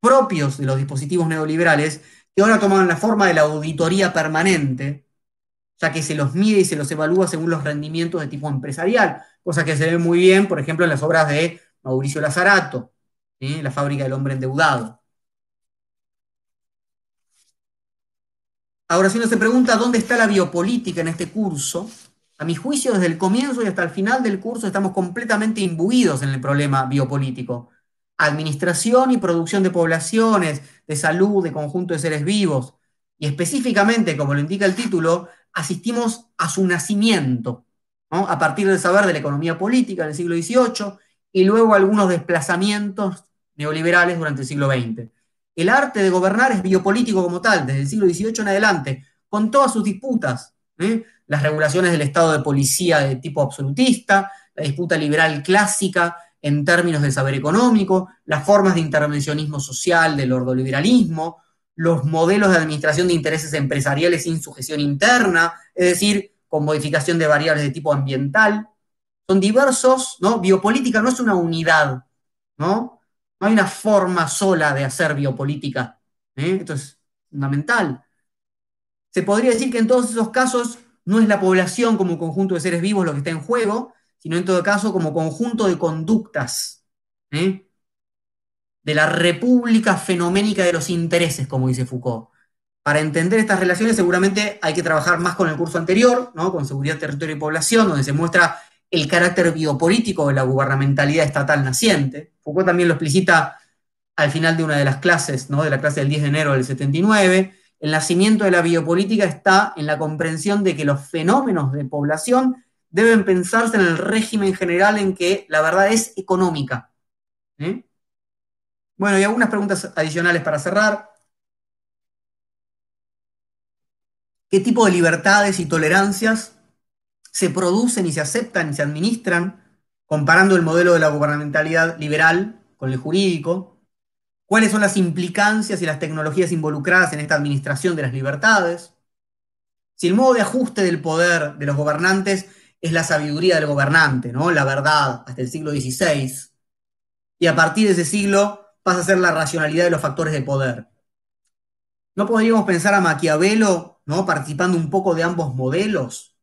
[SPEAKER 1] propios de los dispositivos neoliberales, que ahora toman la forma de la auditoría permanente, ya que se los mide y se los evalúa según los rendimientos de tipo empresarial, cosa que se ve muy bien, por ejemplo, en las obras de Mauricio Lazarato, la fábrica del hombre endeudado. Ahora, si uno se pregunta dónde está la biopolítica en este curso, a mi juicio, desde el comienzo y hasta el final del curso estamos completamente imbuidos en el problema biopolítico. Administración y producción de poblaciones, de salud, de conjunto de seres vivos. Y específicamente, como lo indica el título, asistimos a su nacimiento, a partir del saber de la economía política del siglo XVIII y luego algunos desplazamientos neoliberales durante el siglo XX. El arte de gobernar es biopolítico como tal, desde el siglo XVIII en adelante, con todas sus disputas. ¿eh? las regulaciones del estado de policía de tipo absolutista, la disputa liberal clásica en términos de saber económico, las formas de intervencionismo social del ordoliberalismo, los modelos de administración de intereses empresariales sin sujeción interna, es decir, con modificación de variables de tipo ambiental. Son diversos, ¿no? Biopolítica no es una unidad, ¿no? No hay una forma sola de hacer biopolítica. ¿eh? Esto es fundamental. Se podría decir que en todos esos casos no es la población como conjunto de seres vivos lo que está en juego, sino en todo caso como conjunto de conductas ¿eh? de la república fenoménica de los intereses, como dice Foucault. Para entender estas relaciones seguramente hay que trabajar más con el curso anterior, ¿no? con seguridad, territorio y población, donde se muestra el carácter biopolítico de la gubernamentalidad estatal naciente. Foucault también lo explicita al final de una de las clases, ¿no? de la clase del 10 de enero del 79, el nacimiento de la biopolítica está en la comprensión de que los fenómenos de población deben pensarse en el régimen general en que la verdad es económica. ¿eh? Bueno, y algunas preguntas adicionales para cerrar. ¿Qué tipo de libertades y tolerancias se producen y se aceptan y se administran comparando el modelo de la gubernamentalidad liberal con el jurídico? cuáles son las implicancias y las tecnologías involucradas en esta administración de las libertades, si el modo de ajuste del poder de los gobernantes es la sabiduría del gobernante, ¿no? la verdad, hasta el siglo XVI, y a partir de ese siglo pasa a ser la racionalidad de los factores de poder. ¿No podríamos pensar a Maquiavelo ¿no? participando un poco de ambos modelos?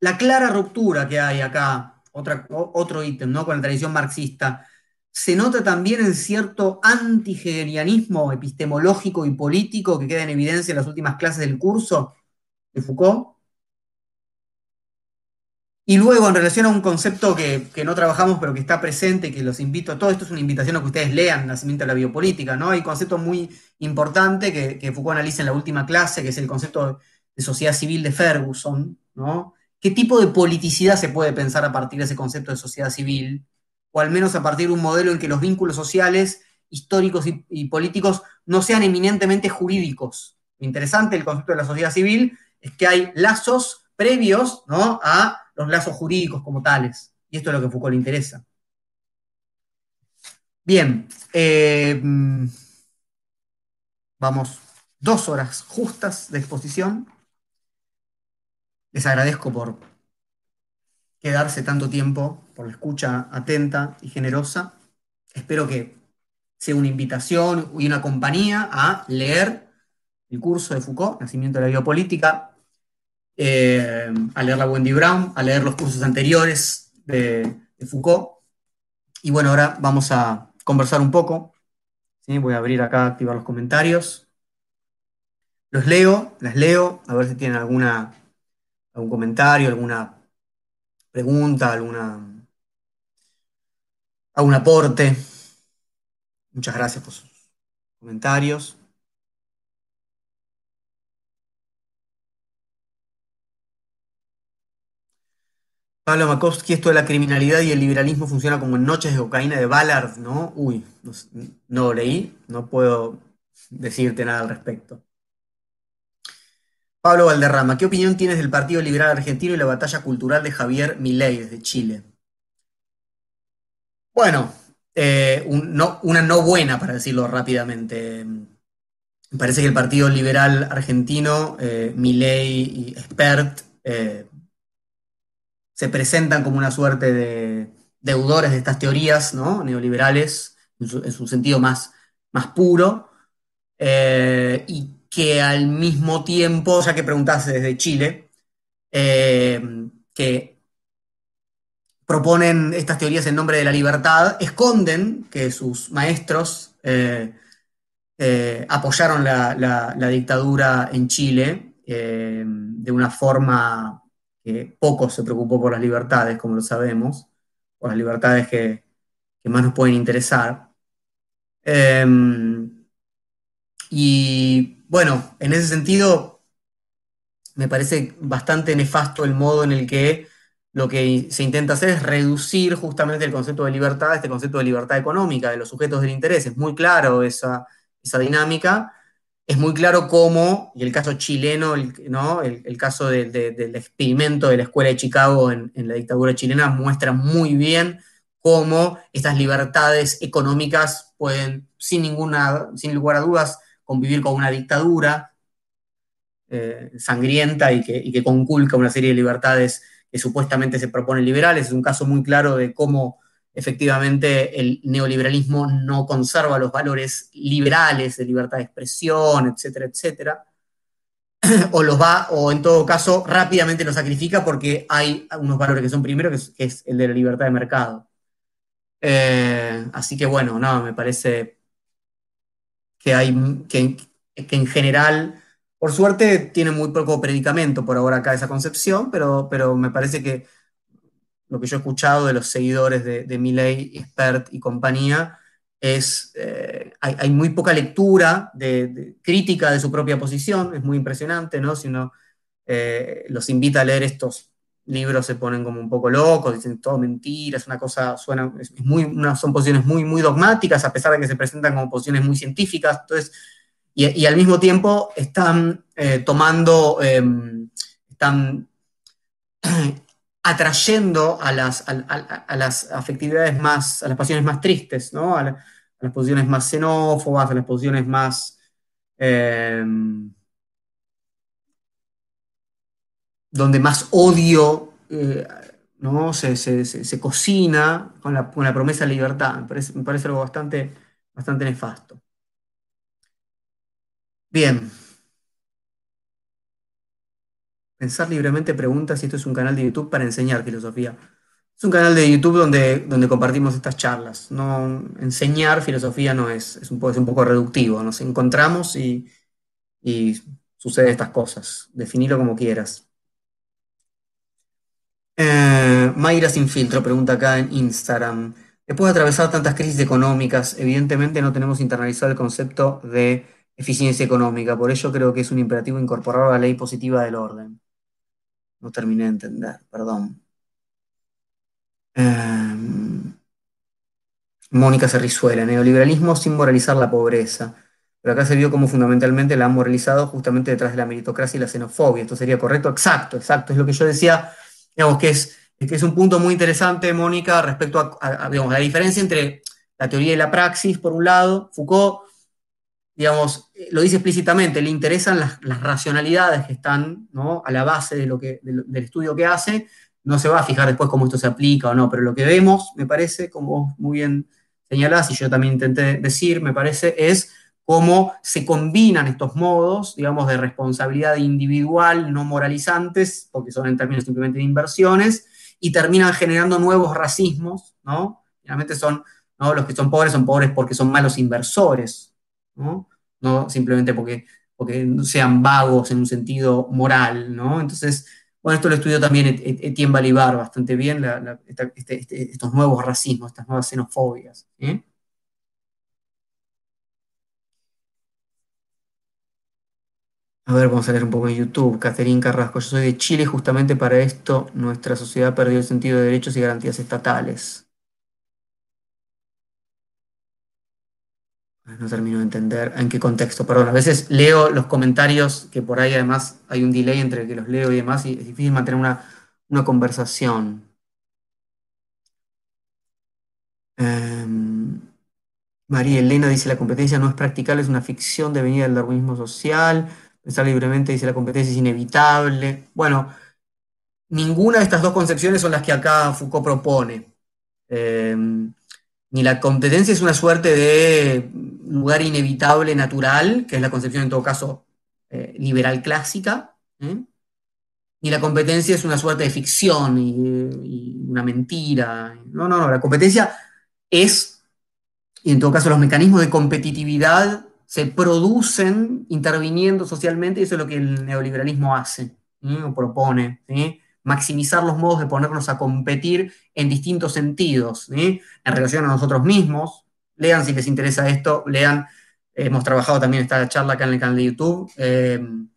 [SPEAKER 1] La clara ruptura que hay acá, otro ítem ¿no? con la tradición marxista, se nota también el cierto antihegelianismo epistemológico y político que queda en evidencia en las últimas clases del curso de Foucault. Y luego, en relación a un concepto que, no trabajamos, pero que está presente, que los invito, a todo esto es una invitación a que ustedes lean Nacimiento de la Biopolítica, ¿no? Hay concepto muy importante que, que Foucault analiza en la última clase, que es el concepto de sociedad civil de Ferguson, ¿no? ¿Qué tipo de politicidad se puede pensar a partir de ese concepto de sociedad civil? o al menos a partir de un modelo en que los vínculos sociales, históricos y, políticos no sean eminentemente jurídicos. Lo interesante del concepto de la sociedad civil es que hay lazos previos a los lazos jurídicos como tales. Y esto es lo que a Foucault le interesa. Bien, eh, mm, vamos dos horas justas de exposición. Les agradezco por quedarse tanto tiempo, por la escucha atenta y generosa. Espero que sea una invitación y una compañía a leer el curso de Foucault, Nacimiento de la Biopolítica, eh, a leer la Wendy Brown, a leer los cursos anteriores de, Foucault. Y bueno, ahora vamos a conversar un poco. Voy a abrir acá, activar los comentarios. Los leo, las leo, a ver si tienen alguna, algún comentario, alguna pregunta, alguna, algún aporte. Muchas gracias por sus comentarios. Pablo Makowski, esto de la criminalidad y el liberalismo funciona como en Noches de cocaína de Ballard, ¿no? Uy, no, lo leí, no puedo decirte nada al respecto. Pablo Valderrama, ¿qué opinión tienes del Partido Liberal Argentino y la batalla cultural de Javier Milei desde Chile? Bueno, eh, una no buena, para decirlo rápidamente. Me parece que el Partido Liberal Argentino, eh, Milei y Spert, eh, se presentan como una suerte de deudores de estas teorías, ¿no? neoliberales, en su, en su sentido más, más puro, eh, y que al mismo tiempo, ya que preguntaste desde Chile, eh, que proponen estas teorías en nombre de la libertad, esconden que sus maestros eh, apoyaron la, la- dictadura en Chile de una forma que poco se preocupó por las libertades, como lo sabemos, por las libertades que, más nos pueden interesar. Eh, y bueno, en ese sentido, me parece bastante nefasto el modo en el que lo que se intenta hacer es reducir justamente el concepto de libertad, este concepto de libertad económica, de los sujetos del interés. Es muy claro esa, esa dinámica. Es muy claro cómo, y el caso chileno, el, ¿no? el, caso de- de- del experimento de la Escuela de Chicago en, la dictadura chilena muestra muy bien cómo estas libertades económicas pueden, sin, ninguna, sin lugar a dudas, convivir con una dictadura eh, sangrienta y que conculca una serie de libertades que supuestamente se proponen liberales. Es un caso muy claro de cómo efectivamente el neoliberalismo no conserva los valores liberales de libertad de expresión, etcétera, etcétera. O los va, o en todo caso, rápidamente los sacrifica porque hay unos valores que son primero, que es, el de la libertad de mercado. Eh, así que bueno, no, me parece que hay que, que en general, por suerte, tiene muy poco predicamento por ahora acá esa concepción, pero, pero me parece que lo que yo he escuchado de los seguidores de, de Milley, Expert y compañía es, eh, hay, muy poca lectura de, crítica de su propia posición, es muy impresionante, ¿no? Si uno eh, los invita a leer estos libros se ponen como un poco locos, dicen todo mentira, es una cosa, suena, es muy, son posiciones muy, muy dogmáticas, a pesar de que se presentan como posiciones muy científicas, entonces, y, al mismo tiempo están eh, tomando, eh, están atrayendo a las, afectividades más, a las pasiones más tristes, ¿no? A, la, a las posiciones más xenófobas, a las posiciones más... Eh, donde más odio eh, ¿no? se, se cocina con la, con la, promesa de libertad. Me parece, me parece algo bastante, bastante nefasto. Bien. Pensar libremente pregunta si esto es un canal de YouTube para enseñar filosofía. Es un canal de YouTube donde, donde compartimos estas charlas. No, enseñar filosofía no es, es un, poco, es un poco reductivo. Nos encontramos y, y suceden estas cosas. Definirlo como quieras. Eh, Mayra Sin Filtro pregunta acá en Instagram. Después de atravesar tantas crisis económicas, evidentemente no tenemos internalizado el concepto de eficiencia económica. Por ello creo que es un imperativo incorporar la ley positiva del orden. No terminé de entender, perdón. Eh, Mónica Cerrizuela, neoliberalismo sin moralizar la pobreza. Pero acá se vio como fundamentalmente la han moralizado justamente detrás de la meritocracia y la xenofobia. ¿Esto sería correcto? Exacto, exacto. Es lo que yo decía digamos que es, que es un punto muy interesante, Mónica, respecto a, digamos, la diferencia entre la teoría y la praxis, por un lado. Foucault, digamos, lo dice explícitamente, le interesan las, racionalidades que están a la base de lo que, del estudio que hace. No se va a fijar después cómo esto se aplica o no, pero lo que vemos, me parece, como muy bien señalás y yo también intenté decir, me parece, es cómo se combinan estos modos, digamos, de responsabilidad individual, no moralizantes, porque son en términos simplemente de inversiones, y terminan generando nuevos racismos, ¿no? Finalmente son, ¿no? Los que son pobres son pobres porque son malos inversores, ¿no? No simplemente porque, porque sean vagos en un sentido moral, ¿no? Entonces, bueno, esto lo estudió también Etienne Balibar bastante bien, este, este, estos nuevos racismos, estas nuevas xenofobias. A ver, vamos a leer un poco en YouTube. Caterín Carrasco, yo soy de Chile, justamente para esto nuestra sociedad perdió el sentido de derechos y garantías estatales. No termino de entender en qué contexto, perdón. A veces leo los comentarios que por ahí además hay un delay entre que los leo y demás y es difícil mantener una, conversación. Em, María Elena dice, la competencia no es practicable, es una ficción devenida del darwinismo social. Pensar libremente dice, la competencia es inevitable. Bueno, ninguna de estas dos concepciones son las que acá Foucault propone. Em, ni la competencia es una suerte de lugar inevitable natural, que es la concepción en todo caso eh, liberal clásica, ¿eh? ni la competencia es una suerte de ficción y, una mentira. No, no, no, la competencia es, y en todo caso los mecanismos de competitividad se producen interviniendo socialmente y eso es lo que el neoliberalismo hace, o propone. Maximizar los modos de ponernos a competir en distintos sentidos, en relación a nosotros mismos. Lean si les interesa esto, lean, hemos trabajado también esta charla acá en el canal de YouTube, em,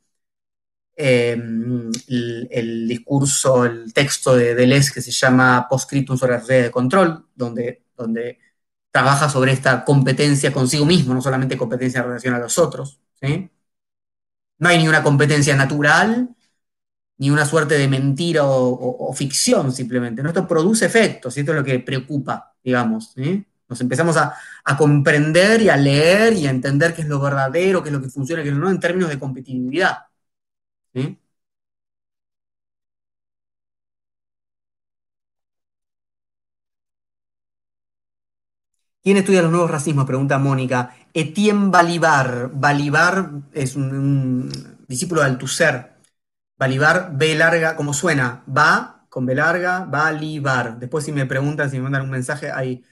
[SPEAKER 1] em, el, discurso, el texto de Deleuze que se llama Postscriptum sobre la sociedad de control, donde, donde trabaja sobre esta competencia consigo mismo, no solamente competencia en relación a los otros. No hay ni una competencia natural, ni una suerte de mentira o, ficción simplemente. Esto produce efectos y esto es lo que preocupa, digamos. Nos empezamos a, comprender y a leer y a entender qué es lo verdadero, qué es lo que funciona, qué es lo no, en términos de competitividad. ¿Quién estudia los nuevos racismos? Pregunta Mónica. Etienne Balibar. Balibar es un, discípulo de Althusser, Balibar, B larga, como suena, va con B larga, Balibar. Después si me preguntan, si me mandan un mensaje, ahí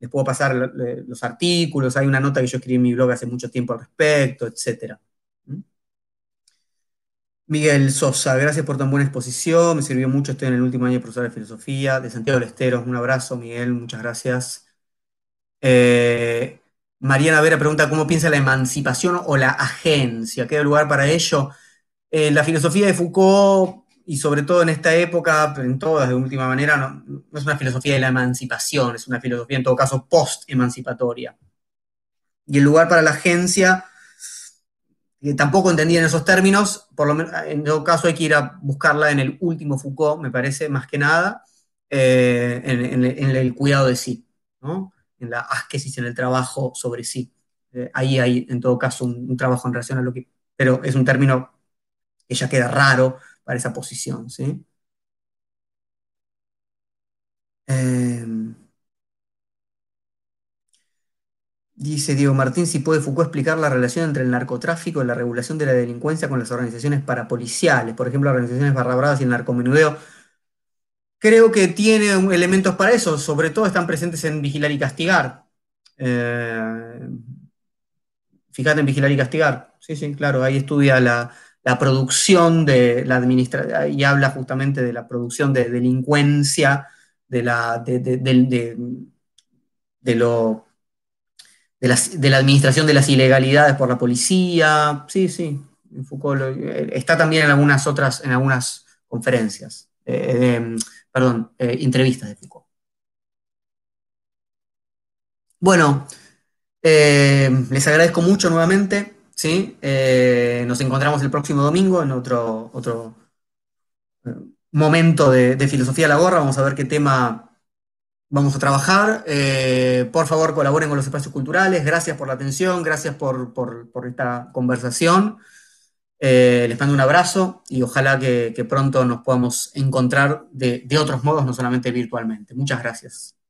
[SPEAKER 1] les puedo pasar los artículos, hay una nota que yo escribí en mi blog hace mucho tiempo al respecto, etc. Miguel Sosa, gracias por tan buena exposición, me sirvió mucho, estoy en el último año de profesor de filosofía, de Santiago del Estero, un abrazo, Miguel, muchas gracias. Eh, Mariana Vera pregunta, ¿cómo piensa la emancipación o la agencia? ¿Queda lugar para ello? Eh, la filosofía de Foucault, y sobre todo en esta época, en todas de última manera, no, es una filosofía de la emancipación, es una filosofía en todo caso post-emancipatoria. Y el lugar para la agencia, que tampoco entendía en esos términos, por lo menos, en todo caso hay que ir a buscarla en el último Foucault, me parece, más que nada, eh, en, el cuidado de sí, en la asquesis, en el trabajo sobre sí. Eh, ahí hay, en todo caso, un, trabajo en relación a lo que... Pero es un término ella queda raro para esa posición, ¿sí? Em, dice Diego Martín, si puede Foucault explicar la relación entre el narcotráfico y la regulación de la delincuencia con las organizaciones parapoliciales, por ejemplo, organizaciones barrabradas y el narcomenudeo. Creo que tiene elementos para eso, sobre todo están presentes en Vigilar y Castigar. Eh, fíjate en Vigilar y Castigar. Sí, sí, claro, ahí estudia la, la producción de la administración, y habla justamente de la producción de delincuencia, de la, de, lo, de, la, administración de las ilegalidades por la policía. Sí, sí, Foucault está también en algunas otras, en algunas conferencias, eh, perdón, eh, entrevistas de Foucault. Bueno, eh, les agradezco mucho nuevamente. ¿Sí? Eh, nos encontramos el próximo domingo en otro, otro eh, momento de, filosofía la gorra. Vamos a ver qué tema vamos a trabajar. Eh, por favor, colaboren con los espacios culturales. Gracias por la atención, gracias por, esta conversación. Les mando un abrazo y ojalá que, pronto nos podamos encontrar de otros modos, no solamente virtualmente. Muchas gracias.